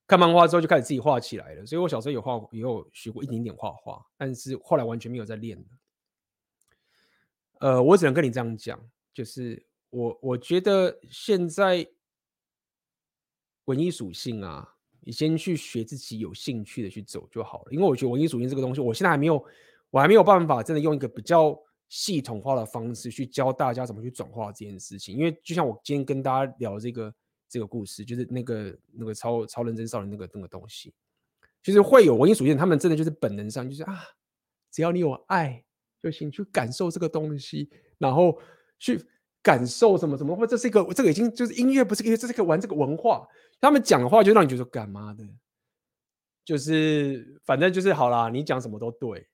看漫画之后就开始自己画起来了，所以我小时候有画也有学过一点点画画，但是后来完全没有在练。呃，我只能跟你这样讲，就是我我觉得现在。文艺属性啊，你先去学自己有兴趣的去走就好了。因为我觉得文艺属性这个东西，我现在还没有，我还没有办法真的用一个比较系统化的方式去教大家怎么去转化这件事情。因为就像我今天跟大家聊这个这个故事，就是那个那个超超认真少年那个那个东西，其实会有文艺属性，他们真的就是本能上就是啊，只要你有爱就行，去感受这个东西，然后去感受什么什么，或这是一个这个已经就是音乐不是音乐，这是一个玩这个文化。他们讲的话就让你觉得干嘛的，就是反正就是好啦，你讲什么都对。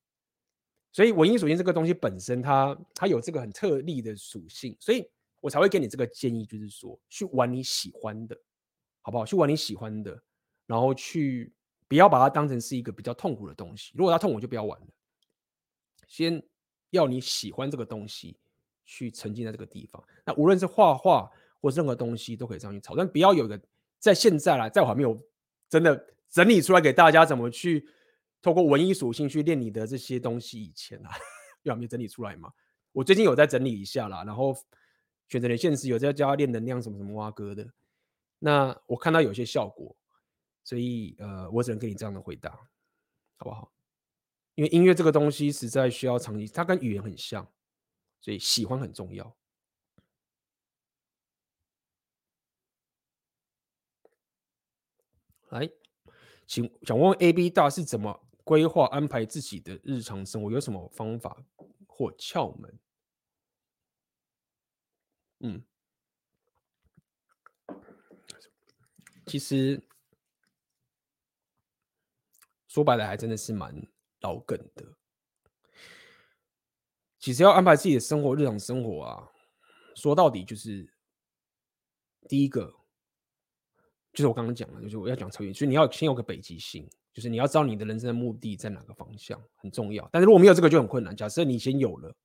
所以文艺属性这个东西本身它，它它有这个很特例的属性，所以我才会给你这个建议，就是说去玩你喜欢的，好不好？去玩你喜欢的，然后去不要把它当成是一个比较痛苦的东西。如果它痛苦，就不要玩了。先要你喜欢这个东西，去沉浸在这个地方。那无论是画画或任何东西，都可以这样去炒，但不要有一个。在现在啦，在我还没有真的整理出来给大家怎么去透过文艺属性去练你的这些东西以前啊，又还没有整理出来嘛。我最近有在整理一下啦，然后选择的现实有在教他练能量什么什么挖哥的，那我看到有些效果，所以呃，我只能给你这样的回答，好不好？因为音乐这个东西实在需要长期，它跟语言很像，所以喜欢很重要。来，请想问问 AB 大是怎么规划安排自己的日常生活？有什么方法或窍门？嗯，其实说白了，还真的是蛮老梗的。其实要安排自己的生活，日常生活啊，说到底就是第一个，就是我刚刚讲的，就是我要讲策略，就是你要先有个北极星，就是你要知道你的人生的目的在哪个方向，很重要。但是如果没有这个就很困难。假设你先有了。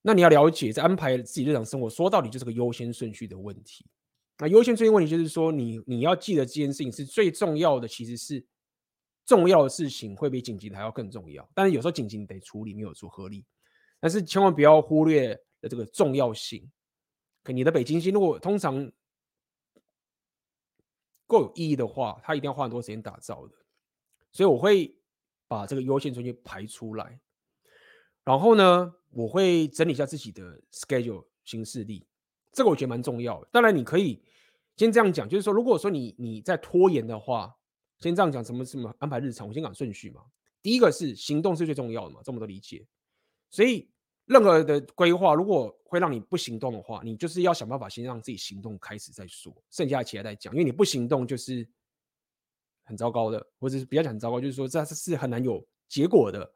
那你要了解，在安排自己日常生活，说到底就是个优先顺序的问题。那优先顺序问题就是说，你你要记得这件事情是最重要的，其实是重要的事情会比紧急的还要更重要。但是有时候紧急你得处理，没有做合理。但是千万不要忽略了这个重要性。可你的北京星如果通常够有意义的话，它一定要花很多时间打造的。所以我会把这个优先顺序排出来。然后呢，我会整理一下自己的 schedule 行事历，这个我觉得蛮重要的。当然，你可以先这样讲，就是说，如果说你你在拖延的话，先这样讲，什么什么安排日常，我先讲顺序嘛。第一个是行动是最重要的嘛，这么多理解。所以任何的规划，如果会让你不行动的话，你就是要想办法先让自己行动开始再说，剩下其他再讲。因为你不行动就是很糟糕的，或者是比较讲糟糕，就是说这是很难有结果的。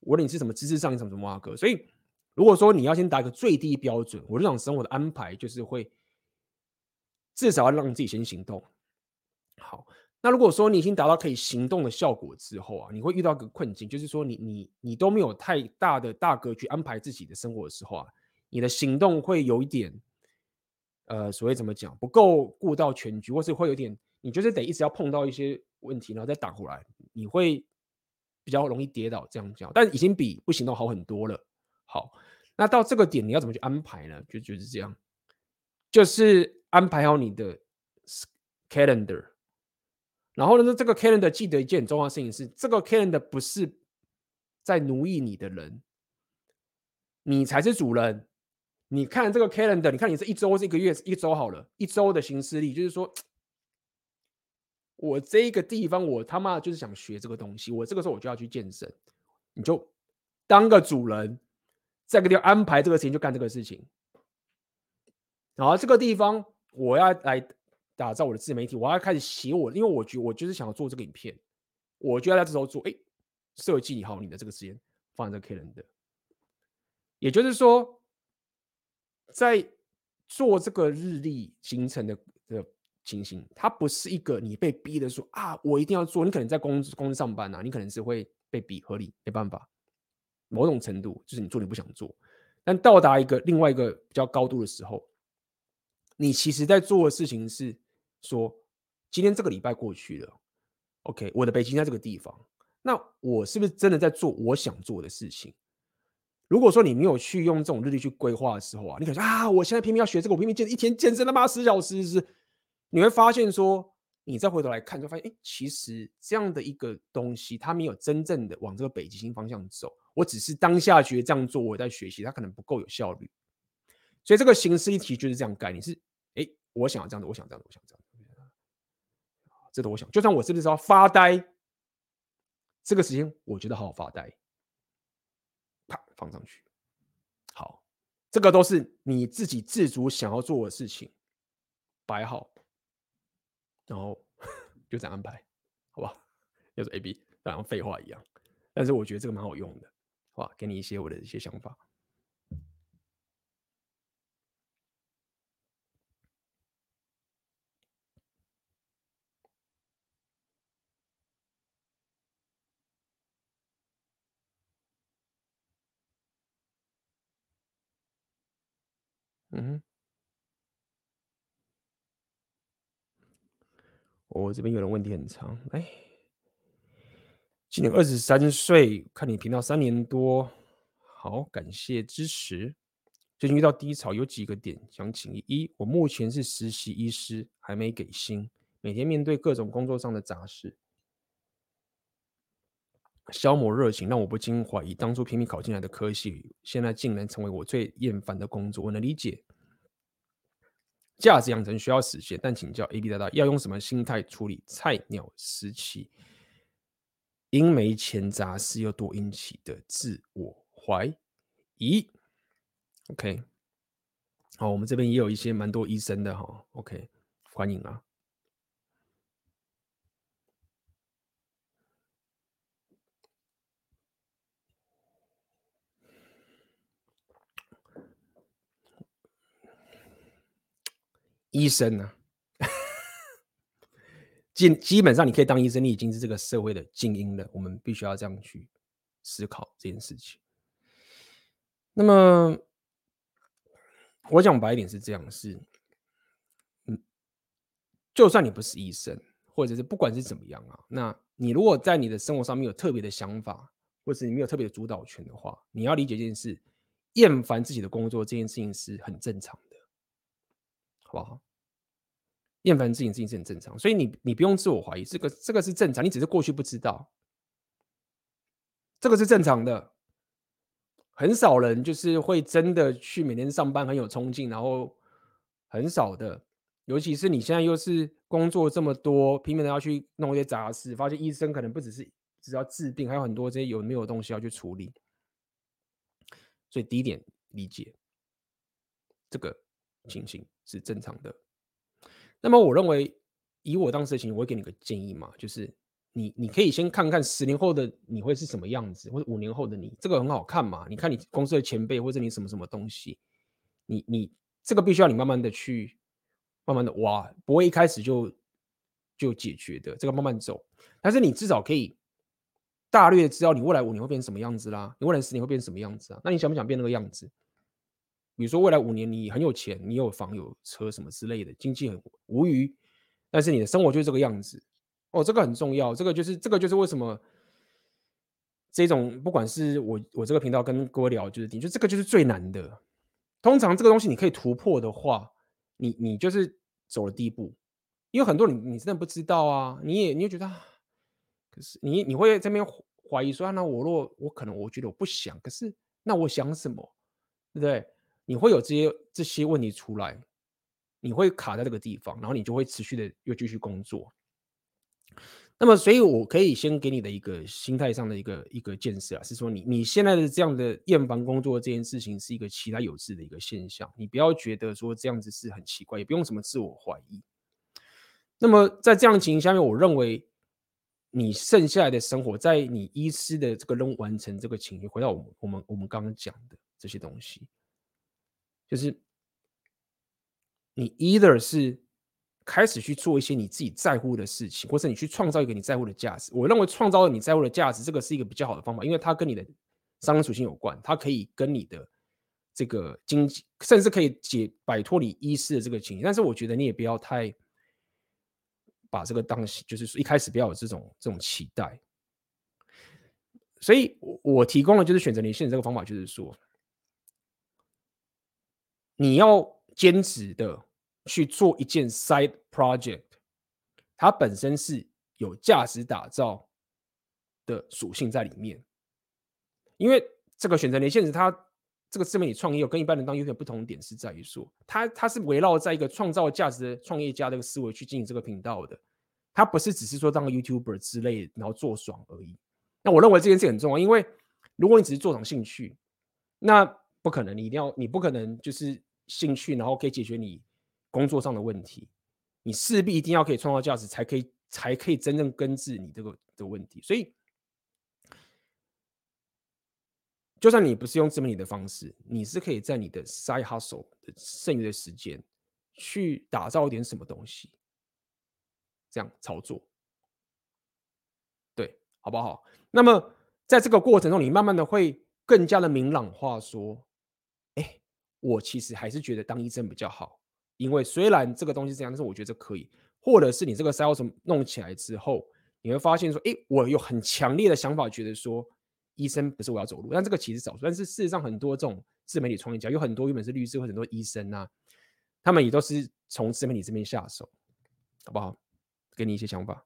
无论你是什么知识上什么什么啊哥，所以如果说你要先打一个最低标准，我日常生活的安排就是会至少要让自己先行动。好，那如果说你已经达到可以行动的效果之后啊，你会遇到一个困境，就是说你你你都没有太大的大格局安排自己的生活的时候啊，你的行动会有一点呃所谓怎么讲不够顾到全局，或是会有点你就是得一直要碰到一些问题，然后再打回来，你会。比较容易跌倒，这样讲，但已经比不行动好很多了。好，那到这个点你要怎么去安排呢？就就是这样，就是安排好你的 calendar。然后呢，这个 calendar 记得一件很重要的事情是，这个 calendar 不是在奴役你的人，你才是主人。你看这个 calendar，你看你是一周是一个月一周好了，一周的行事历，就是说。我这个地方，我他妈就是想学这个东西。我这个时候我就要去健身，你就当个主人，在个地方安排这个事情，就干这个事情。然后这个地方我要来打造我的自媒体，我要开始写我，因为我觉我就是想要做这个影片，我就要在这时候做。哎，设计好你的这个时间，放在这个 calendar。也就是说，在做这个日历形成的的。情形，它不是一个你被逼的说啊，我一定要做。你可能在公司公司上班啊，你可能是会被逼，合理，没办法。某种程度就是你做你不想做，但到达一个另外一个比较高度的时候，你其实在做的事情是说，今天这个礼拜过去了，OK，我的北京在这个地方，那我是不是真的在做我想做的事情？如果说你没有去用这种日历去规划的时候啊，你可能说啊，我现在偏偏要学这个，我偏偏健一天健身他妈十小时是。你会发现说，你再回头来看，就发现，哎，其实这样的一个东西，它没有真正的往这个北极星方向走。我只是当下觉得这样做，我在学习，它可能不够有效率。所以这个形式一提就是这样概念，是，哎，我想要这样的，我想这样的，我想这样，这都我想。就算我是不是要发呆，这个时间我觉得好好发呆，啪放上去，好，这个都是你自己自主想要做的事情，摆好。然后 就这样安排，好吧？就是 A B，就像废话一样。但是我觉得这个蛮好用的，好吧？给你一些我的一些想法。嗯。我这边有人问题很长，哎，今年二十三岁，看你频道三年多，好，感谢支持。最近遇到低潮，有几个点想请：一，我目前是实习医师，还没给薪，每天面对各种工作上的杂事，消磨热情，让我不禁怀疑，当初拼命考进来的科系，现在竟然成为我最厌烦的工作。我能理解。价值养成需要实现，但请教 AB 大大要用什么心态处理菜鸟时期因没钱杂事又多引起的自我怀疑？OK，好，我们这边也有一些蛮多医生的哈，OK，欢迎啊。医生呢、啊，基基本上你可以当医生，你已经是这个社会的精英了。我们必须要这样去思考这件事情。那么，我讲白一点是这样：是，嗯，就算你不是医生，或者是不管是怎么样啊，那你如果在你的生活上面有特别的想法，或者是你没有特别的主导权的话，你要理解这件事，厌烦自己的工作这件事情是很正常的。好不好？厌烦自己，自己是很正常，所以你你不用自我怀疑，这个这个是正常，你只是过去不知道，这个是正常的。很少人就是会真的去每天上班很有冲劲，然后很少的，尤其是你现在又是工作这么多，拼命的要去弄一些杂事，发现医生可能不只是只要治病，还有很多这些有没有东西要去处理。所以第一点理解这个情形是正常的。那么我认为，以我当时的情形，我会给你个建议嘛，就是你你可以先看看十年后的你会是什么样子，或者五年后的你，这个很好看嘛。你看你公司的前辈，或者你什么什么东西，你你这个必须要你慢慢的去，慢慢的挖，不会一开始就就解决的，这个慢慢走。但是你至少可以大略知道你未来五年会变成什么样子啦，你未来十年会变成什么样子啊？那你想不想变那个样子？比如说，未来五年你很有钱，你有房有车什么之类的，经济很无余，但是你的生活就是这个样子。哦，这个很重要，这个就是这个就是为什么这种不管是我我这个频道跟各位聊，就是你就这个就是最难的。通常这个东西你可以突破的话，你你就是走了第一步，因为很多人你真的不知道啊，你也你也觉得，可是你你会在这边怀疑说，那我若我可能我觉得我不想，可是那我想什么，对不对？你会有这些这些问题出来，你会卡在这个地方，然后你就会持续的又继续工作。那么，所以我可以先给你的一个心态上的一个一个建设啊，是说你你现在的这样的厌烦工作这件事情是一个其他有致的一个现象，你不要觉得说这样子是很奇怪，也不用什么自我怀疑。那么在这样情形下面，我认为你剩下来的生活，在你医师的这个任务完成这个情形，回到我们我们我们刚刚讲的这些东西。就是你 either 是开始去做一些你自己在乎的事情，或者你去创造一个你在乎的价值。我认为创造了你在乎的价值，这个是一个比较好的方法，因为它跟你的商人属性有关，它可以跟你的这个经济，甚至可以解摆脱你医师的这个情形。但是我觉得你也不要太把这个当就是说一开始不要有这种这种期待。所以我我提供的就是选择连线这个方法，就是说。你要兼职的去做一件 side project，它本身是有价值打造的属性在里面。因为这个选择连线时，它这个自媒体创业有跟一般人当有点不同点是在于说，它它是围绕在一个创造价值的创业家这个思维去经营这个频道的，它不是只是说当个 YouTuber 之类，然后做爽而已。那我认为这件事很重要，因为如果你只是做场兴趣，那不可能，你一定要，你不可能就是。兴趣，然后可以解决你工作上的问题，你势必一定要可以创造价值，才可以才可以真正根治你这个的问题。所以，就算你不是用自媒体的方式，你是可以在你的 side hustle 的剩余的时间去打造一点什么东西，这样操作，对，好不好？那么在这个过程中，你慢慢的会更加的明朗化说。我其实还是觉得当医生比较好，因为虽然这个东西这样，但是我觉得这可以，或者是你这个 sales 弄起来之后，你会发现说，诶，我有很强烈的想法，觉得说医生不是我要走路，但这个其实少数，但是事实上很多这种自媒体创业家，有很多原本是律师或者很多医生啊，他们也都是从自媒体这边下手，好不好？给你一些想法。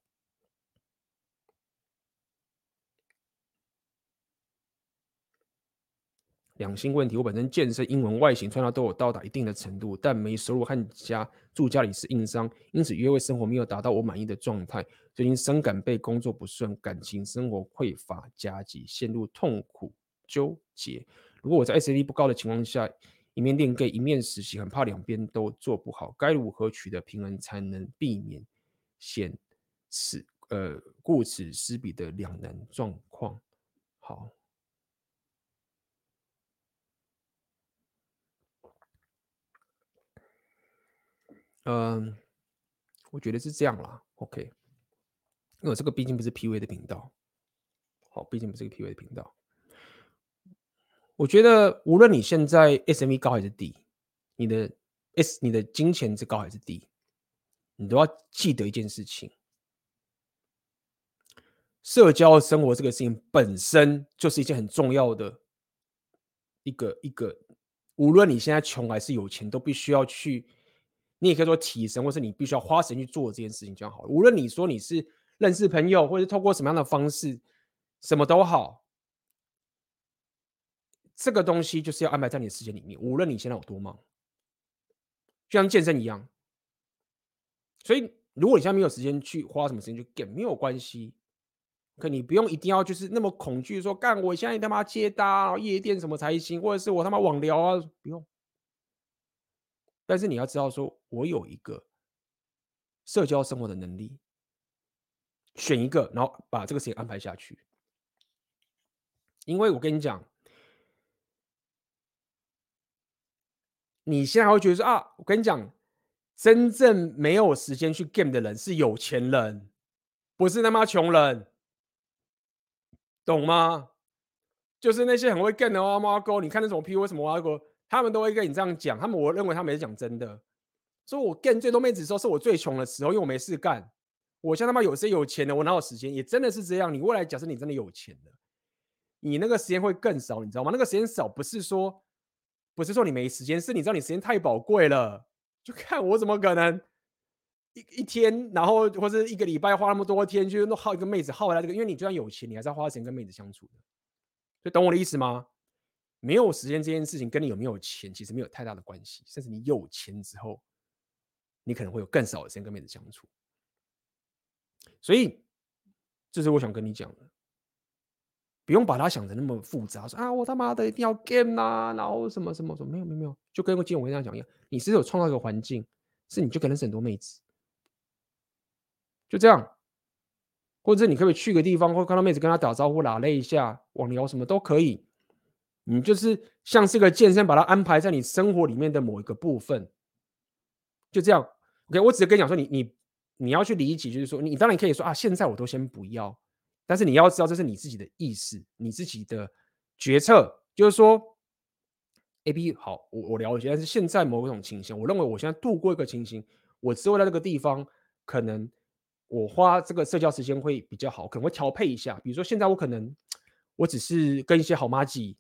两性问题，我本身健身、英文、外形、穿搭都有到达一定的程度，但没收入和家住家里是硬伤，因此约会生活没有达到我满意的状态。最近深感被工作不顺、感情生活匮乏加急，陷入痛苦纠结。如果我在 SAT 不高的情况下，一面练 gay 一面实习，很怕两边都做不好，该如何取得平衡才能避免显此呃顾此失彼的两难状况？好。嗯，我觉得是这样啦，OK，因为这个毕竟不是 P V 的频道，好，毕竟不是个 P V 的频道。我觉得无论你现在 S M E 高还是低，你的 S 你的金钱是高还是低，你都要记得一件事情：社交生活这个事情本身就是一件很重要的一个一个，无论你现在穷还是有钱，都必须要去。你也可以说提升，或是你必须要花时间去做这件事情就好了。无论你说你是认识朋友，或者是透过什么样的方式，什么都好，这个东西就是要安排在你的时间里面。无论你现在有多忙，就像健身一样。所以，如果你现在没有时间去花什么时间去干没有关系。可你不用一定要就是那么恐惧，说干我现在他妈接单夜店什么才行，或者是我他妈网聊啊，不用。但是你要知道，说我有一个社交生活的能力，选一个，然后把这个事情安排下去。因为我跟你讲，你现在会觉得说啊，我跟你讲，真正没有时间去 game 的人是有钱人，不是他妈穷人，懂吗？就是那些很会 game 的挖挖沟，你看那种 P U 什么阿狗。他们都会跟你这样讲，他们我认为他们也是讲真的，说我干最多妹子的时候是我最穷的时候，因为我没事干。我像他妈有些有钱的，我哪有时间？也真的是这样。你未来假设你真的有钱了，你那个时间会更少，你知道吗？那个时间少不是说不是说你没时间，是你知道你时间太宝贵了。就看我怎么可能一一天，然后或者一个礼拜花那么多天去弄耗一个妹子耗回来这个？因为你就算有钱，你还是要花钱跟妹子相处的。所以懂我的意思吗？没有时间这件事情跟你有没有钱其实没有太大的关系，甚至你有钱之后，你可能会有更少的时间跟妹子相处。所以，这是我想跟你讲的，不用把它想得那么复杂，说啊，我他妈的一定要 game 呐、啊，然后什么什么什么，没有没有没有，就跟我今天我跟大家讲一样，你是有创造一个环境，是你就可能是很多妹子，就这样，或者你可不可以去个地方，或看到妹子跟他打招呼，拉了一下，网聊什么都可以。你就是像是个健身，把它安排在你生活里面的某一个部分，就这样。OK，我只是跟你讲说你，你你要去理解，就是说，你当然可以说啊，现在我都先不要，但是你要知道，这是你自己的意识，你自己的决策。就是说，A B 好，我我了解，但是现在某一种情形，我认为我现在度过一个情形，我之后在这个地方，可能我花这个社交时间会比较好，可能会调配一下。比如说，现在我可能我只是跟一些好妈吉。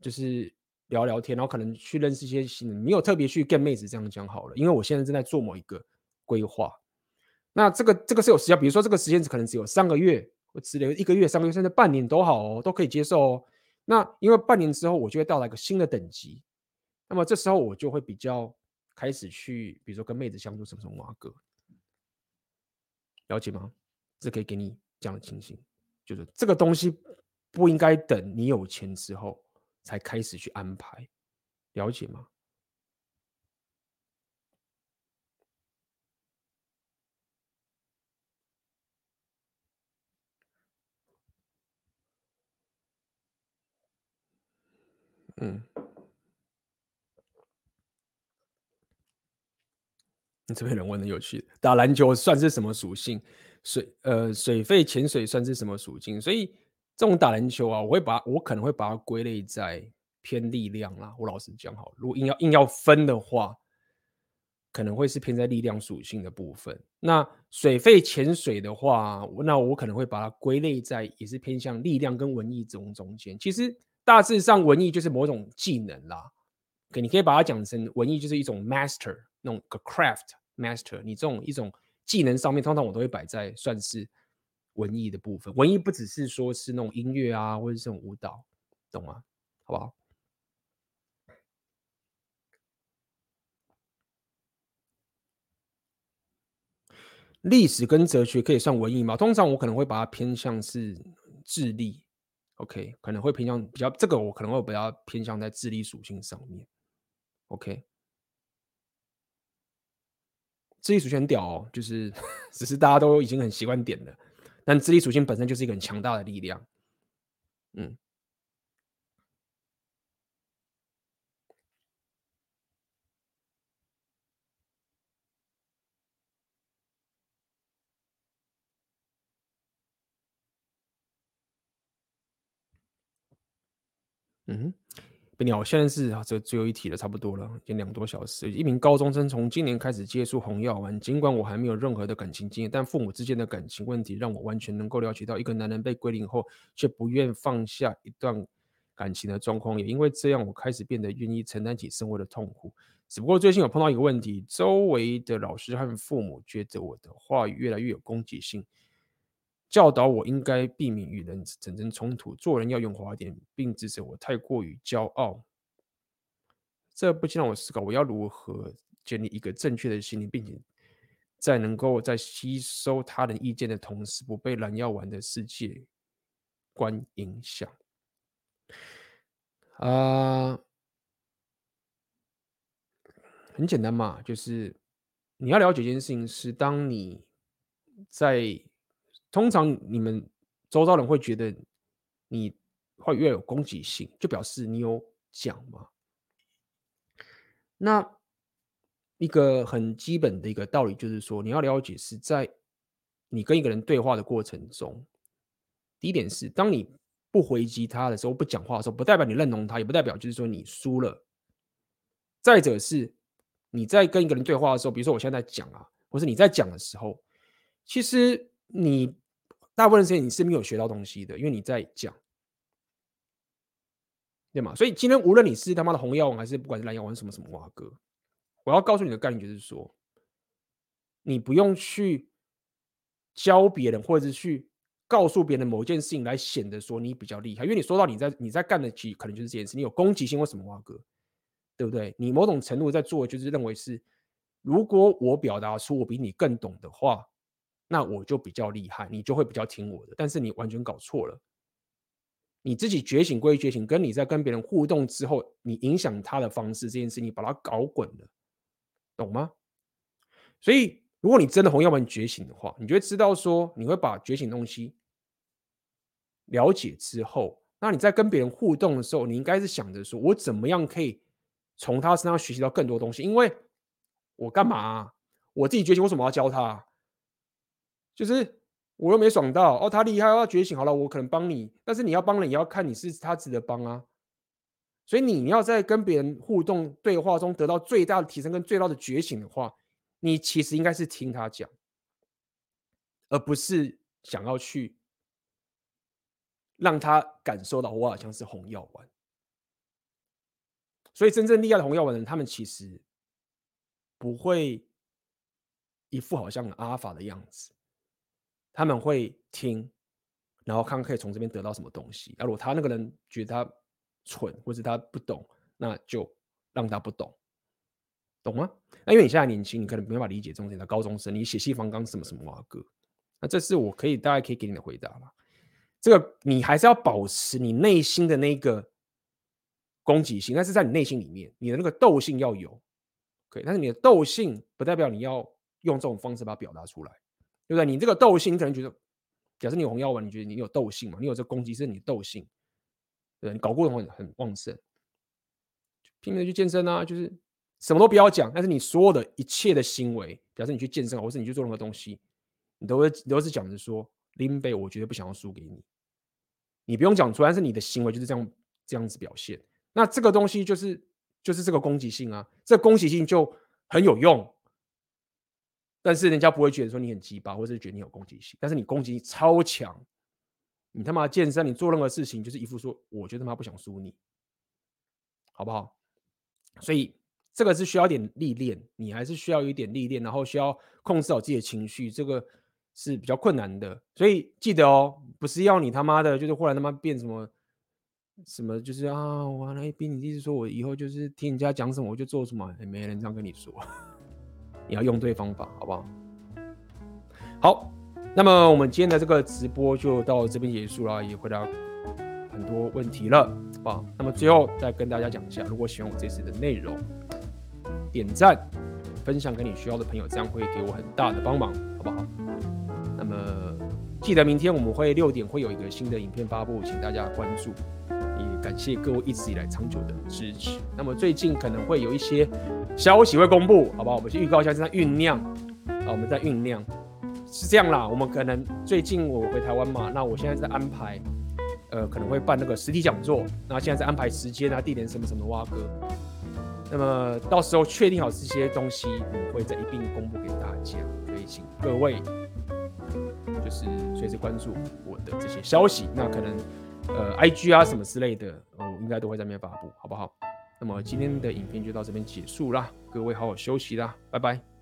就是聊聊天，然后可能去认识一些新人，没有特别去跟妹子这样讲好了。因为我现在正在做某一个规划，那这个这个是有时间，比如说这个时间可能只有三个月，或之类一个月、三个月甚至半年都好哦，都可以接受哦。那因为半年之后我就会到达一个新的等级，那么这时候我就会比较开始去，比如说跟妹子相处什么什么哇哥，了解吗？这可以给你这样的情形，就是这个东西不应该等你有钱之后。才开始去安排，了解吗？嗯，你 这边人问的有趣，打篮球算是什么属性？水呃，水肺潜水算是什么属性？所以。这种打篮球啊，我会把我可能会把它归类在偏力量啦。我老实讲好，如果硬要硬要分的话，可能会是偏在力量属性的部分。那水肺潜水的话，那我可能会把它归类在也是偏向力量跟文艺中中间。其实大致上文艺就是某种技能啦。可你可以把它讲成文艺就是一种 master 那种 craft master。你这种一种技能上面，通常我都会摆在算是文艺的部分。文艺不只是说是那种音乐啊，或者是种舞蹈，懂吗？好不好？历史跟哲学可以算文艺吗？通常我可能会把它偏向是智力，OK，可能会偏向比较这个，我可能会比较偏向在智力属性上面，OK。智力属性很屌哦，就是 只是大家都已经很习惯点了，但智力属性本身就是一个很强大的力量，嗯。嗯，笨鸟，现在是啊，这最后一题了，差不多了，已经两多小时。一名高中生从今年开始接触红药丸，尽管我还没有任何的感情经验，但父母之间的感情问题让我完全能够了解到一个男人被归零后却不愿放下一段感情的状况。也因为这样，我开始变得愿意承担起生活的痛苦。只不过最近有碰到一个问题，周围的老师和父母觉得我的话语越来越有攻击性。教导我应该避免与人产生冲突，做人要圆滑点，并指责我太过于骄傲。这不禁让我思考，我要如何建立一个正确的心理，并且在能够在吸收他人意见的同时，不被蓝药丸的世界观影响。啊、很简单嘛，就是你要了解一件事情是，当你在通常你们周遭人会觉得你会越有攻击性，就表示你有讲嘛。那一个很基本的一个道理就是说，你要了解是在你跟一个人对话的过程中，第一点是，当你不回击他的时候，不讲话的时候，不代表你认同他，也不代表就是说你输了。再者是，你在跟一个人对话的时候，比如说我现在在讲啊，或是你在讲的时候，其实。你大部分时间你是没有学到东西的，因为你在讲，对吗？所以今天无论你是他妈的红药丸，还是不管是蓝药丸，什么什么哇哥，我要告诉你的概念就是说，你不用去教别人，或者是去告诉别人某件事情来显得说你比较厉害，因为你说到你在你在干的其可能就是这件事，你有攻击性或什么哇哥，对不对？你某种程度在做，就是认为是，如果我表达出我比你更懂的话。那我就比较厉害，你就会比较听我的。但是你完全搞错了，你自己觉醒归觉醒，跟你在跟别人互动之后，你影响他的方式这件事，你把它搞混了，懂吗？所以，如果你真的红药丸觉醒的话，你就会知道说，你会把觉醒东西了解之后，那你在跟别人互动的时候，你应该是想着说我怎么样可以从他身上学习到更多东西？因为我干嘛？我自己觉醒，为什么要教他？就是我又没爽到哦，他厉害，要觉醒好了，我可能帮你，但是你要帮人，也要看你是他值得帮啊。所以你要在跟别人互动对话中得到最大的提升跟最大的觉醒的话，你其实应该是听他讲，而不是想要去让他感受到我好像是红药丸。所以真正厉害的红药丸的人，他们其实不会一副好像阿法的样子。他们会听，然后看可以从这边得到什么东西。啊如果他那个人觉得他蠢，或是他不懂，那就让他不懂，懂吗？那因为你现在年轻，你可能没办法理解这种事。高中生，你血气方刚什么什么啊哥，那这是我可以大概可以给你的回答了。这个你还是要保持你内心的那个攻击性，但是在你内心里面，你的那个斗性要有，可以。但是你的斗性不代表你要用这种方式把它表达出来。对不对？你这个斗性，你可能觉得，假设你有红药丸，你觉得你有斗性嘛？你有这攻击是你的斗性，对，你搞过头很旺盛，拼命的去健身啊，就是什么都不要讲，但是你所有的一切的行为，假设你去健身，或是你去做任何东西，你都会都是讲着说林北，我绝对不想要输给你，你不用讲出来，但是你的行为就是这样这样子表现。那这个东西就是就是这个攻击性啊，这个攻击性就很有用，但是人家不会觉得说你很鸡巴，或者是觉得你有攻击性，但是你攻击超强，你他妈健身，你做任何事情就是一副说，我就他妈不想输你，好不好？所以这个是需要点历练，你还是需要有一点历练，然后需要控制好自己的情绪，这个是比较困难的。所以记得哦，不是要你他妈的，就是忽然他妈变什么什么，就是啊，我来逼你，意思说我以后就是听人家讲什么我就做什么，也没人这样跟你说。你要用对方法，好不好？好，那么我们今天的这个直播就到这边结束了，也回答很多问题了，好好？那么最后再跟大家讲一下，如果喜欢我这次的内容，点赞、分享给你需要的朋友，这样会给我很大的帮忙，好不好？那么记得明天我们会六点会有一个新的影片发布，请大家关注。感谢各位一直以来长久的支持。那么最近可能会有一些消息会公布，好不好？我们先预告一下，正在酝酿啊，我们在酝酿，是这样啦。我们可能最近我回台湾嘛，那我现在在安排，呃，可能会办那个实体讲座，那现在在安排时间啊、地点什么什么挖哥。那么到时候确定好这些东西，我会再一并公布给大家，所以请各位就是随时关注我的这些消息。那可能。呃，IG 啊什么之类的，我，应该都会在那边发布，好不好？那么今天的影片就到这边结束啦，各位好好休息啦，拜拜。